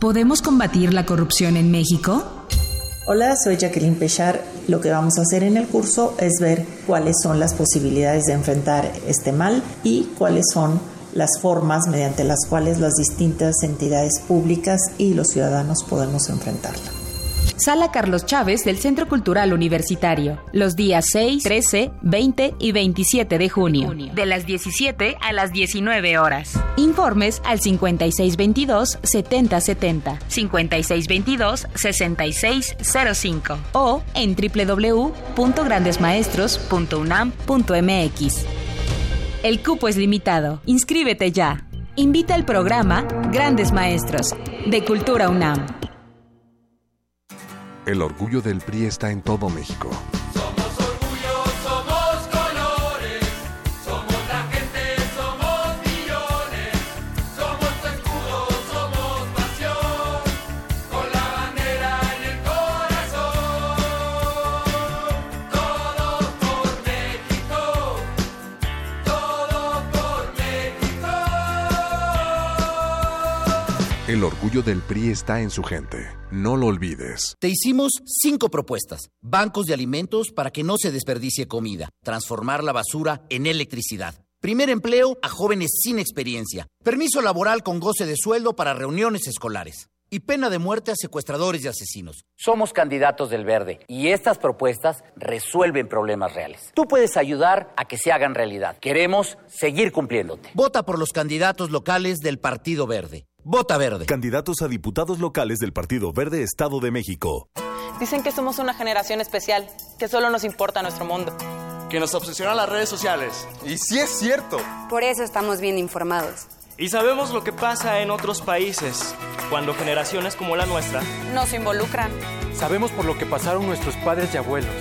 ¿Podemos combatir la corrupción en México? Hola, soy Jacqueline Pechar. Lo que vamos a hacer en el curso es ver cuáles son las posibilidades de enfrentar este mal y cuáles son las formas mediante las cuales las distintas entidades públicas y los ciudadanos podemos enfrentarla. Sala Carlos Chávez del Centro Cultural Universitario, los días 6, 13, 20 y 27 de junio, de las 17 a las 19 horas. Informes al 5622-7070, 5622-6605 o en www.grandesmaestros.unam.mx. El cupo es limitado. Inscríbete ya. Invita al programa Grandes Maestros de Cultura UNAM. El orgullo del PRI está en todo México. El orgullo del PRI está en su gente. No lo olvides. Te hicimos cinco propuestas. Bancos de alimentos para que no se desperdicie comida. Transformar la basura en electricidad. Primer empleo a jóvenes sin experiencia. Permiso laboral con goce de sueldo para reuniones escolares. Y pena de muerte a secuestradores y asesinos. Somos candidatos del Verde y estas propuestas resuelven problemas reales. Tú puedes ayudar a que se hagan realidad. Queremos seguir cumpliéndote. Vota por los candidatos locales del Partido Verde. Vota Verde. Candidatos a diputados locales del Partido Verde Estado de México. Dicen que somos una generación especial, que solo nos importa nuestro mundo. Que nos obsesionan las redes sociales. Y sí es cierto. Por eso estamos bien informados. Y sabemos lo que pasa en otros países, cuando generaciones como la nuestra nos involucran. Sabemos por lo que pasaron nuestros padres y abuelos.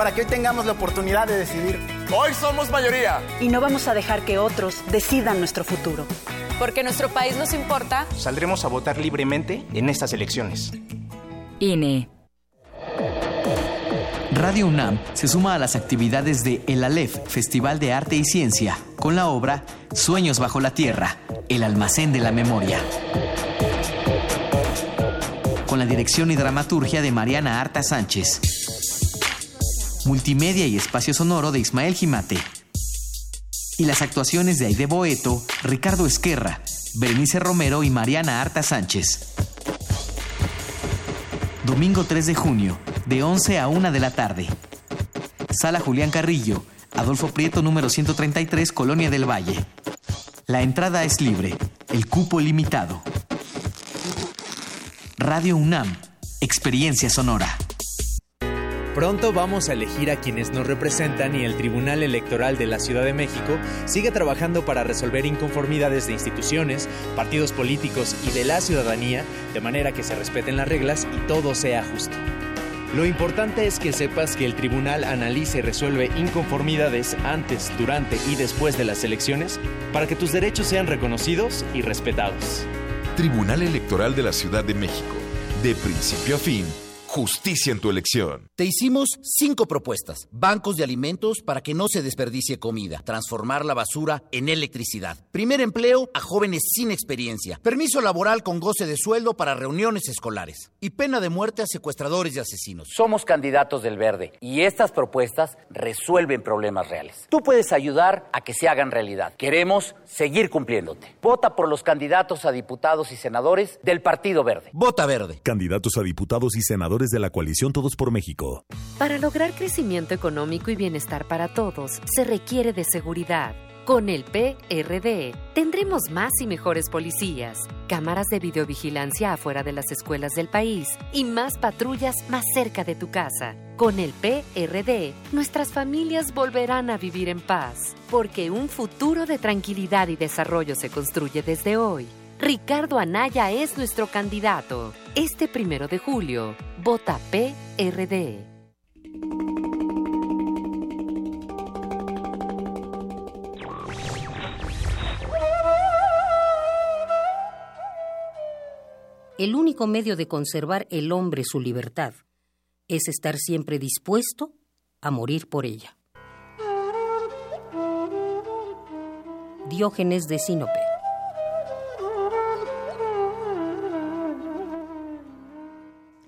Para que hoy tengamos la oportunidad de decidir. Hoy somos mayoría. Y no vamos a dejar que otros decidan nuestro futuro. Porque nuestro país nos importa. Saldremos a votar libremente en estas elecciones. INE. Radio UNAM se suma a las actividades de El Aleph, Festival de Arte y Ciencia, con la obra Sueños bajo la Tierra, el almacén de la memoria. Con la dirección y dramaturgia de Mariana Arta Sánchez. Multimedia y espacio sonoro de Ismael Jimate. Y las actuaciones de Aide Boeto, Ricardo Esquerra, Berenice Romero y Mariana Arta Sánchez. Domingo 3 de junio, de 11 a 1 de la tarde. Sala Julián Carrillo, Adolfo Prieto número 133, Colonia del Valle. La entrada es libre, el cupo limitado. Radio UNAM, experiencia sonora. Pronto vamos a elegir a quienes nos representan y el Tribunal Electoral de la Ciudad de México sigue trabajando para resolver inconformidades de instituciones, partidos políticos y de la ciudadanía, de manera que se respeten las reglas y todo sea justo. Lo importante es que sepas que el tribunal analiza y resuelve inconformidades antes, durante y después de las elecciones para que tus derechos sean reconocidos y respetados. Tribunal Electoral de la Ciudad de México. De principio a fin, justicia en tu elección. Te hicimos cinco propuestas. Bancos de alimentos para que no se desperdicie comida. Transformar la basura en electricidad. Primer empleo a jóvenes sin experiencia. Permiso laboral con goce de sueldo para reuniones escolares. Y pena de muerte a secuestradores y asesinos. Somos candidatos del Verde y estas propuestas resuelven problemas reales. Tú puedes ayudar a que se hagan realidad. Queremos seguir cumpliéndote. Vota por los candidatos a diputados y senadores del Partido Verde. Vota Verde. Candidatos a diputados y senadores de la coalición Todos por México. Para lograr crecimiento económico y bienestar para todos, se requiere de seguridad. Con el PRD tendremos más y mejores policías, cámaras de videovigilancia afuera de las escuelas del país y más patrullas más cerca de tu casa. Con el PRD, nuestras familias volverán a vivir en paz, porque un futuro de tranquilidad y desarrollo se construye desde hoy. Ricardo Anaya es nuestro candidato. Este primero de julio, vota PRD. El único medio de conservar el hombre su libertad es estar siempre dispuesto a morir por ella. Diógenes de Sinope.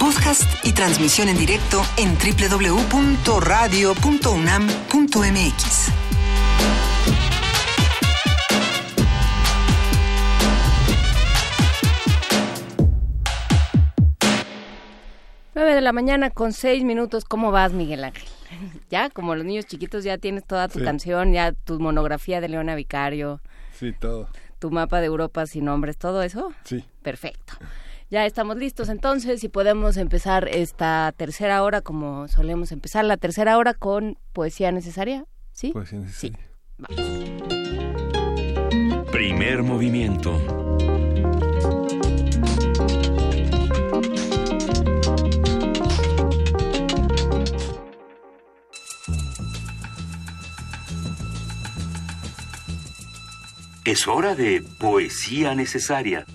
Podcast y transmisión en directo en www.radio.unam.mx. Nueve de la mañana con seis minutos. ¿Cómo vas, Miguel Ángel? Ya, como los niños chiquitos, ya tienes toda tu Sí. canción, ya tu monografía de Leona Vicario, Sí, todo. tu mapa de Europa sin nombres, todo eso. Sí. Perfecto. Ya estamos listos entonces y podemos empezar esta tercera hora como solemos empezar la tercera hora con poesía necesaria. ¿Sí? Poesía necesaria. Primer movimiento. Es hora de poesía necesaria.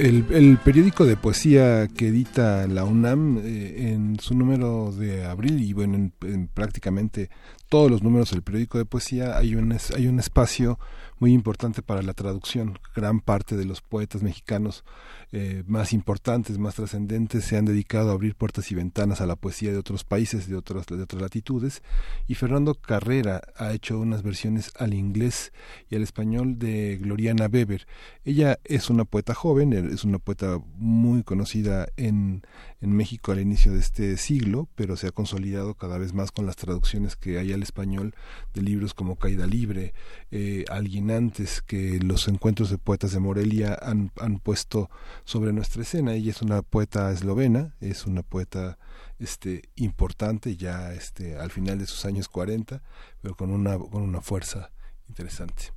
El, el periódico de poesía que edita la UNAM eh, en su número de abril y bueno, en, en prácticamente todos los números del periódico de poesía hay un, hay un espacio muy importante para la traducción. Gran parte de los poetas mexicanos eh, más importantes, más trascendentes, se han dedicado a abrir puertas y ventanas a la poesía de otros países, de otras, de otras latitudes. Y Fernando Carrera ha hecho unas versiones al inglés y al español de Gloriana Weber. Ella es una poeta joven, es una poeta muy conocida en, en México al inicio de este siglo, pero se ha consolidado cada vez más con las traducciones que hay al español de libros como Caída Libre, eh, Alguien antes, que los encuentros de poetas de Morelia han, han puesto sobre nuestra escena. Ella es una poeta eslovena, es una poeta este, importante ya este, al final de sus años 40, pero con una, con una fuerza interesante.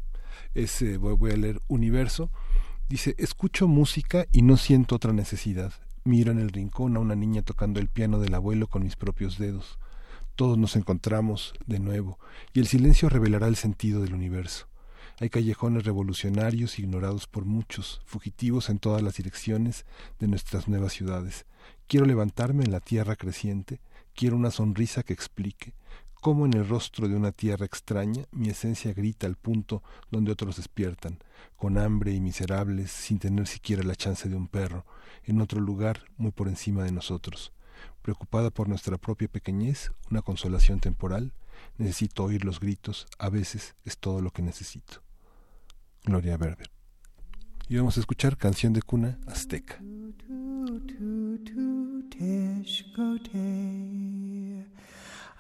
ese voy, voy a leer Universo. Dice, escucho música y no siento otra necesidad. Miro en el rincón a una niña tocando el piano del abuelo con mis propios dedos. Todos nos encontramos de nuevo, y el silencio revelará el sentido del universo. Hay callejones revolucionarios ignorados por muchos, fugitivos en todas las direcciones de nuestras nuevas ciudades. Quiero levantarme en la tierra creciente, quiero una sonrisa que explique cómo en el rostro de una tierra extraña mi esencia grita al punto donde otros despiertan, con hambre y miserables, sin tener siquiera la chance de un perro, en otro lugar muy por encima de nosotros. Preocupada por nuestra propia pequeñez, una consolación temporal, necesito oír los gritos, a veces es todo lo que necesito. Gloria Berber. Y vamos a escuchar canción de cuna azteca.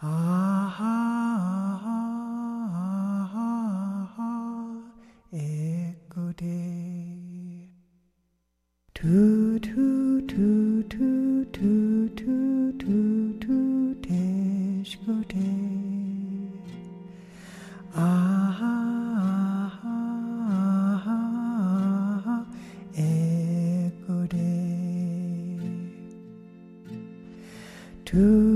Ah ah to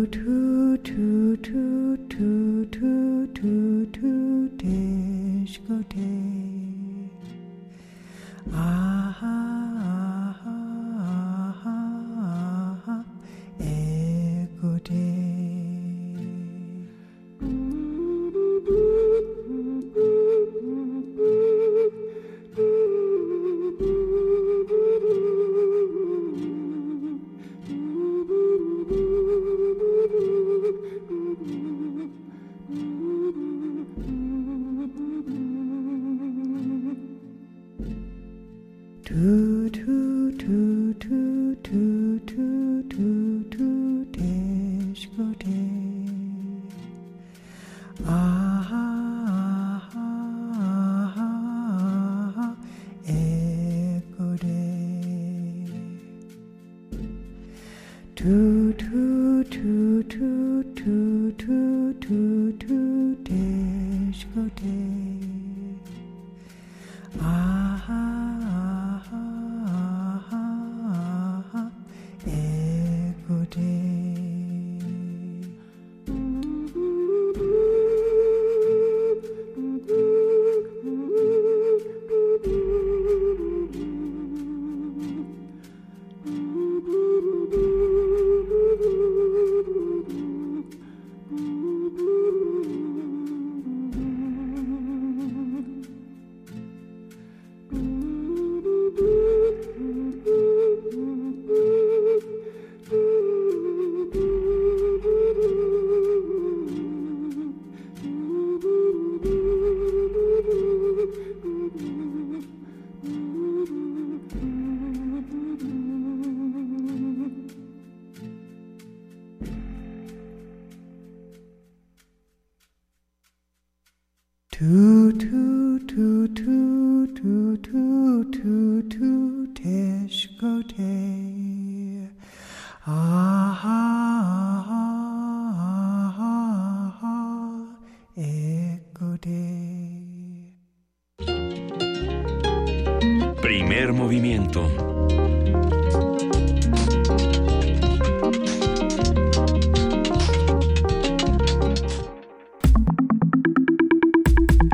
Primer movimiento.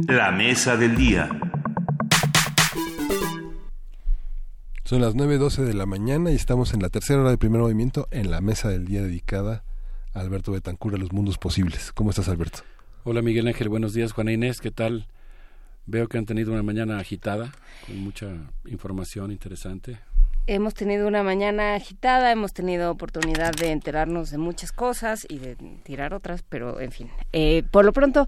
La mesa del día. Son las 9.12 de la mañana y estamos en la tercera hora de primer movimiento en la mesa del día dedicada a Alberto Betancur a los mundos posibles. ¿Cómo estás, Alberto? Hola Miguel Ángel, buenos días. Juana Inés, ¿qué tal? Veo que han tenido una mañana agitada, con mucha información interesante. Hemos tenido una mañana agitada, hemos tenido oportunidad de enterarnos de muchas cosas y de tirar otras, pero en fin. Eh, por lo pronto,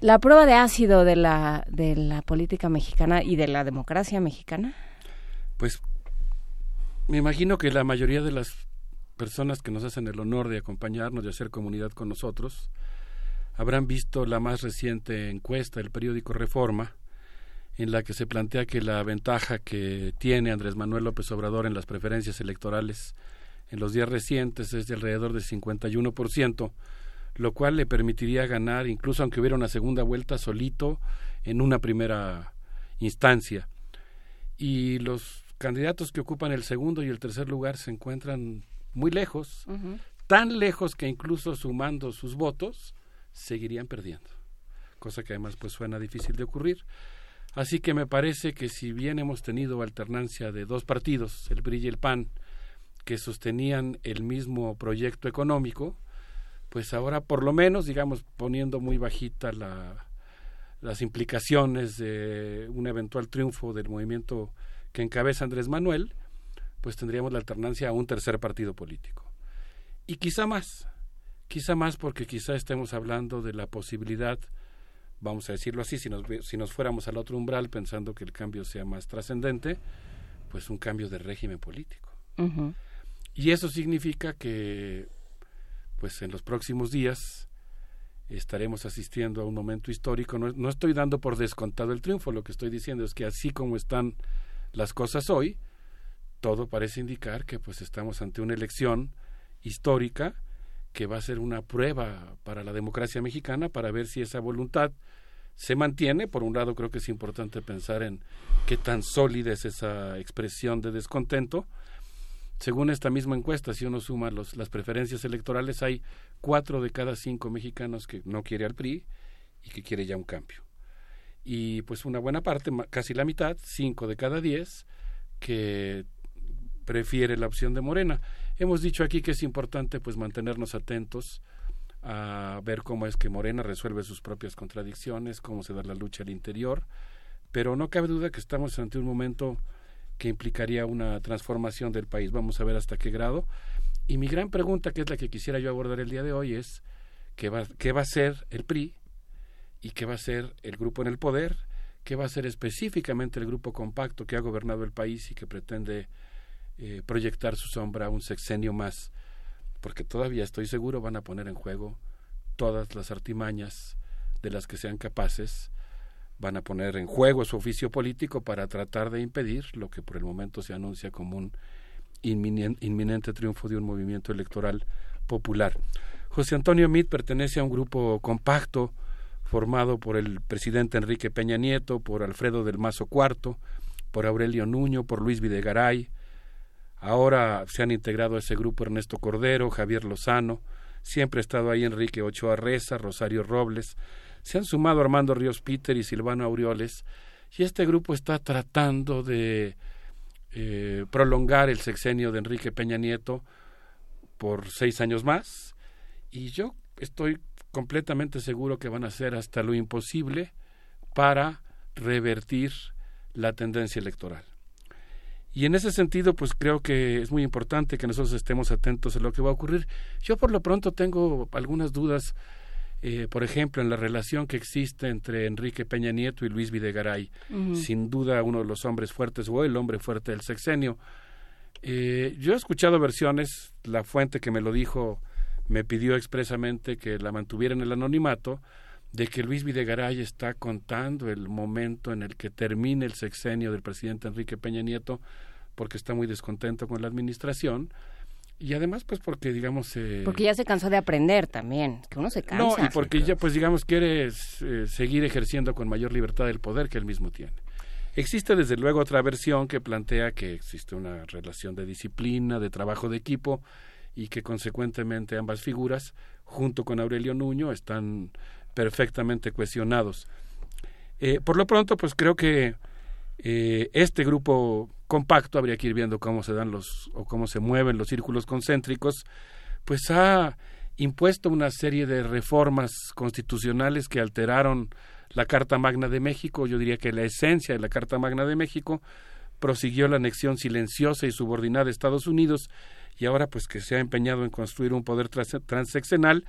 la prueba de ácido de la, de la política mexicana y de la democracia mexicana. Pues me imagino que la mayoría de las personas que nos hacen el honor de acompañarnos y hacer comunidad con nosotros, habrán visto la más reciente encuesta del periódico Reforma, en la que se plantea que la ventaja que tiene Andrés Manuel López Obrador en las preferencias electorales en los días recientes es de alrededor del 51%, lo cual le permitiría ganar, incluso aunque hubiera una segunda vuelta solito, en una primera instancia. Y los candidatos que ocupan el segundo y el tercer lugar se encuentran muy lejos, tan lejos que incluso sumando sus votos, seguirían perdiendo, cosa que además pues suena difícil de ocurrir. Así que me parece que si bien hemos tenido alternancia de dos partidos, el PRI y el PAN, que sostenían el mismo proyecto económico, pues ahora por lo menos, digamos, poniendo muy bajita la, las implicaciones de un eventual triunfo del movimiento que encabeza Andrés Manuel, pues tendríamos la alternancia a un tercer partido político. Y quizá más, Quizá más porque quizá estemos hablando de la posibilidad, vamos a decirlo así, si nos, si nos fuéramos al otro umbral pensando que el cambio sea más trascendente, pues un cambio de régimen político. Y eso significa que, pues en los próximos días estaremos asistiendo a un momento histórico. No, no estoy dando por descontado el triunfo, lo que estoy diciendo es que así como están las cosas hoy, todo parece indicar que pues estamos ante una elección histórica que va a ser una prueba para la democracia mexicana para ver si esa voluntad se mantiene. Por un lado, creo que es importante pensar en qué tan sólida es esa expresión de descontento. Según esta misma encuesta, si uno suma los, las preferencias electorales, hay cuatro de cada cinco mexicanos que no quiere al PRI y que quiere ya un cambio. Y pues una buena parte, casi la mitad, cinco de cada diez, que prefiere la opción de Morena. Hemos dicho aquí que es importante pues mantenernos atentos a ver cómo es que Morena resuelve sus propias contradicciones, cómo se da la lucha al interior, pero no cabe duda que estamos ante un momento que implicaría una transformación del país. Vamos a ver hasta qué grado. Y mi gran pregunta, que es la que quisiera yo abordar el día de hoy, es qué va, qué va a ser el PRI y qué va a ser el grupo en el poder, qué va a ser específicamente el grupo compacto que ha gobernado el país y que pretende eh, proyectar su sombra un sexenio más, porque todavía estoy seguro van a poner en juego todas las artimañas de las que sean capaces, van a poner en juego su oficio político para tratar de impedir lo que por el momento se anuncia como un inminente triunfo de un movimiento electoral popular. José Antonio Meade pertenece a un grupo compacto formado por el presidente Enrique Peña Nieto, por Alfredo del Mazo IV, por Aurelio Nuño, por Luis Videgaray, Ahora se han integrado a ese grupo Ernesto Cordero, Javier Lozano, siempre ha estado ahí Enrique Ochoa Reza, Rosario Robles, se han sumado Armando Ríos Peter y Silvano Aureoles, y este grupo está tratando de eh, prolongar el sexenio de Enrique Peña Nieto por seis años más, y yo estoy completamente seguro que van a hacer hasta lo imposible para revertir la tendencia electoral. Y en ese sentido, pues creo que es muy importante que nosotros estemos atentos a lo que va a ocurrir. Yo por lo pronto tengo algunas dudas, eh, por ejemplo, en la relación que existe entre Enrique Peña Nieto y Luis Videgaray. Sin duda uno de los hombres fuertes o el hombre fuerte del sexenio. Eh, yo he escuchado versiones, la fuente que me lo dijo me pidió expresamente que la mantuviera en el anonimato, de que Luis Videgaray está contando el momento en el que termine el sexenio del presidente Enrique Peña Nieto porque está muy descontento con la administración y además pues porque digamos eh, porque ya se cansó de aprender también que uno se cansa. no y porque ya pues digamos quiere eh, seguir ejerciendo con mayor libertad el poder que él mismo tiene. Existe desde luego otra versión que plantea que existe una relación de disciplina de trabajo de equipo y que consecuentemente ambas figuras junto con Aurelio Nuño están perfectamente cuestionados. Eh, por lo pronto, pues creo que eh, este grupo compacto, habría que ir viendo cómo se dan los o cómo se mueven los círculos concéntricos, pues ha impuesto una serie de reformas constitucionales que alteraron la Carta Magna de México, yo diría que la esencia de la Carta Magna de México, prosiguió la anexión silenciosa y subordinada de Estados Unidos y ahora pues que se ha empeñado en construir un poder transeccional,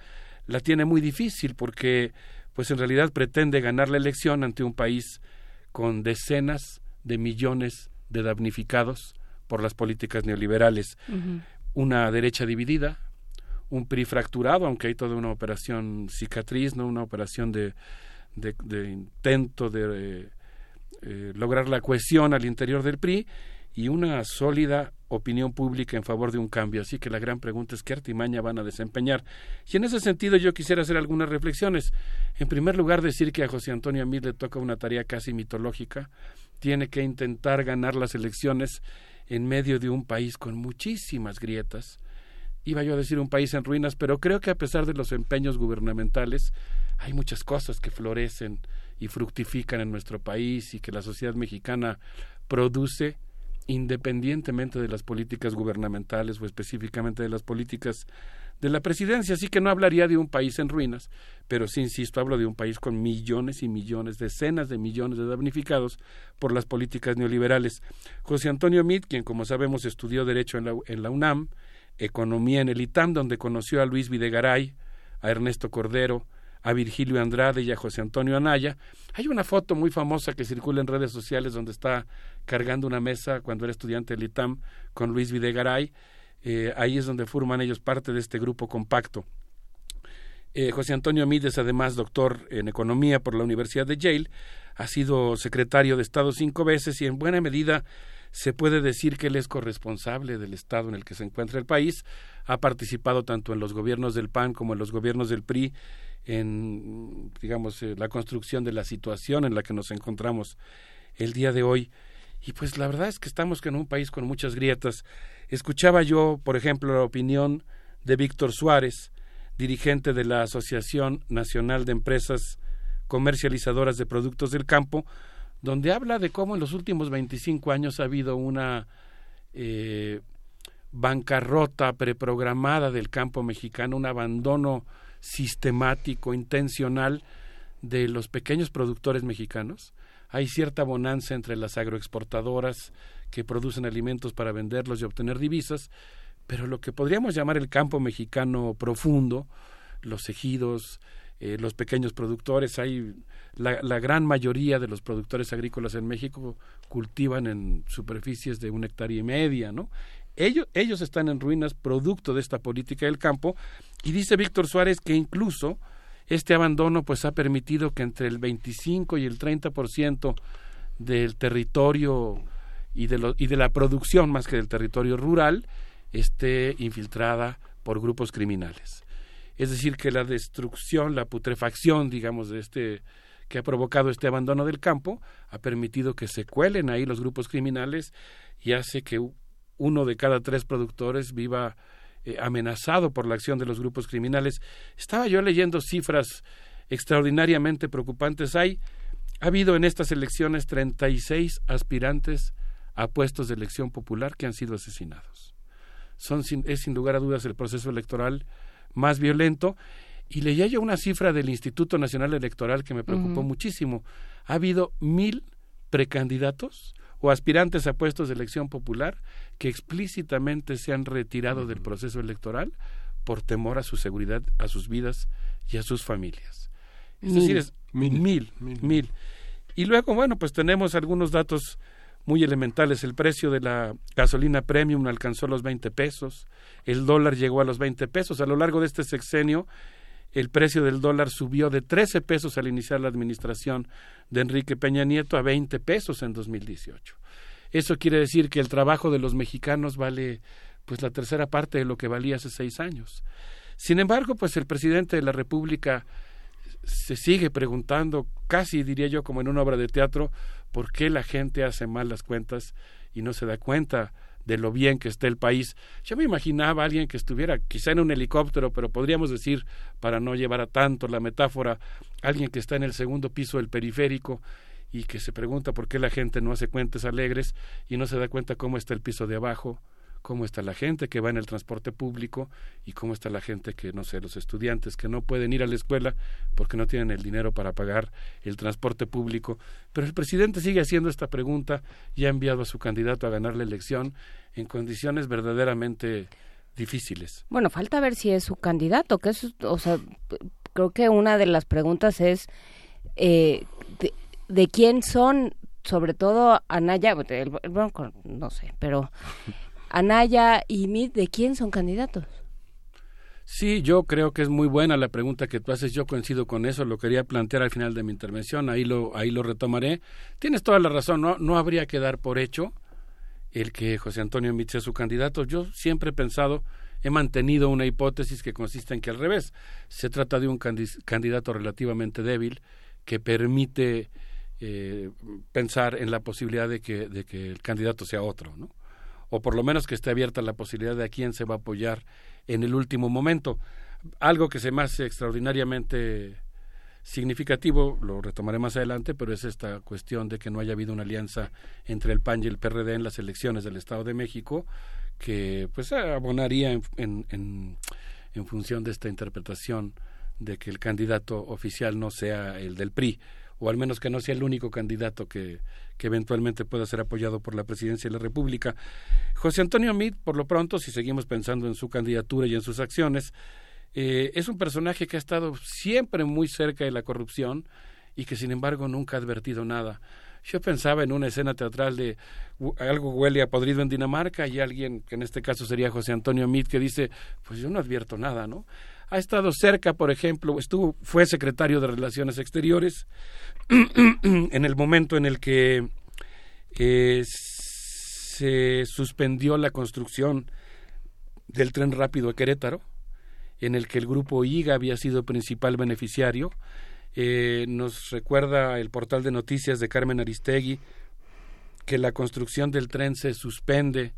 la tiene muy difícil porque pues en realidad pretende ganar la elección ante un país con decenas de millones de damnificados por las políticas neoliberales. Una derecha dividida, un PRI fracturado, aunque hay toda una operación cicatriz, no una operación de, de, intento de eh, lograr la cohesión al interior del PRI y una sólida opinión pública en favor de un cambio. Así que la gran pregunta es qué artimaña van a desempeñar. Y en ese sentido yo quisiera hacer algunas reflexiones. En primer lugar, decir que a José Antonio Amid le toca una tarea casi mitológica. Tiene que intentar ganar las elecciones en medio de un país con muchísimas grietas. Iba yo a decir un país en ruinas, pero creo que a pesar de los empeños gubernamentales, hay muchas cosas que florecen y fructifican en nuestro país y que la sociedad mexicana produce independientemente de las políticas gubernamentales o específicamente de las políticas de la presidencia. Así que no hablaría de un país en ruinas, pero sí, insisto, hablo de un país con millones y millones, decenas de millones de damnificados por las políticas neoliberales. José Antonio Mit, quien como sabemos estudió Derecho en la, en la UNAM, Economía en el ITAM, donde conoció a Luis Videgaray, a Ernesto Cordero, a Virgilio Andrade y a José Antonio Anaya. Hay una foto muy famosa que circula en redes sociales donde está cargando una mesa cuando era estudiante del ITAM con Luis Videgaray. Eh, ahí es donde forman ellos parte de este grupo compacto. Eh, José Antonio Mides, además doctor en economía por la Universidad de Yale, ha sido secretario de Estado cinco veces y en buena medida se puede decir que él es corresponsable del estado en el que se encuentra el país. Ha participado tanto en los gobiernos del PAN como en los gobiernos del PRI en, digamos, eh, la construcción de la situación en la que nos encontramos el día de hoy. Y pues la verdad es que estamos en un país con muchas grietas. Escuchaba yo, por ejemplo, la opinión de Víctor Suárez, dirigente de la Asociación Nacional de Empresas Comercializadoras de Productos del Campo, donde habla de cómo en los últimos 25 años ha habido una eh, bancarrota preprogramada del campo mexicano, un abandono sistemático, intencional de los pequeños productores mexicanos. Hay cierta bonanza entre las agroexportadoras que producen alimentos para venderlos y obtener divisas, pero lo que podríamos llamar el campo mexicano profundo, los ejidos, eh, los pequeños productores, hay la, gran mayoría de los productores agrícolas en México cultivan en superficies de una hectárea y media, ¿no? Ellos, ellos están en ruinas producto de esta política del campo y dice Víctor Suárez que incluso este abandono pues ha permitido que entre el 25 y el 30% del territorio y de, lo, y de la producción más que del territorio rural esté infiltrada por grupos criminales. Es decir, que la destrucción, la putrefacción, digamos, de este que ha provocado este abandono del campo ha permitido que se cuelen ahí los grupos criminales y hace que uno de cada tres productores viva eh, amenazado por la acción de los grupos criminales. Estaba yo leyendo cifras extraordinariamente preocupantes. Hay, ha habido en estas elecciones 36 aspirantes a puestos de elección popular que han sido asesinados. Son es sin lugar a dudas el proceso electoral más violento. Y leía yo una cifra del Instituto Nacional Electoral que me preocupó muchísimo. Ha habido mil precandidatos o aspirantes a puestos de elección popular que explícitamente se han retirado del proceso electoral por temor a su seguridad, a sus vidas y a sus familias. Es decir, es mil, mil, Y luego, bueno, pues tenemos algunos datos muy elementales. El precio de la gasolina premium alcanzó los 20 pesos, el dólar llegó a los 20 pesos. A lo largo de este sexenio, el precio del dólar subió de 13 pesos al iniciar la administración de Enrique Peña Nieto a 20 pesos en 2018. Eso quiere decir que el trabajo de los mexicanos vale pues la tercera parte de lo que valía hace seis años. Sin embargo, pues el presidente de la República se sigue preguntando, casi diría yo como en una obra de teatro, por qué la gente hace mal las cuentas y no se da cuenta de lo bien que está el país. Yo me imaginaba a alguien que estuviera quizá en un helicóptero, pero podríamos decir, para no llevar a tanto la metáfora, alguien que está en el segundo piso del periférico y que se pregunta por qué la gente no hace cuentas alegres y no se da cuenta cómo está el piso de abajo, cómo está la gente que va en el transporte público y cómo está la gente que, no sé, los estudiantes que no pueden ir a la escuela porque no tienen el dinero para pagar el transporte público. Pero el presidente sigue haciendo esta pregunta y ha enviado a su candidato a ganar la elección en condiciones verdaderamente difíciles. Bueno, falta ver si es su candidato, que es, o sea, creo que una de las preguntas es eh, de, quién son, sobre todo Anaya, el, Bronco, no sé, pero Anaya y Mid, ¿de quién son candidatos? Sí, yo creo que es muy buena la pregunta que tú haces. Yo coincido con eso. Lo quería plantear al final de mi intervención. Ahí lo, ahí lo retomaré. Tienes toda la razón. No, no habría que dar por hecho el que José Antonio Mid sea su candidato. Yo siempre he pensado, he mantenido una hipótesis que consiste en que al revés se trata de un candidato relativamente débil que permite eh, pensar en la posibilidad de que, de que el candidato sea otro, ¿no? O por lo menos que esté abierta la posibilidad de a quién se va a apoyar en el último momento. Algo que se me hace extraordinariamente significativo, lo retomaré más adelante, pero es esta cuestión de que no haya habido una alianza entre el PAN y el PRD en las elecciones del Estado de México, que pues abonaría en, en, en función de esta interpretación de que el candidato oficial no sea el del PRI o al menos que no sea el único candidato que, que eventualmente pueda ser apoyado por la presidencia de la República. José Antonio Meade, por lo pronto, si seguimos pensando en su candidatura y en sus acciones, eh, es un personaje que ha estado siempre muy cerca de la corrupción y que sin embargo nunca ha advertido nada. Yo pensaba en una escena teatral de algo huele a podrido en Dinamarca y alguien, que en este caso sería José Antonio Meade, que dice, pues yo no advierto nada, ¿no? Ha estado cerca, por ejemplo, estuvo, fue secretario de Relaciones Exteriores en el momento en el que eh, se suspendió la construcción del tren rápido a Querétaro, en el que el grupo IGA había sido principal beneficiario. Eh, nos recuerda el portal de noticias de Carmen Aristegui que la construcción del tren se suspende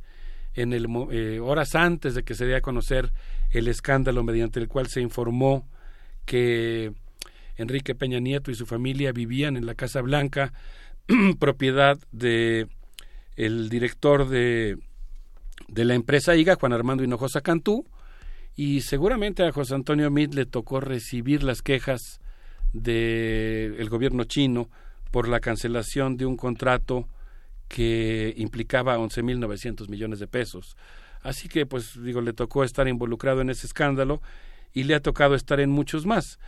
en el, eh, horas antes de que se dé a conocer el escándalo mediante el cual se informó que Enrique Peña Nieto y su familia vivían en la Casa Blanca, propiedad de el director de, de la empresa IGA, Juan Armando Hinojosa Cantú, y seguramente a José Antonio Mid le tocó recibir las quejas del gobierno chino por la cancelación de un contrato que implicaba 11.900 millones de pesos. Así que, pues, digo, le tocó estar involucrado en ese escándalo y le ha tocado estar en muchos más.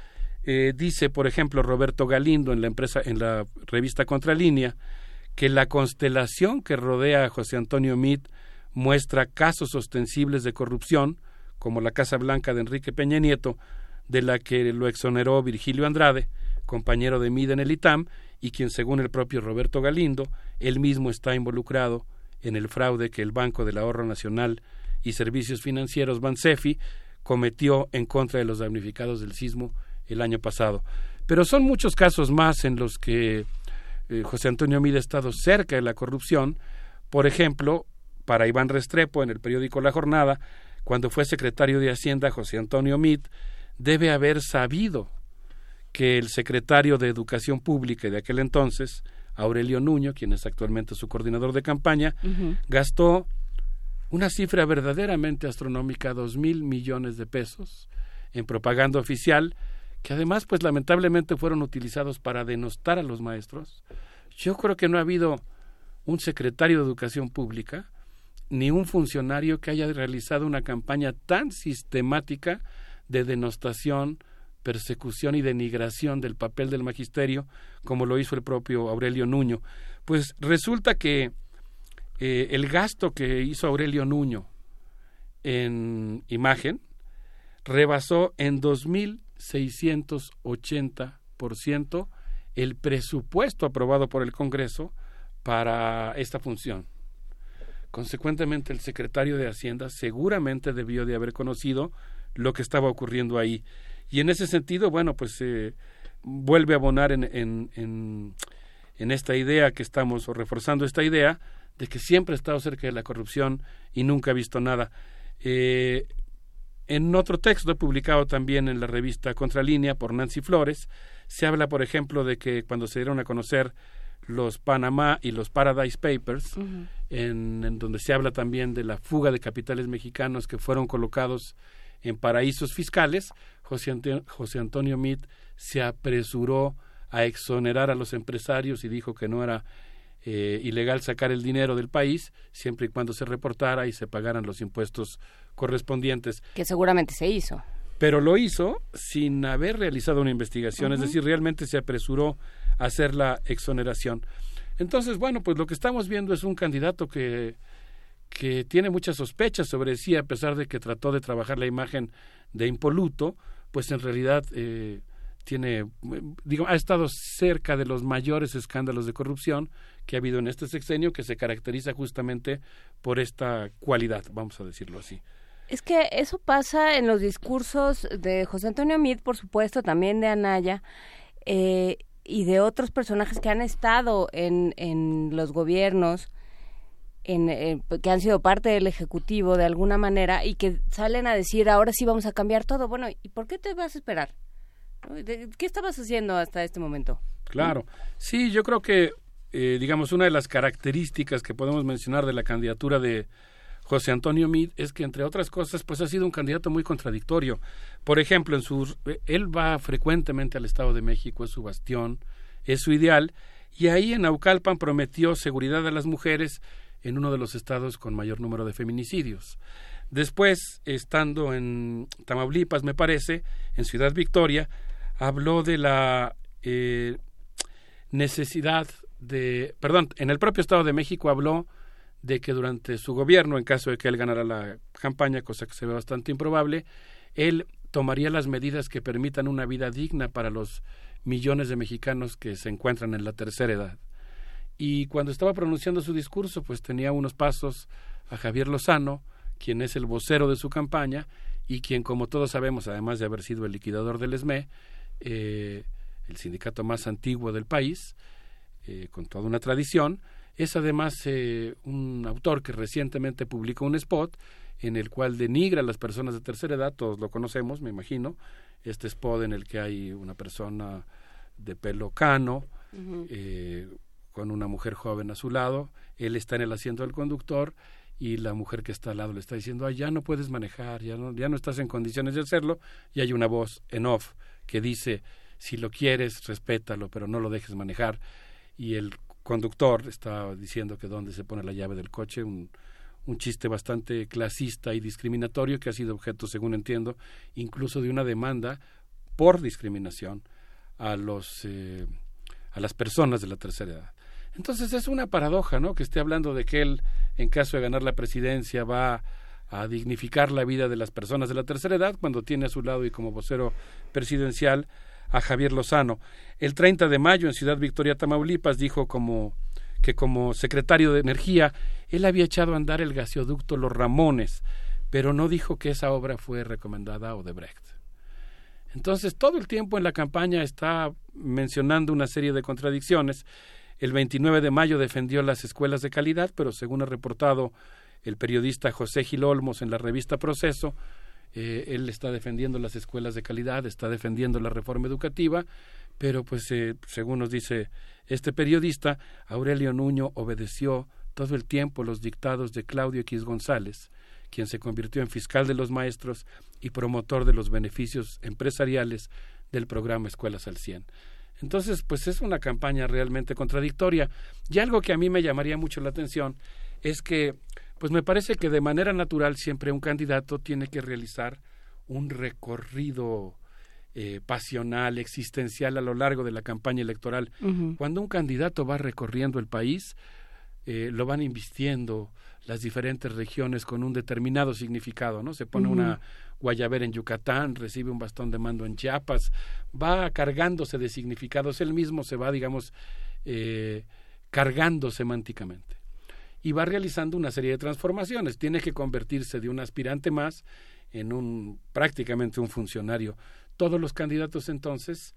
Eh, dice, por ejemplo, Roberto Galindo en la empresa, en la revista Contralínea, que la constelación que rodea a José Antonio Meade muestra casos ostensibles de corrupción, como la Casa Blanca de Enrique Peña Nieto, de la que lo exoneró Virgilio Andrade, compañero de Meade en el ITAM, y quien, según el propio Roberto Galindo, él mismo está involucrado en el fraude que el Banco del Ahorro Nacional y Servicios Financieros Bansefi cometió en contra de los damnificados del sismo el año pasado. Pero son muchos casos más en los que eh, José Antonio Mide ha estado cerca de la corrupción. Por ejemplo, para Iván Restrepo en el periódico La Jornada, cuando fue secretario de Hacienda José Antonio Mid, debe haber sabido que el secretario de Educación Pública de aquel entonces, Aurelio Nuño, quien es actualmente su coordinador de campaña, gastó una cifra verdaderamente astronómica, dos mil millones de pesos, en propaganda oficial, que además, pues lamentablemente fueron utilizados para denostar a los maestros. Yo creo que no ha habido un secretario de Educación Pública ni un funcionario que haya realizado una campaña tan sistemática de denostación, persecución y denigración del papel del magisterio, como lo hizo el propio Aurelio Nuño. Pues resulta que eh, el gasto que hizo Aurelio Nuño en imagen rebasó en 2.680% el presupuesto aprobado por el Congreso para esta función. Consecuentemente, el secretario de Hacienda seguramente debió de haber conocido lo que estaba ocurriendo ahí. Y en ese sentido, bueno, pues se vuelve a abonar en, en, en, esta idea que estamos, o reforzando esta idea, de que siempre ha estado cerca de la corrupción y nunca ha visto nada. Eh, en otro texto publicado también en la revista Contralínea por Nancy Flores, se habla, por ejemplo, de que cuando se dieron a conocer los Panamá y los Paradise Papers, en, donde se habla también de la fuga de capitales mexicanos que fueron colocados en paraísos fiscales, José Antonio, José Antonio Meade se apresuró a exonerar a los empresarios y dijo que no era eh, ilegal sacar el dinero del país siempre y cuando se reportara y se pagaran los impuestos correspondientes. Que seguramente se hizo. Pero lo hizo sin haber realizado una investigación, es decir, realmente se apresuró a hacer la exoneración. Entonces, bueno, pues lo que estamos viendo es un candidato que, que tiene muchas sospechas sobre sí, a pesar de que trató de trabajar la imagen de impoluto, pues en realidad eh, tiene, digo, ha estado cerca de los mayores escándalos de corrupción que ha habido en este sexenio, que se caracteriza justamente por esta cualidad, vamos a decirlo así. Es que eso pasa en los discursos de José Antonio Meade, por supuesto, también de Anaya, eh, y de otros personajes que han estado en, en los gobiernos, en, eh, que han sido parte del Ejecutivo de alguna manera y que salen a decir, ahora sí vamos a cambiar todo. Bueno, ¿y por qué te vas a esperar? ¿Qué estabas haciendo hasta este momento? Claro, sí, yo creo que, eh, digamos, una de las características que podemos mencionar de la candidatura de José Antonio Mid es que, entre otras cosas, pues ha sido un candidato muy contradictorio. Por ejemplo, en su, él va frecuentemente al Estado de México, es su bastión, es su ideal, y ahí en Naucalpan prometió seguridad a las mujeres en uno de los estados con mayor número de feminicidios. Después, estando en Tamaulipas, me parece, en Ciudad Victoria, habló de la eh, necesidad de, perdón, en el propio Estado de México habló de que durante su gobierno, en caso de que él ganara la campaña, cosa que se ve bastante improbable, él tomaría las medidas que permitan una vida digna para los millones de mexicanos que se encuentran en la tercera edad. Y cuando estaba pronunciando su discurso, pues tenía unos pasos a Javier Lozano, quien es el vocero de su campaña y quien, como todos sabemos, además de haber sido el liquidador del ESME, eh, el sindicato más antiguo del país, eh, con toda una tradición. Es además eh, un autor que recientemente publicó un spot en el cual denigra a las personas de tercera edad, todos lo conocemos, me imagino, este spot en el que hay una persona de pelo cano, con una mujer joven a su lado, él está en el asiento del conductor y la mujer que está al lado le está diciendo, ah, ya no puedes manejar, ya no, ya no estás en condiciones de hacerlo, y hay una voz en off que dice, si lo quieres, respétalo, pero no lo dejes manejar. Y el conductor está diciendo que dónde se pone la llave del coche, un, un chiste bastante clasista y discriminatorio que ha sido objeto, según entiendo, incluso de una demanda por discriminación a los eh, a las personas de la tercera edad. Entonces es una paradoja, ¿no? Que esté hablando de que él, en caso de ganar la presidencia, va a dignificar la vida de las personas de la tercera edad cuando tiene a su lado y como vocero presidencial a Javier Lozano. El 30 de mayo en Ciudad Victoria, Tamaulipas, dijo como que como secretario de Energía él había echado a andar el gasoducto Los Ramones, pero no dijo que esa obra fue recomendada a Odebrecht. Entonces, todo el tiempo en la campaña está mencionando una serie de contradicciones. El 29 de mayo defendió las escuelas de calidad, pero según ha reportado el periodista José Gil Olmos en la revista Proceso. Eh, él está defendiendo las escuelas de calidad, está defendiendo la reforma educativa, pero pues eh, según nos dice este periodista, Aurelio Nuño obedeció todo el tiempo los dictados de Claudio X González, quien se convirtió en fiscal de los maestros y promotor de los beneficios empresariales del programa Escuelas al Cien. Entonces, pues es una campaña realmente contradictoria. Y algo que a mí me llamaría mucho la atención es que pues me parece que de manera natural siempre un candidato tiene que realizar un recorrido eh, pasional, existencial a lo largo de la campaña electoral. Cuando un candidato va recorriendo el país, eh, lo van invistiendo las diferentes regiones con un determinado significado, ¿no? Se pone una guayabera en Yucatán, recibe un bastón de mando en Chiapas, va cargándose de significados, él mismo se va, digamos, eh, cargando semánticamente y va realizando una serie de transformaciones. Tiene que convertirse de un aspirante más en un prácticamente un funcionario. Todos los candidatos entonces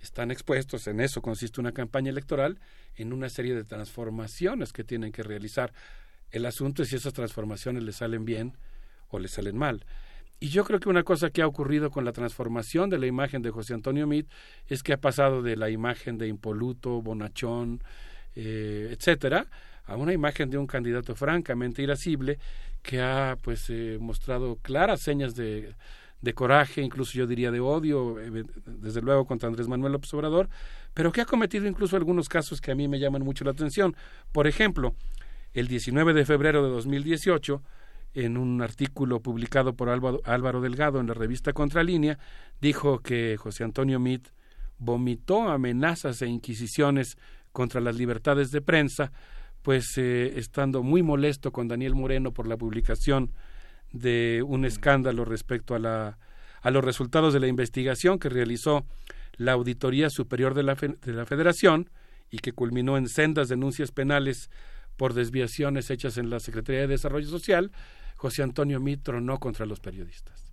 están expuestos, en eso consiste una campaña electoral, en una serie de transformaciones que tienen que realizar. El asunto es si esas transformaciones les salen bien o les salen mal. Y yo creo que una cosa que ha ocurrido con la transformación de la imagen de José Antonio Meade es que ha pasado de la imagen de impoluto, bonachón, eh, etcétera, a una imagen de un candidato francamente irascible que ha pues eh, mostrado claras señas de, de coraje, incluso yo diría de odio, eh, desde luego contra Andrés Manuel López Obrador, pero que ha cometido incluso algunos casos que a mí me llaman mucho la atención. Por ejemplo, el 19 de febrero de 2018, en un artículo publicado por Álvaro, Delgado en la revista Contralínea, dijo que José Antonio Mit vomitó amenazas e inquisiciones contra las libertades de prensa, pues eh, estando muy molesto con Daniel Moreno por la publicación de un escándalo respecto a, la, a los resultados de la investigación que realizó la Auditoría Superior de la, de la Federación y que culminó en sendas denuncias penales por desviaciones hechas en la Secretaría de Desarrollo Social, José Antonio Mitro no contra los periodistas.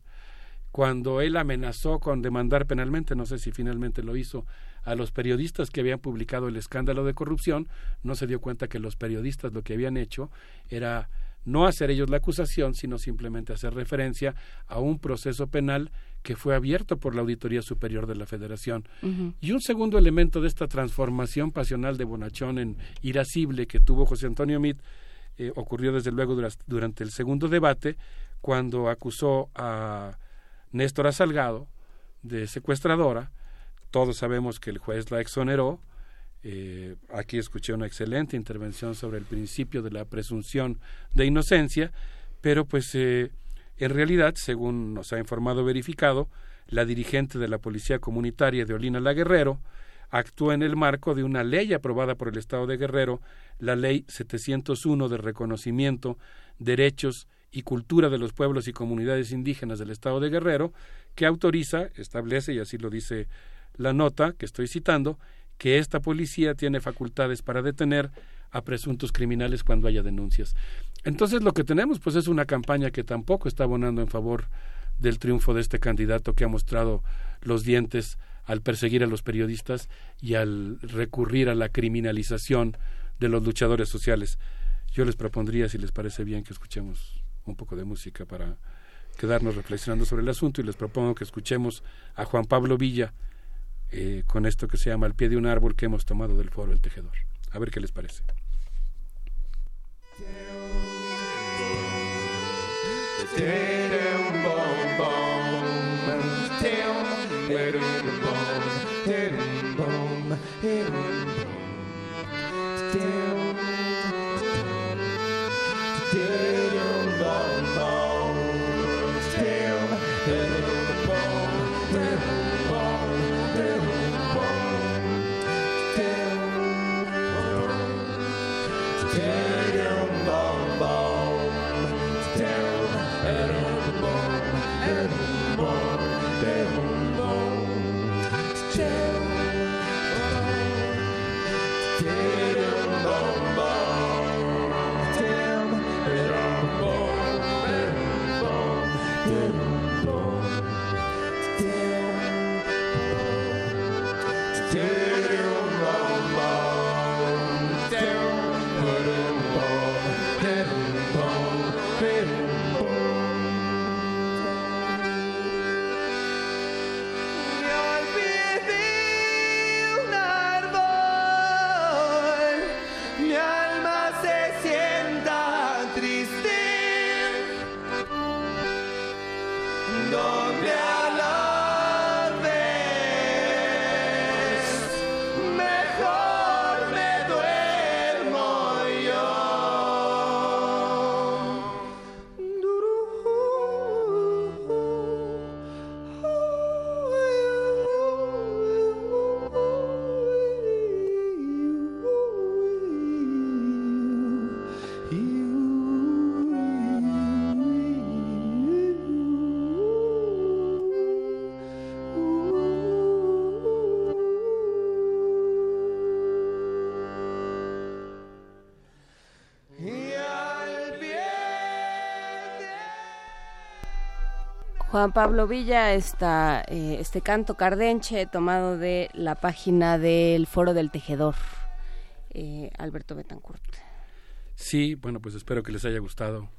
Cuando él amenazó con demandar penalmente, no sé si finalmente lo hizo, a los periodistas que habían publicado el escándalo de corrupción, no se dio cuenta que los periodistas lo que habían hecho era no hacer ellos la acusación, sino simplemente hacer referencia a un proceso penal que fue abierto por la Auditoría Superior de la Federación. Y un segundo elemento de esta transformación pasional de Bonachón en irascible que tuvo José Antonio Mit eh, ocurrió desde luego durante el segundo debate, cuando acusó a Néstor Salgado de secuestradora. Todos sabemos que el juez la exoneró. Eh, aquí escuché una excelente intervención sobre el principio de la presunción de inocencia, pero pues eh, en realidad, según nos ha informado verificado, la dirigente de la Policía Comunitaria de Olina La Guerrero actúa en el marco de una ley aprobada por el Estado de Guerrero, la Ley 701 de Reconocimiento, Derechos y Cultura de los Pueblos y Comunidades Indígenas del Estado de Guerrero, que autoriza, establece, y así lo dice la nota que estoy citando, que esta policía tiene facultades para detener a presuntos criminales cuando haya denuncias. Entonces lo que tenemos pues es una campaña que tampoco está abonando en favor del triunfo de este candidato que ha mostrado los dientes al perseguir a los periodistas y al recurrir a la criminalización de los luchadores sociales. Yo les propondría, si les parece bien, que escuchemos un poco de música para quedarnos reflexionando sobre el asunto y les propongo que escuchemos a Juan Pablo Villa eh, con esto que se llama Al pie de un árbol que hemos tomado del foro El Tejedor. A ver qué les parece. day. Juan Pablo Villa, esta, eh, este canto cardenche tomado de la página del Foro del Tejedor, eh, Alberto Betancourt. Sí, bueno, pues espero que les haya gustado.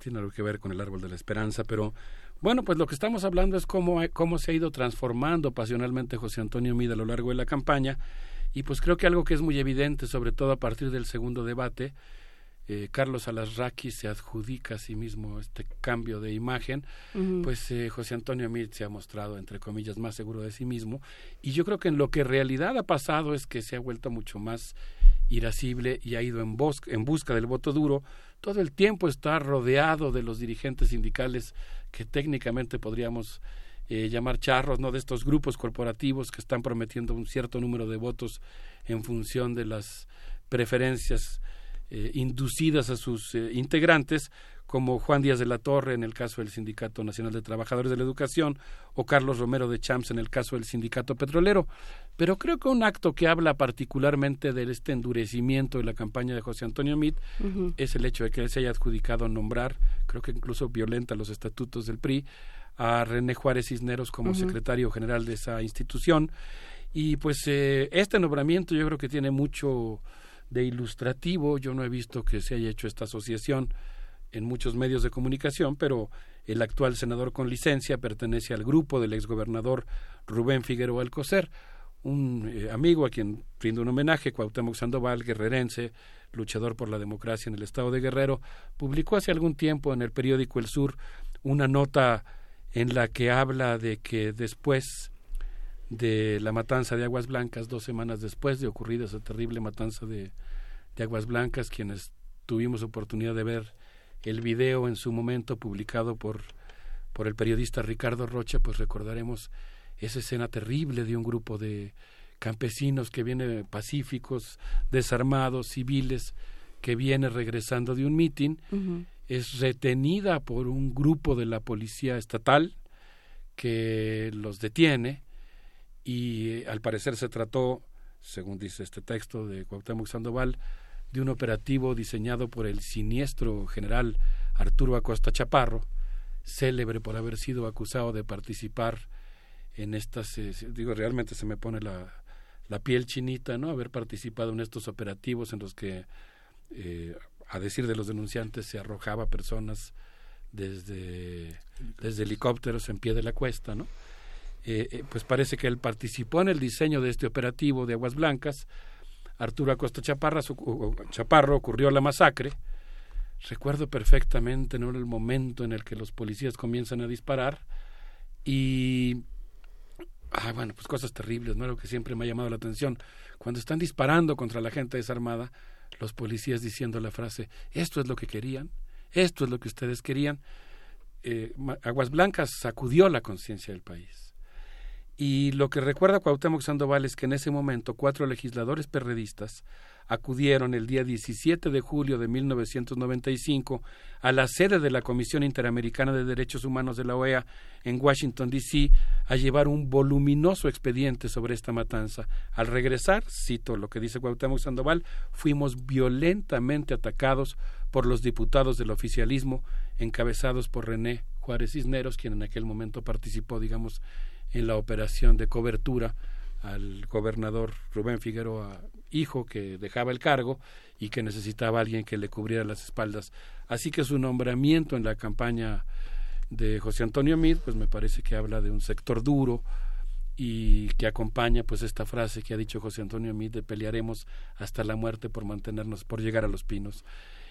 Tiene algo que ver con el árbol de la esperanza, pero bueno, pues lo que estamos hablando es cómo, cómo se ha ido transformando pasionalmente José Antonio Mida a lo largo de la campaña Y pues creo que algo que es muy evidente, sobre todo a partir del segundo debate, eh, Carlos Alasraqui se adjudica a sí mismo este cambio de imagen, pues eh, José Antonio Mir se ha mostrado, entre comillas, más seguro de sí mismo. Y yo creo que en lo que en realidad ha pasado es que se ha vuelto mucho más irascible y ha ido en, en busca del voto duro. Todo el tiempo está rodeado de los dirigentes sindicales que técnicamente podríamos eh, llamar charros, ¿no? De estos grupos corporativos que están prometiendo un cierto número de votos en función de las preferencias eh, inducidas a sus eh, integrantes, como Juan Díaz de la Torre en el caso del Sindicato Nacional de Trabajadores de la Educación o Carlos Romero de Champs en el caso del Sindicato Petrolero. Pero creo que un acto que habla particularmente de este endurecimiento de la campaña de José Antonio Mit es el hecho de que él se haya adjudicado nombrar, creo que incluso violenta los estatutos del PRI, a René Juárez Cisneros como secretario general de esa institución. Y pues eh, este nombramiento yo creo que tiene mucho de ilustrativo. Yo no he visto que se haya hecho esta asociación en muchos medios de comunicación, pero el actual senador con licencia pertenece al grupo del exgobernador Rubén Figueroa Alcocer, un eh, amigo a quien rindo un homenaje, Cuauhtémoc Sandoval, guerrerense, luchador por la democracia en el estado de Guerrero, publicó hace algún tiempo en el periódico El Sur una nota en la que habla de que después de la matanza de Aguas Blancas, dos semanas después de ocurrida esa terrible matanza de, de Aguas Blancas, quienes tuvimos oportunidad de ver el video en su momento publicado por, por el periodista Ricardo Rocha, pues recordaremos esa escena terrible de un grupo de campesinos que viene pacíficos, desarmados, civiles, que viene regresando de un mitin, es retenida por un grupo de la policía estatal que los detiene y al parecer se trató, según dice este texto de Cuauhtémoc Sandoval, de un operativo diseñado por el siniestro general Arturo Acosta Chaparro, célebre por haber sido acusado de participar en estas, eh, digo, realmente se me pone la, la, piel chinita, ¿no? Haber participado en estos operativos en los que, eh, a decir de los denunciantes, se arrojaba personas desde, desde helicópteros en pie de la cuesta, ¿no? Eh, pues parece que él participó en el diseño de este operativo de Aguas Blancas, Arturo Acosta Chaparra, Chaparro ocurrió la masacre. Recuerdo perfectamente ¿no? el momento en el que los policías comienzan a disparar y ah, bueno, pues cosas terribles, ¿no? Lo que siempre me ha llamado la atención. Cuando están disparando contra la gente desarmada, los policías diciendo la frase, esto es lo que querían, esto es lo que ustedes querían. Eh, Aguas Blancas sacudió la conciencia del país. Y lo que recuerda Cuauhtémoc Sandoval es que en ese momento cuatro legisladores perredistas acudieron el día 17 de julio de 1995 a la sede de la Comisión Interamericana de Derechos Humanos de la OEA en Washington, D.C., a llevar un voluminoso expediente sobre esta matanza. Al regresar, cito lo que dice Cuauhtémoc Sandoval, fuimos violentamente atacados por los diputados del oficialismo, encabezados por René Juárez Cisneros, quien en aquel momento participó, digamos, en la operación de cobertura al gobernador Rubén Figueroa, hijo que dejaba el cargo y que necesitaba alguien que le cubriera las espaldas. Así que su nombramiento en la campaña de José Antonio Mid, pues me parece que habla de un sector duro y que acompaña pues esta frase que ha dicho José Antonio Mid de pelearemos hasta la muerte por mantenernos, por llegar a los pinos.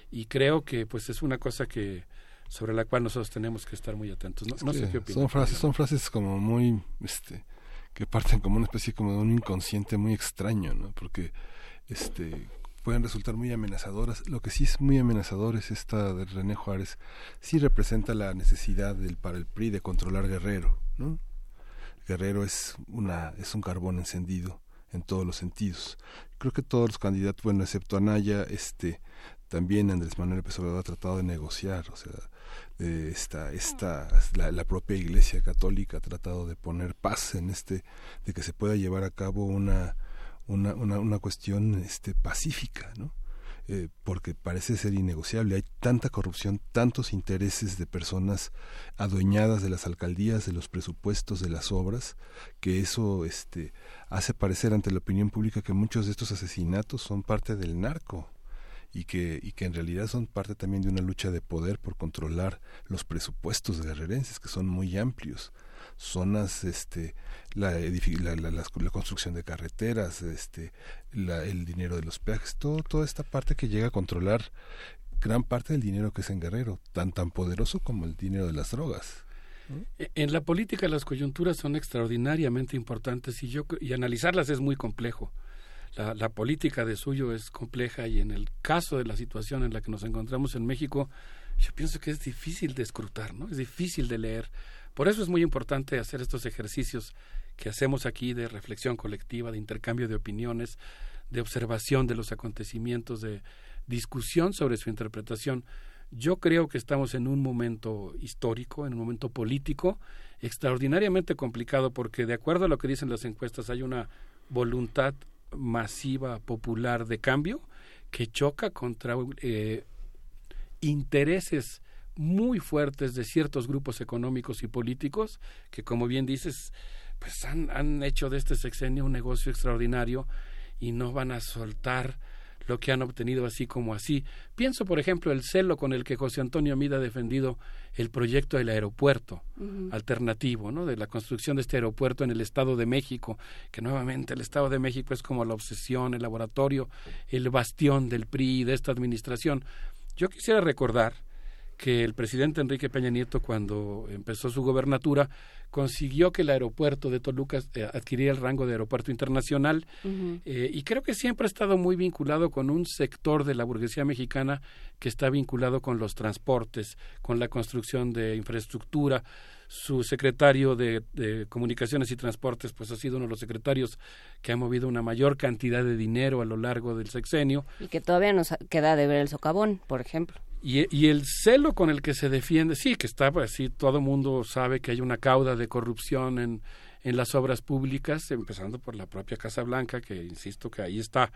Y creo que pues es una cosa que sobre la cual nosotros tenemos que estar muy atentos. No, sé qué Son frases, son frases como muy, este, que parten como una especie como de un inconsciente muy extraño, ¿no? Porque, este, pueden resultar muy amenazadoras. Lo que sí es muy amenazador es esta de René Juárez. Sí representa la necesidad del para el PRI de controlar Guerrero, ¿no? Guerrero es una es un carbón encendido en todos los sentidos. Creo que todos los candidatos, bueno, excepto Anaya, este también Andrés Manuel López ha tratado de negociar, o sea, esta, esta, la, propia Iglesia Católica ha tratado de poner paz en este, de que se pueda llevar a cabo una, una, una, cuestión este, pacífica, ¿no? Eh, porque parece ser innegociable. Hay tanta corrupción, tantos intereses de personas adueñadas de las alcaldías, de los presupuestos, de las obras, que eso este, hace parecer ante la opinión pública que muchos de estos asesinatos son parte del narco y que, y que en realidad son parte también de una lucha de poder por controlar los presupuestos guerrerenses, que son muy amplios. Zonas este la, la, la, la, construcción de carreteras este el dinero de los peajes todo toda esta parte que llega a controlar gran parte del dinero que es en Guerrero tan tan poderoso como el dinero de las drogas. E, en la política las coyunturas son extraordinariamente importantes y yo y analizarlas es muy complejo la, política de suyo es compleja y en el caso de la situación en la que nos encontramos en México, yo pienso que es difícil de escrutar, ¿no? Es difícil de leer. Por eso es muy importante hacer estos ejercicios que hacemos aquí de reflexión colectiva, de intercambio de opiniones, de observación de los acontecimientos, de discusión sobre su interpretación. Yo creo que estamos en un momento histórico, en un momento político extraordinariamente complicado porque de acuerdo a lo que dicen las encuestas hay una voluntad masiva popular de cambio que choca contra eh, intereses muy fuertes de ciertos grupos económicos y políticos que, como bien dices, pues han, han hecho de este sexenio un negocio extraordinario y no van a soltar lo que han obtenido así como así. Pienso, por ejemplo, el celo con el que José Antonio Mida ha defendido el proyecto del aeropuerto alternativo, ¿no? De la construcción de este aeropuerto en el Estado de México, que nuevamente el Estado de México es como la obsesión, el laboratorio, el bastión del PRI de esta administración. Yo quisiera recordar que el presidente Enrique Peña Nieto, cuando empezó su gobernatura, consiguió que el aeropuerto de Toluca eh, adquiriera el rango de aeropuerto internacional eh, y creo que siempre ha estado muy vinculado con un sector de la burguesía mexicana que está vinculado con los transportes, con la construcción de infraestructura. Su secretario de, de, Comunicaciones y Transportes, pues ha sido uno de los secretarios que ha movido una mayor cantidad de dinero a lo largo del sexenio. Y que todavía nos queda de ver el socavón, por ejemplo. Y, y, el celo con el que se defiende, sí, que está así, pues, todo el mundo sabe que hay una cauda de corrupción en, en las obras públicas, empezando por la propia Casa Blanca, que insisto que ahí está.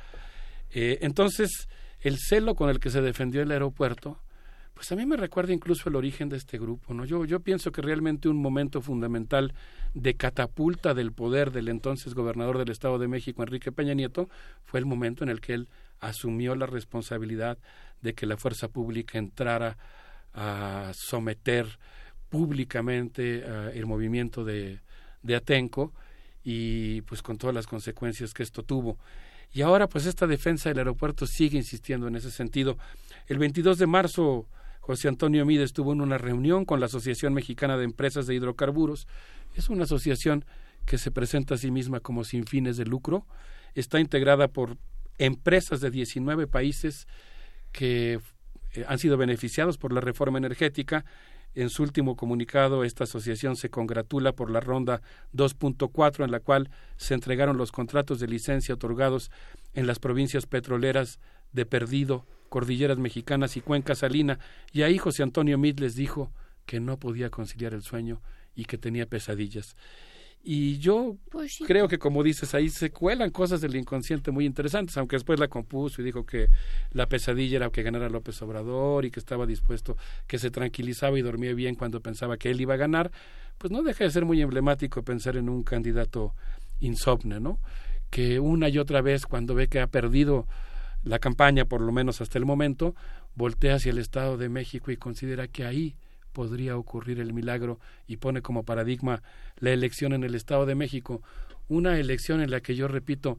Eh, entonces, el celo con el que se defendió el aeropuerto, pues a mí me recuerda incluso el origen de este grupo, ¿no? Yo, yo pienso que realmente un momento fundamental de catapulta del poder del entonces gobernador del Estado de México, Enrique Peña Nieto, fue el momento en el que él asumió la responsabilidad de que la fuerza pública entrara a someter públicamente uh, el movimiento de, de Atenco y pues con todas las consecuencias que esto tuvo. Y ahora pues esta defensa del aeropuerto sigue insistiendo en ese sentido. El 22 de marzo José Antonio Mide estuvo en una reunión con la Asociación Mexicana de Empresas de Hidrocarburos. Es una asociación que se presenta a sí misma como sin fines de lucro. Está integrada por empresas de 19 países que eh, han sido beneficiados por la reforma energética. En su último comunicado, esta asociación se congratula por la ronda 2.4 en la cual se entregaron los contratos de licencia otorgados en las provincias petroleras de Perdido, Cordilleras Mexicanas y Cuenca Salina. Y ahí José Antonio Mid les dijo que no podía conciliar el sueño y que tenía pesadillas. Y yo pues creo que, como dices, ahí se cuelan cosas del inconsciente muy interesantes, aunque después la compuso y dijo que la pesadilla era que ganara López Obrador y que estaba dispuesto, que se tranquilizaba y dormía bien cuando pensaba que él iba a ganar, pues no deja de ser muy emblemático pensar en un candidato insomne, ¿no? Que una y otra vez, cuando ve que ha perdido la campaña, por lo menos hasta el momento, voltea hacia el Estado de México y considera que ahí podría ocurrir el milagro y pone como paradigma la elección en el Estado de México, una elección en la que yo repito,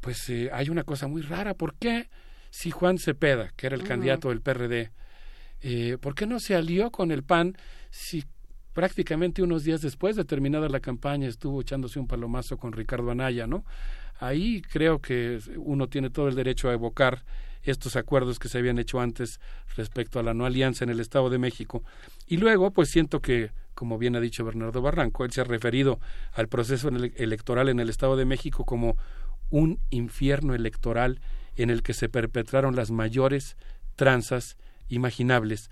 pues eh, hay una cosa muy rara, ¿por qué si Juan Cepeda, que era el candidato del PRD, eh, ¿por qué no se alió con el PAN si prácticamente unos días después de terminada la campaña estuvo echándose un palomazo con Ricardo Anaya, ¿no? Ahí creo que uno tiene todo el derecho a evocar estos acuerdos que se habían hecho antes respecto a la no alianza en el Estado de México. Y luego, pues siento que, como bien ha dicho Bernardo Barranco, él se ha referido al proceso electoral en el Estado de México como un infierno electoral en el que se perpetraron las mayores tranzas imaginables.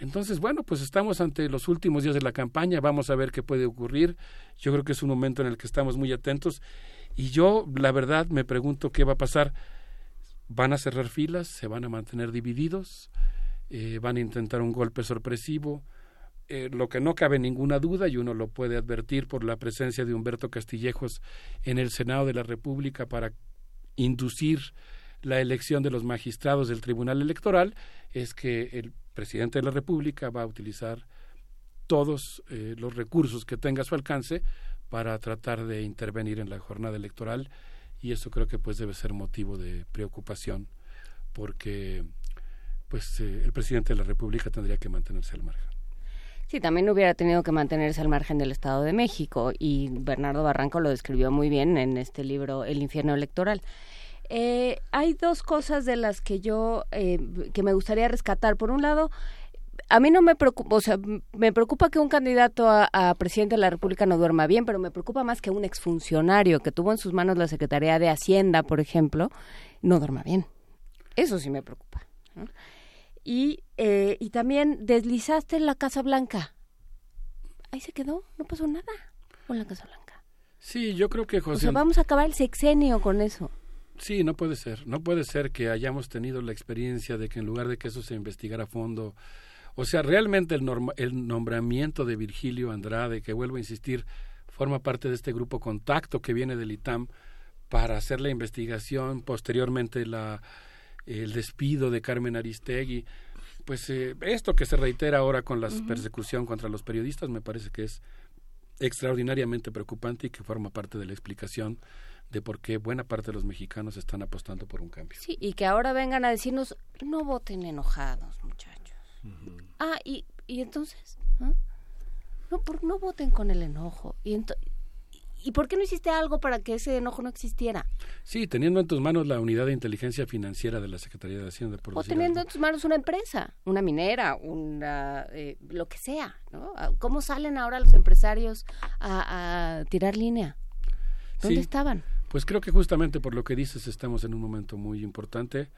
Entonces, bueno, pues estamos ante los últimos días de la campaña, vamos a ver qué puede ocurrir. Yo creo que es un momento en el que estamos muy atentos y yo, la verdad, me pregunto qué va a pasar. Van a cerrar filas, se van a mantener divididos, eh, van a intentar un golpe sorpresivo. Eh, lo que no cabe ninguna duda, y uno lo puede advertir por la presencia de Humberto Castillejos en el Senado de la República para inducir la elección de los magistrados del Tribunal Electoral es que el presidente de la República va a utilizar todos eh, los recursos que tenga a su alcance para tratar de intervenir en la jornada electoral y eso creo que pues debe ser motivo de preocupación porque pues eh, el presidente de la República tendría que mantenerse al margen. Sí, también hubiera tenido que mantenerse al margen del Estado de México y Bernardo Barranco lo describió muy bien en este libro El infierno electoral. Eh, hay dos cosas de las que yo eh, que me gustaría rescatar. Por un lado, a mí no me preocupa, o sea, me preocupa que un candidato a, a, presidente de la República no duerma bien, pero me preocupa más que un exfuncionario que tuvo en sus manos la Secretaría de Hacienda, por ejemplo, no duerma bien. Eso sí me preocupa. ¿no? Y, eh, y también deslizaste la Casa Blanca. Ahí se quedó, no pasó nada con la Casa Blanca. Sí, yo creo que José. O sea, vamos a acabar el sexenio con eso. Sí, no puede ser. No puede ser que hayamos tenido la experiencia de que en lugar de que eso se investigara a fondo, o sea, realmente el, norma, el nombramiento de Virgilio Andrade, que vuelvo a insistir, forma parte de este grupo contacto que viene del ITAM para hacer la investigación, posteriormente la el despido de Carmen Aristegui, pues eh, esto que se reitera ahora con la uh -huh. persecución contra los periodistas me parece que es extraordinariamente preocupante y que forma parte de la explicación de por qué buena parte de los mexicanos están apostando por un cambio. Sí, y que ahora vengan a decirnos, no voten enojados, muchachos. Uh -huh. Ah, y, y entonces, ¿ah? no, por, no voten con el enojo. Y entonces ¿Y por qué no hiciste algo para que ese enojo no existiera? Sí, teniendo en tus manos la unidad de inteligencia financiera de la Secretaría de Hacienda. Por o teniendo algo. en tus manos una empresa, una minera, una, eh, lo que sea. ¿no? ¿Cómo salen ahora los empresarios a, a tirar línea? ¿Dónde sí, estaban? Pues creo que justamente por lo que dices estamos en un momento muy importante.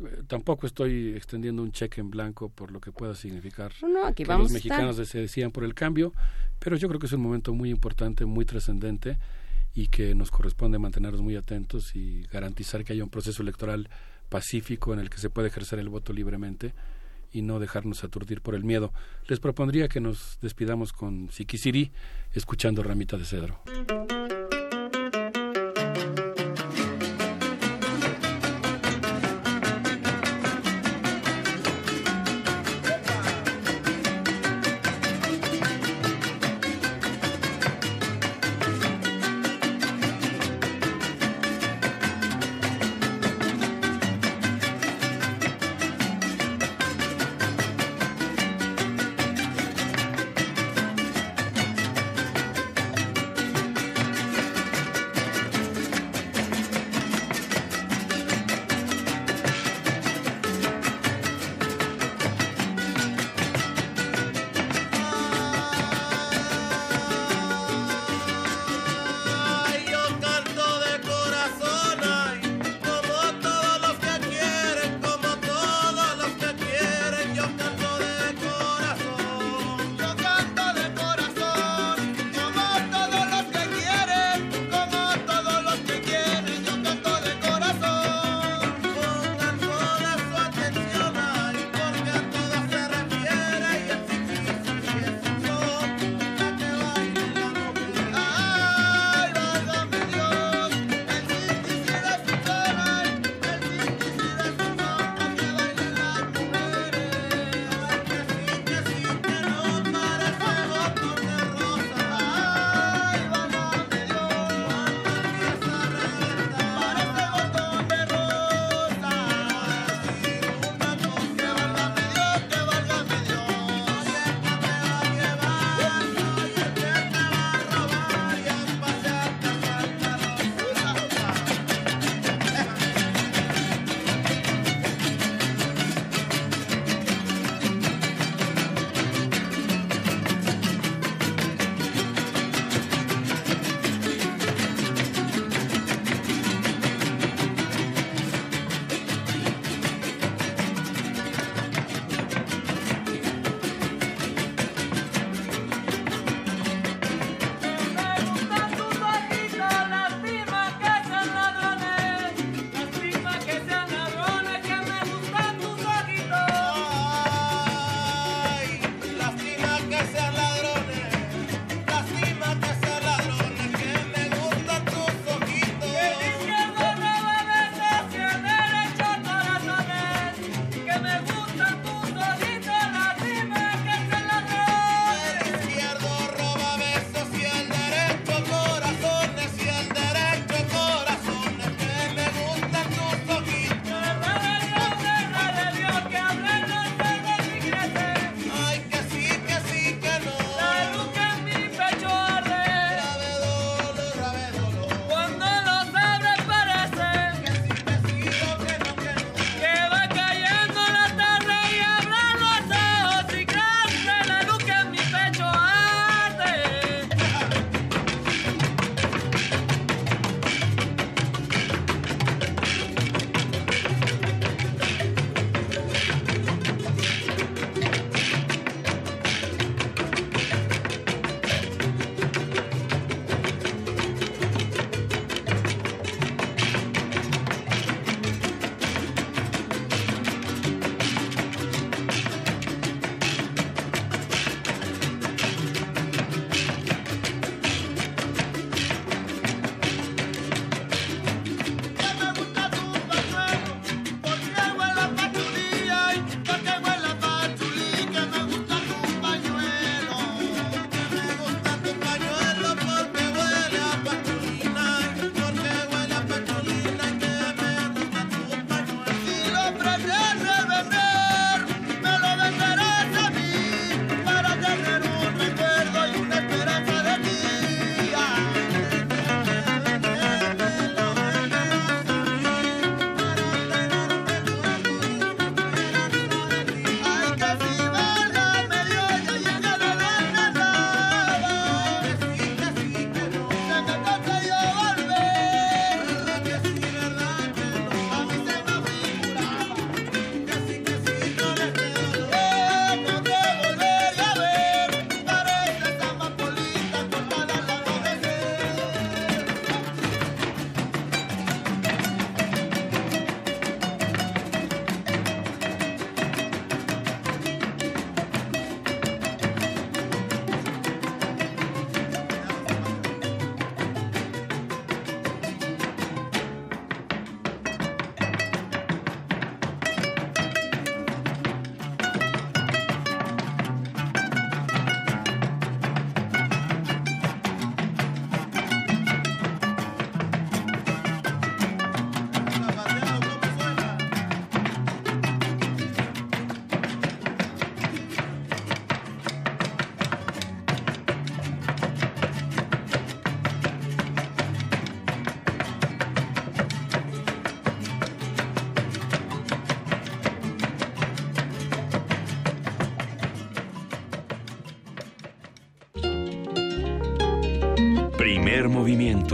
Eh, tampoco estoy extendiendo un cheque en blanco por lo que pueda significar no, aquí que vamos los mexicanos se decían por el cambio, pero yo creo que es un momento muy importante, muy trascendente y que nos corresponde mantenernos muy atentos y garantizar que haya un proceso electoral pacífico en el que se pueda ejercer el voto libremente y no dejarnos aturdir por el miedo. Les propondría que nos despidamos con Siquisirí, escuchando Ramita de Cedro.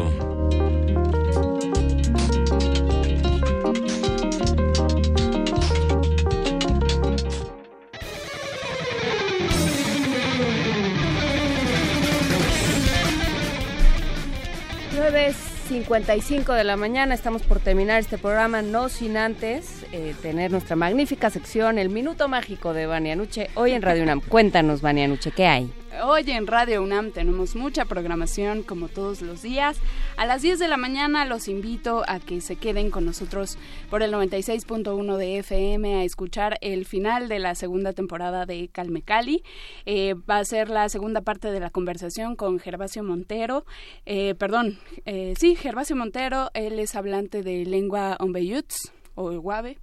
Movimiento. Nueve 55 de la mañana, estamos por terminar este programa, no sin antes eh, tener nuestra magnífica sección, el Minuto Mágico de Vania Nuche, hoy en Radio UNAM. Cuéntanos, Vania Nuche, ¿qué hay? Hoy en Radio UNAM tenemos mucha programación como todos los días. A las 10 de la mañana los invito a que se queden con nosotros por el 96.1 de FM a escuchar el final de la segunda temporada de Calme Cali. Eh, va a ser la segunda parte de la conversación con Gervasio Montero. Eh, perdón, eh, sí, Gervasio Montero, él es hablante de lengua ombeyuts o guave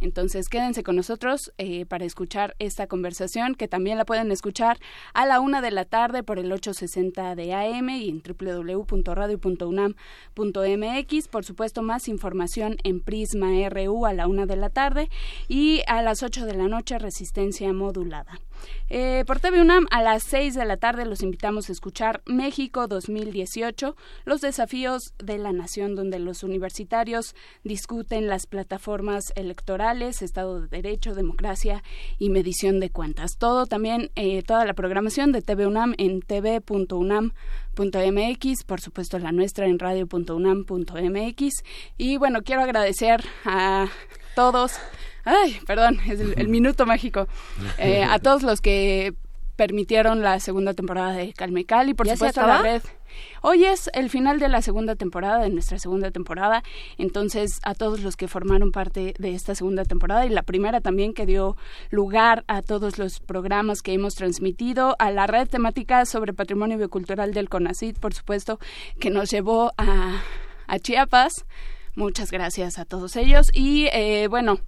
entonces quédense con nosotros eh, para escuchar esta conversación que también la pueden escuchar a la una de la tarde por el 860 de AM y en www.radio.unam.mx. Por supuesto, más información en Prisma RU a la una de la tarde y a las 8 de la noche Resistencia Modulada. Eh, por TV UNAM a las 6 de la tarde los invitamos a escuchar México 2018, los desafíos de la nación donde los universitarios discuten las plataformas electorales, Estado de Derecho, democracia y medición de cuentas. Todo también, eh, toda la programación de TV UNAM en tv.unam.mx, por supuesto la nuestra en radio.unam.mx. Y bueno, quiero agradecer a todos Ay, perdón, es el, minuto mágico. Eh, a todos los que permitieron la segunda temporada de Calme y por supuesto a la red. Hoy es el final de la segunda temporada, de nuestra segunda temporada, entonces a todos los que formaron parte de esta segunda temporada y la primera también que dio lugar a todos los programas que hemos transmitido, a la red temática sobre patrimonio biocultural del CONACID, por supuesto, que nos llevó a, a Chiapas. Muchas gracias a todos ellos y eh, bueno,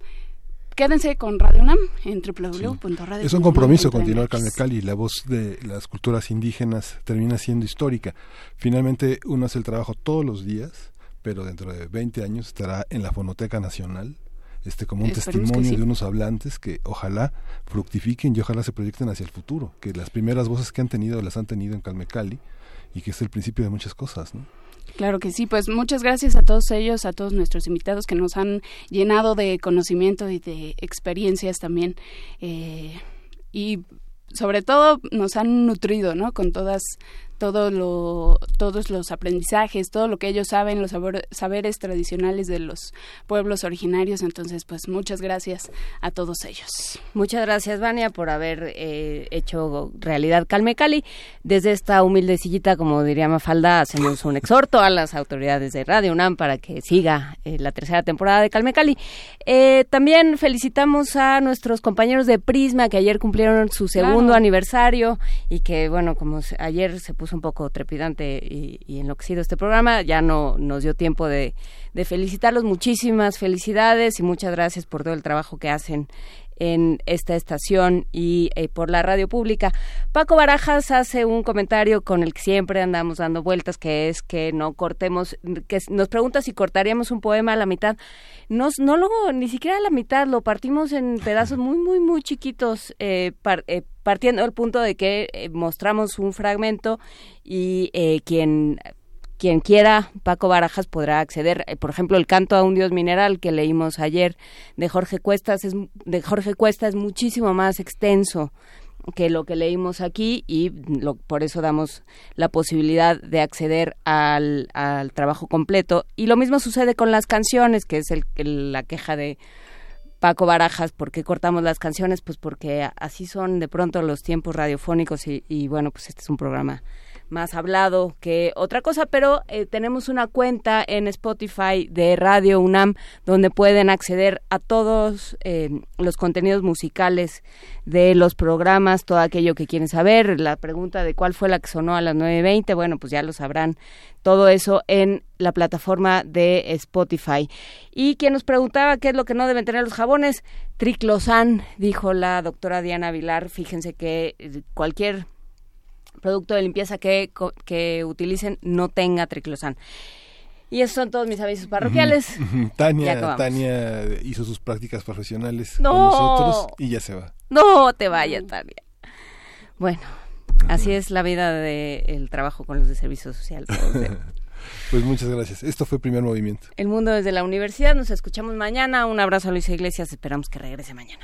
Quédense con Radio UNAM en www.radio. Es un compromiso continuar con el Cali. La voz de las culturas indígenas termina siendo histórica. Finalmente, uno hace el trabajo todos los días, pero dentro de 20 años estará en la Fonoteca Nacional este como un testimonio de unos hablantes que ojalá fructifiquen y ojalá se proyecten hacia el futuro, que las primeras voces que han tenido las han tenido en Calmecali y que es el principio de muchas cosas, ¿no? Claro que sí, pues muchas gracias a todos ellos, a todos nuestros invitados que nos han llenado de conocimiento y de experiencias también. Eh, y sobre todo nos han nutrido, ¿no? Con todas todo lo, todos los aprendizajes, todo lo que ellos saben, los saberes tradicionales de los pueblos originarios. Entonces, pues muchas gracias a todos ellos. Muchas gracias, Vania, por haber eh, hecho realidad Calme Cali. Desde esta humilde sillita, como diría Mafalda, hacemos un exhorto a las autoridades de Radio UNAM para que siga eh, la tercera temporada de Calme Cali. Eh, también felicitamos a nuestros compañeros de Prisma que ayer cumplieron su segundo aniversario y que, bueno, como ayer se puso un poco trepidante y, y, enloquecido este programa. Ya no nos dio tiempo de, felicitarlos. Muchísimas felicidades y muchas gracias por todo el trabajo que hacen en esta estación y eh, por la radio pública. Paco Barajas hace un comentario con el que siempre andamos dando vueltas, que es que no cortemos, que nos pregunta si cortaríamos un poema a la mitad. Nos, no lo, ni siquiera a la mitad, lo partimos en pedazos muy, muy, muy chiquitos, eh, eh partiendo del punto de que eh, mostramos un fragmento y eh, quien quien quiera, Paco Barajas podrá acceder. Eh, por ejemplo, el canto a un dios mineral que leímos ayer de Jorge Cuestas es, de Jorge Cuesta es muchísimo más extenso que lo que leímos aquí y por eso damos la posibilidad de acceder al, al, trabajo completo. Y lo mismo sucede con las canciones, que es el, la queja de Paco Barajas, ¿por qué cortamos las canciones? Pues porque así son de pronto los tiempos radiofónicos y, bueno, pues este es un programa más hablado que otra cosa, pero eh, tenemos una cuenta en Spotify de Radio UNAM donde pueden acceder a todos eh, los contenidos musicales de los programas, todo aquello que quieren saber, la pregunta de cuál fue la que sonó a las 9.20, bueno, pues ya lo sabrán todo eso en la plataforma de Spotify. Y quien nos preguntaba qué es lo que no deben tener los jabones, triclosan, dijo la doctora Diana Vilar. Fíjense que eh, cualquier producto de limpieza que, que utilicen no tenga triclosan. Y esos son todos mis avisos parroquiales. Tania, hizo sus prácticas profesionales con nosotros y ya se va. No te vayas, Tania. Bueno, así es la vida del trabajo con los de servicio social. pues muchas gracias. Esto fue Primer Movimiento. El Mundo desde la Universidad. Nos escuchamos mañana. Un abrazo a Luisa Iglesias. Esperamos que regrese mañana.